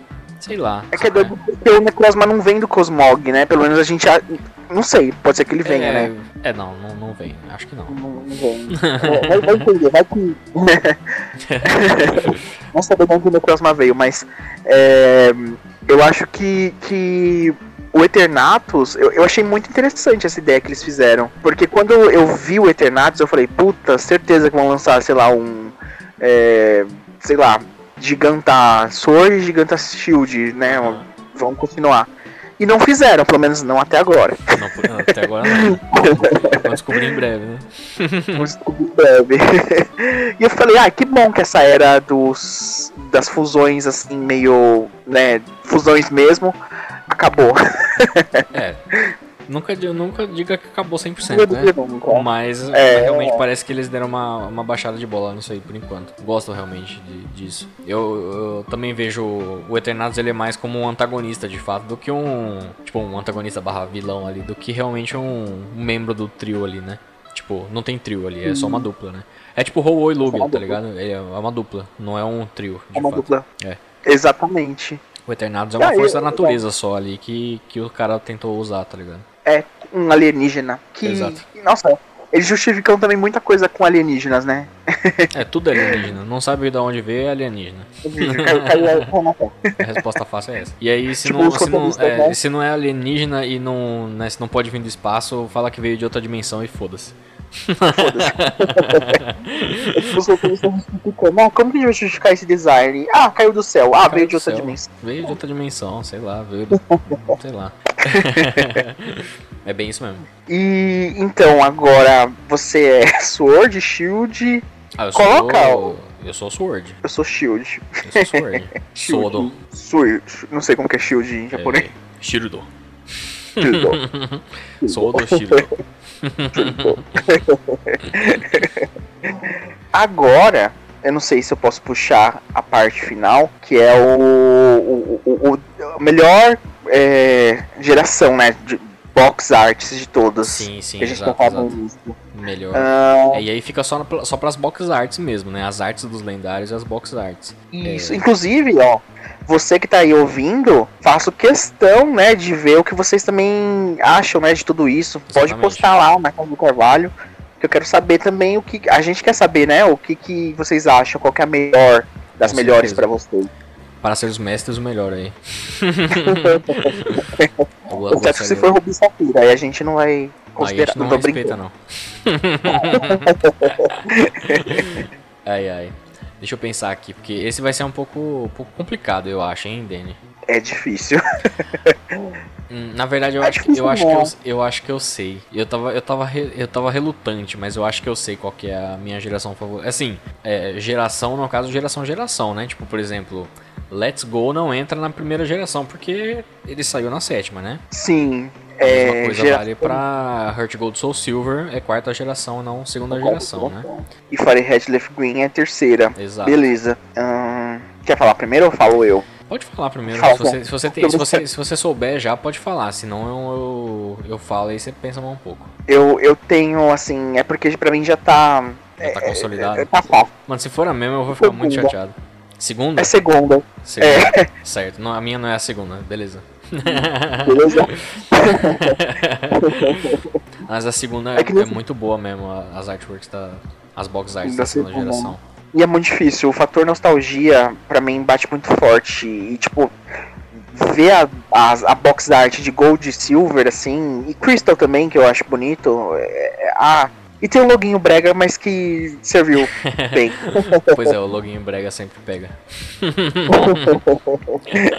[SPEAKER 1] Sei lá.
[SPEAKER 2] É que é doido porque o Necrozma não vem do Cosmog, né? Pelo menos a gente. a- Não sei, pode ser que ele venha,
[SPEAKER 1] é,
[SPEAKER 2] né?
[SPEAKER 1] É, não, não, não vem. Acho que não.
[SPEAKER 2] Não, não vem. É, vai, vai entender, vai que. não de onde o Necrozma veio, mas. é, eu acho que. que o Eternatus, eu, eu achei muito interessante essa ideia que eles fizeram. Porque quando eu vi o Eternatus, eu falei, puta, certeza que vão lançar, sei lá, um. é, sei lá, Giganta Sword e Giganta Shield, né? Vão continuar. E não fizeram, pelo menos não até agora.
[SPEAKER 1] Não, até agora não. Vamos descobrir em breve, né?
[SPEAKER 2] Vamos descobrir em breve. e eu falei, ah, que bom que essa era dos das fusões assim meio, né, fusões mesmo, acabou.
[SPEAKER 1] É. Nunca, nunca diga que acabou 100%,
[SPEAKER 2] Nunca
[SPEAKER 1] né? Mas
[SPEAKER 2] É.
[SPEAKER 1] realmente parece que eles deram uma, uma baixada de bola nisso aí por enquanto. Gosto realmente de- disso. Eu, eu também vejo o Eternatus ele é mais como um antagonista de fato do que um. Tipo, um antagonista barra vilão ali, do que realmente um, um membro do trio ali, né? Tipo, não tem trio ali, é só uma dupla, né? É tipo Ho e Lugia, tá ligado? É uma dupla, não é um trio.
[SPEAKER 2] É uma
[SPEAKER 1] fato.
[SPEAKER 2] dupla.
[SPEAKER 1] É.
[SPEAKER 2] Exatamente.
[SPEAKER 1] O Eternatus é uma
[SPEAKER 2] Ah,
[SPEAKER 1] força da natureza só ali que, que o cara tentou usar, tá ligado?
[SPEAKER 2] É um alienígena. Que.
[SPEAKER 1] Exato.
[SPEAKER 2] Nossa, eles justificam também muita coisa com alienígenas, né?
[SPEAKER 1] É, tudo alienígena. Não sabe de onde veio, é alienígena. A resposta fácil é essa. E aí, se,
[SPEAKER 2] Tipo
[SPEAKER 1] não, se, não, é,
[SPEAKER 2] né?
[SPEAKER 1] se não é alienígena e não, né, se não pode vir do espaço, fala que veio de outra dimensão e foda-se.
[SPEAKER 2] Justificando. Ah, como que a gente vai justificar esse design? Ah, caiu do céu. Ah,
[SPEAKER 1] Caiu
[SPEAKER 2] veio de outra
[SPEAKER 1] céu.
[SPEAKER 2] dimensão.
[SPEAKER 1] Veio de outra dimensão, sei lá, veio do... sei lá. é bem isso mesmo.
[SPEAKER 2] E então, agora você é Sword, Shield.
[SPEAKER 1] Ah, eu
[SPEAKER 2] Coloca
[SPEAKER 1] sou... Eu sou Sword.
[SPEAKER 2] Eu sou Shield.
[SPEAKER 1] Eu sou Sword. Sodo.
[SPEAKER 2] Sword. Não sei como que é Shield em japonês.
[SPEAKER 1] É, Shirudo.
[SPEAKER 2] Shield.
[SPEAKER 1] Sodo Shirudo.
[SPEAKER 2] Agora, eu não sei se eu posso puxar a parte final, que é o, o, o- o- melhor é, geração, né? De box arts de todas.
[SPEAKER 1] Sim, sim,
[SPEAKER 2] que a gente
[SPEAKER 1] exato,
[SPEAKER 2] tá falando
[SPEAKER 1] exato. Melhor.
[SPEAKER 2] Ah,
[SPEAKER 1] É, e aí fica só, na, só pras box arts mesmo, né? As artes dos lendários e as box arts.
[SPEAKER 2] Isso.
[SPEAKER 1] É.
[SPEAKER 2] Inclusive, ó, você que tá aí ouvindo, faço questão, né, de ver o que vocês também acham, né, de tudo isso. Pode
[SPEAKER 1] Exatamente.
[SPEAKER 2] postar lá na casa do Carvalho, que eu quero saber também o que a gente quer saber, né, o que que vocês acham, qual que é a melhor das
[SPEAKER 1] Com
[SPEAKER 2] melhores pra vocês.
[SPEAKER 1] Para ser os mestres, o melhor aí.
[SPEAKER 2] Exceto se for Rubi Safira, aí a gente não vai
[SPEAKER 1] Aí a
[SPEAKER 2] considerar.
[SPEAKER 1] gente não
[SPEAKER 2] tô
[SPEAKER 1] respeita,
[SPEAKER 2] brincando.
[SPEAKER 1] não. ai, ai. Deixa eu pensar aqui, porque esse vai ser um pouco, um pouco complicado, eu acho, hein, Danny?
[SPEAKER 2] É difícil.
[SPEAKER 1] Hum, Na verdade, eu,
[SPEAKER 2] É
[SPEAKER 1] acho, que- eu, acho que eu, eu acho que eu sei. Eu tava, eu, tava re- eu tava relutante, mas eu acho que eu sei qual que é a minha geração favorita. Assim, é, geração, no caso, geração, geração, né? Tipo, por exemplo, Let's Go não entra na primeira geração, porque ele saiu na sétima, né?
[SPEAKER 2] Sim.
[SPEAKER 1] A mesma
[SPEAKER 2] É,
[SPEAKER 1] coisa
[SPEAKER 2] gera-
[SPEAKER 1] vale pra Heart Gold Soul Silver, é quarta geração, não segunda geração, né?
[SPEAKER 2] E Fire Red Left Green é terceira.
[SPEAKER 1] Exato.
[SPEAKER 2] Beleza. Ahn, quer falar primeiro ou falo eu?
[SPEAKER 1] Pode falar primeiro.
[SPEAKER 2] Fala,
[SPEAKER 1] se, você, se, você tem, se, você, se você souber já, pode falar. Senão eu, eu, eu falo e você pensa mais um pouco.
[SPEAKER 2] Eu, eu tenho, assim, é porque pra mim já tá.
[SPEAKER 1] Já tá consolidado.
[SPEAKER 2] É, tá fácil.
[SPEAKER 1] Mano, se for a mesma, eu vou ficar muito
[SPEAKER 2] Segunda.
[SPEAKER 1] chateado. Segunda?
[SPEAKER 2] É segunda,
[SPEAKER 1] Segunda. Certo. Não, a minha não é a segunda, beleza.
[SPEAKER 2] Beleza?
[SPEAKER 1] Mas a segunda
[SPEAKER 2] É
[SPEAKER 1] é, muito boa mesmo, a- as artworks da. As box arts
[SPEAKER 2] Da
[SPEAKER 1] da segunda geração.
[SPEAKER 2] E é muito difícil. O fator nostalgia, pra mim, bate muito forte. E, tipo, ver a, a, a box art de Gold e Silver, assim, e Crystal também, que eu acho bonito. É, é- ah, e tem um loginho brega, mas que serviu bem.
[SPEAKER 1] Pois é, o login brega sempre pega.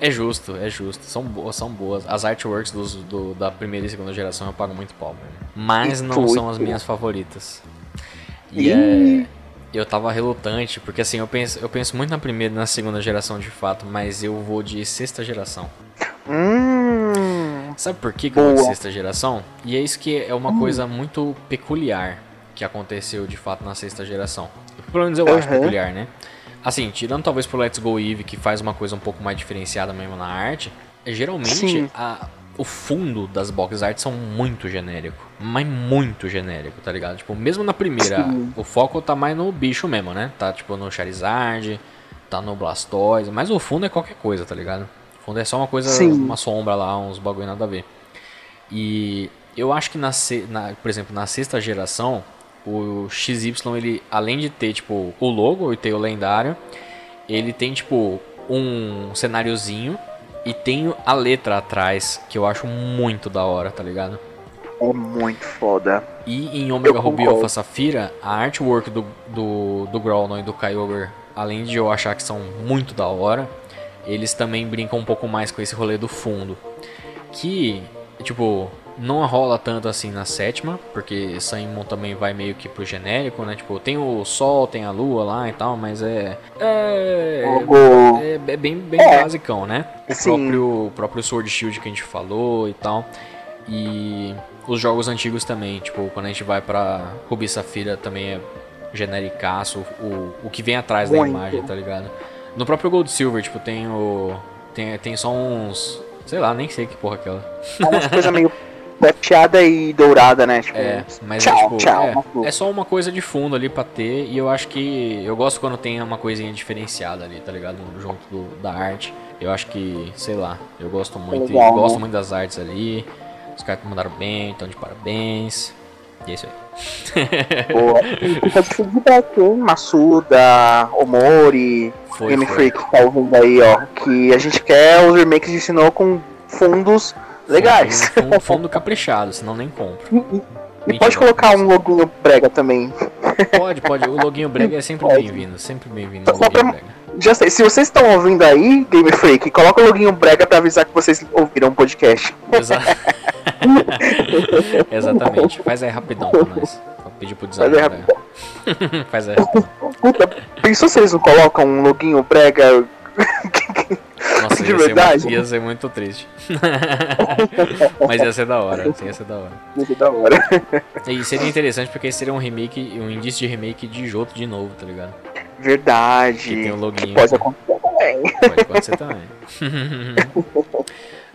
[SPEAKER 1] É justo, é justo. São boas, são boas. As artworks dos, do- da primeira e segunda geração eu pago muito pau, mesmo. Mas não são as minhas favoritas. E é. Eu tava relutante, porque assim, eu penso, eu penso muito na primeira e na segunda geração de fato, mas eu vou de sexta geração.
[SPEAKER 2] Hum.
[SPEAKER 1] Sabe por que, que de sexta geração? E é isso que é uma coisa muito peculiar que aconteceu de fato na sexta geração. Pelo menos eu acho
[SPEAKER 2] Aham.
[SPEAKER 1] peculiar, né? Assim, tirando talvez pro Let's Go Eve, que faz uma coisa um pouco mais diferenciada mesmo na arte, é, geralmente a- o fundo das box arts são muito genérico. Mas muito genérico, tá ligado? Tipo, mesmo na primeira,
[SPEAKER 2] Sim.
[SPEAKER 1] o foco tá mais no bicho mesmo, né? Tá tipo no Charizard, tá no Blastoise, mas o fundo é qualquer coisa, tá ligado? O fundo é só uma coisa,
[SPEAKER 2] Sim.
[SPEAKER 1] uma sombra lá, uns bagulho nada a ver. E eu acho que na, na- por exemplo, na sexta geração, o XY ele além de ter tipo o logo e ter o lendário, ele tem tipo um cenáriozinho e tem a letra atrás que eu acho muito da hora, tá ligado?
[SPEAKER 2] É muito foda.
[SPEAKER 1] E em Omega Ruby. Alpha Safira, a artwork do, do, do e do Kyogre, além de eu achar que são muito da hora, eles também brincam um pouco mais com esse rolê do fundo. Que, tipo, não rola tanto assim na sétima, porque Saimon também vai meio que pro genérico, né? Tipo, tem o Sol, tem a Lua lá e tal, mas é. É. É, é bem, bem
[SPEAKER 2] É.
[SPEAKER 1] basicão, né? O
[SPEAKER 2] Sim.
[SPEAKER 1] próprio, o próprio Sword Shield que a gente falou e tal. E os jogos antigos também, tipo, quando a gente vai pra Ruby Safira também é genericaço, o, o que vem atrás da
[SPEAKER 2] Muito.
[SPEAKER 1] imagem, tá ligado? No próprio Gold Silver, tipo, tem o. Tem, tem só uns. Sei lá, nem sei que porra é aquela.
[SPEAKER 2] É umas coisas meio prateada e dourada, né? Tipo,
[SPEAKER 1] É, mas
[SPEAKER 2] tchau,
[SPEAKER 1] é, tipo,
[SPEAKER 2] tchau.
[SPEAKER 1] é, é só uma coisa de fundo ali pra ter. E eu acho que. Eu gosto quando tem uma coisinha diferenciada ali, tá ligado? Junto do- da arte. Eu acho que, sei lá, eu gosto muito.
[SPEAKER 2] legal,
[SPEAKER 1] gosto
[SPEAKER 2] né?
[SPEAKER 1] muito das artes ali. Os caras mandaram bem, então de parabéns. E é isso aí.
[SPEAKER 2] Boa. E hein? Massuda, Omori,
[SPEAKER 1] Foi,
[SPEAKER 2] Game
[SPEAKER 1] foi.
[SPEAKER 2] Freak tá ouvindo aí, ó. Que a gente quer os remakes de Sinnoh com fundos legais.
[SPEAKER 1] Fundo, fundo, fundo caprichado, senão nem compro.
[SPEAKER 2] E pode colocar um loginho brega também.
[SPEAKER 1] Pode, pode. O loginho brega é sempre bem-vindo. Sempre bem-vindo.
[SPEAKER 2] Já sei, se vocês estão ouvindo aí, Game Freak, coloca o loginho brega pra avisar que vocês ouviram o podcast.
[SPEAKER 1] Exa- Exatamente. Faz aí rapidão pra nós. Vou pedir pro
[SPEAKER 2] Faz aí
[SPEAKER 1] né? Faz aí.
[SPEAKER 2] Puta, pensou se eles não colocam um loginho brega?
[SPEAKER 1] Nossa,
[SPEAKER 2] De
[SPEAKER 1] ia ser,
[SPEAKER 2] verdade?
[SPEAKER 1] muito, ia ser muito triste. Mas ia ser da hora, ia ser da hora.
[SPEAKER 2] Muito da hora.
[SPEAKER 1] E seria interessante porque seria um remake, um indício de remake de Joto de novo, tá ligado? Que
[SPEAKER 2] Verdade.
[SPEAKER 1] tem um loginho.
[SPEAKER 2] Pode acontecer também.
[SPEAKER 1] Pode acontecer também.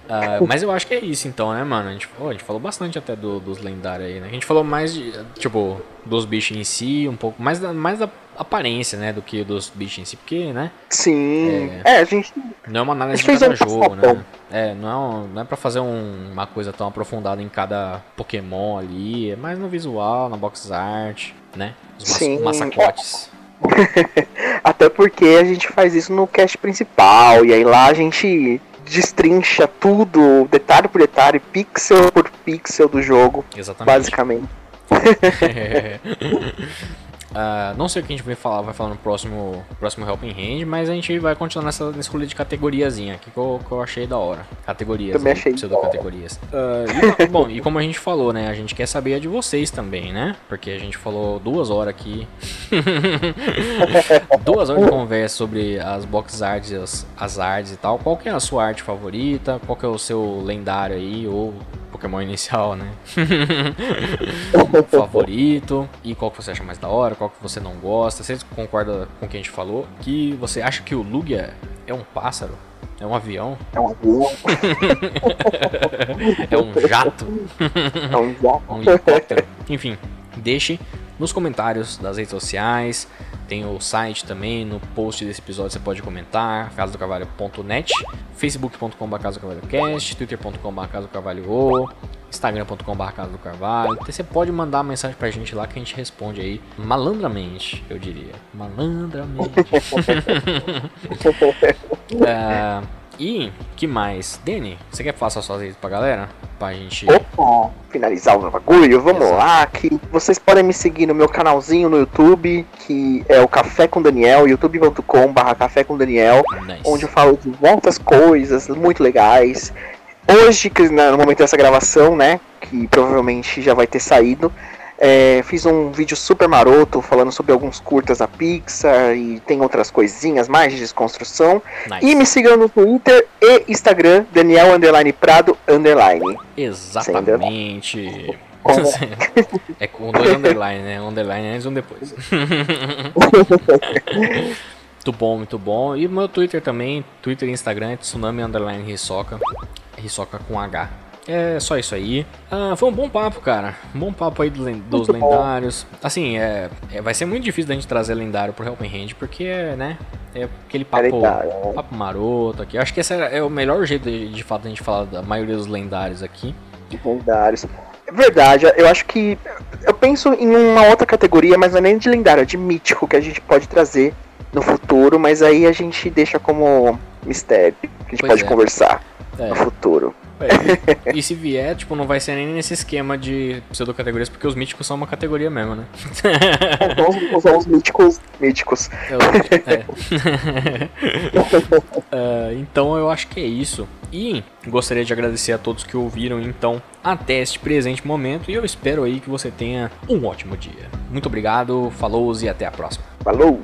[SPEAKER 1] Ah, mas eu acho que é isso então, né, mano? A gente, pô, a gente falou bastante até do- dos lendários aí, né? A gente falou mais de, tipo, dos bichos em si, um pouco mais da, mais da aparência, né, do que dos bichos em si, porque, né,
[SPEAKER 2] Sim. É, a gente.
[SPEAKER 1] não é uma análise de cada jogo, né? É, não é, um, não é pra fazer um- uma coisa tão aprofundada em cada Pokémon ali, é mais no visual, na box art, né? Os mas-
[SPEAKER 2] Sim.
[SPEAKER 1] massacotes.
[SPEAKER 2] Até porque a gente faz isso no cast principal. E aí lá a gente destrincha tudo, detalhe por detalhe, pixel por pixel do jogo,
[SPEAKER 1] Exatamente.
[SPEAKER 2] basicamente.
[SPEAKER 1] Ah, não sei o que a gente vai falar, vai falar no próximo, próximo Helping Hand, mas a gente vai continuar nessa, nesse rolê de categoriazinha aqui que eu, que eu achei da hora. Categorias,
[SPEAKER 2] Também
[SPEAKER 1] aí,
[SPEAKER 2] achei
[SPEAKER 1] pseudo-categorias. Ah, e, bom, e como a gente falou, né, a gente quer saber a de vocês também, né? Porque a gente falou duas horas aqui. duas horas de conversa sobre as box arts, e as, as arts e tal. Qual que é a sua arte favorita? Qual que é o seu lendário aí, ou Pokémon inicial, né? favorito e qual que você acha mais da hora, qual que você não gosta. Você concorda com o que a gente falou? Que você acha que o Lugia é um pássaro? É um avião?
[SPEAKER 2] É um avião,
[SPEAKER 1] É um jato?
[SPEAKER 2] é um jato.
[SPEAKER 1] um helicóptero? Enfim, deixe nos comentários das redes sociais. Tem o site também, no post desse episódio você pode comentar, casadocavalho.net, facebook.com.br casadocavalhocast, twitter.com.br casadocavalho, instagram.com.br casadocavalho. Você pode mandar uma mensagem pra gente lá que a gente responde aí malandramente, eu diria. Malandramente. Ah, e, que mais? Dani, você quer passar suas redes pra galera? Pra gente...
[SPEAKER 2] Opa, finalizar o bagulho, vamos
[SPEAKER 1] Exato.
[SPEAKER 2] lá. Que vocês podem me seguir no meu canalzinho no YouTube, que é o Café com Daniel, youtube.com/barra Café com Daniel,
[SPEAKER 1] Nice.
[SPEAKER 2] onde eu falo de muitas coisas muito legais. Hoje, que na- no momento dessa gravação, né, que provavelmente já vai ter saído, é, fiz um vídeo super maroto falando sobre alguns curtas da Pixar e tem outras coisinhas mais de desconstrução.
[SPEAKER 1] Nice.
[SPEAKER 2] E me sigam no Twitter e Instagram, Daniel Underline Prado Underline.
[SPEAKER 1] Exatamente. É com dois underline, né? Underline antes e um depois. muito bom, muito bom. E meu Twitter também, Twitter e Instagram é Tsunami Underline Hisoka. Hisoka com H. É só isso aí. Ah, foi um bom papo, cara. Um bom papo aí do dos
[SPEAKER 2] Muito bom.
[SPEAKER 1] lendários. Assim, é, é- vai ser muito difícil da gente trazer lendário pro Helping Hand, porque, né? É aquele papo,
[SPEAKER 2] né?
[SPEAKER 1] papo maroto aqui. Acho que esse é, é o melhor jeito de, de fato a gente falar da maioria dos lendários aqui.
[SPEAKER 2] lendários. É verdade, eu acho que. Eu penso em uma outra categoria, mas não é nem de lendário, é de mítico que a gente pode trazer no futuro, mas aí a gente deixa como mistério. Que a gente
[SPEAKER 1] Pois
[SPEAKER 2] pode
[SPEAKER 1] é.
[SPEAKER 2] conversar
[SPEAKER 1] É.
[SPEAKER 2] no futuro.
[SPEAKER 1] E se vier, tipo, não vai ser nem nesse esquema de pseudocategorias, porque os míticos são uma categoria mesmo, né?
[SPEAKER 2] Então, usar os míticos míticos.
[SPEAKER 1] É. Ah, então eu acho que é isso. E gostaria de agradecer a todos que ouviram, então, até este presente momento. E eu espero aí que você tenha um ótimo dia. Muito obrigado, falou e até a próxima.
[SPEAKER 2] Falou!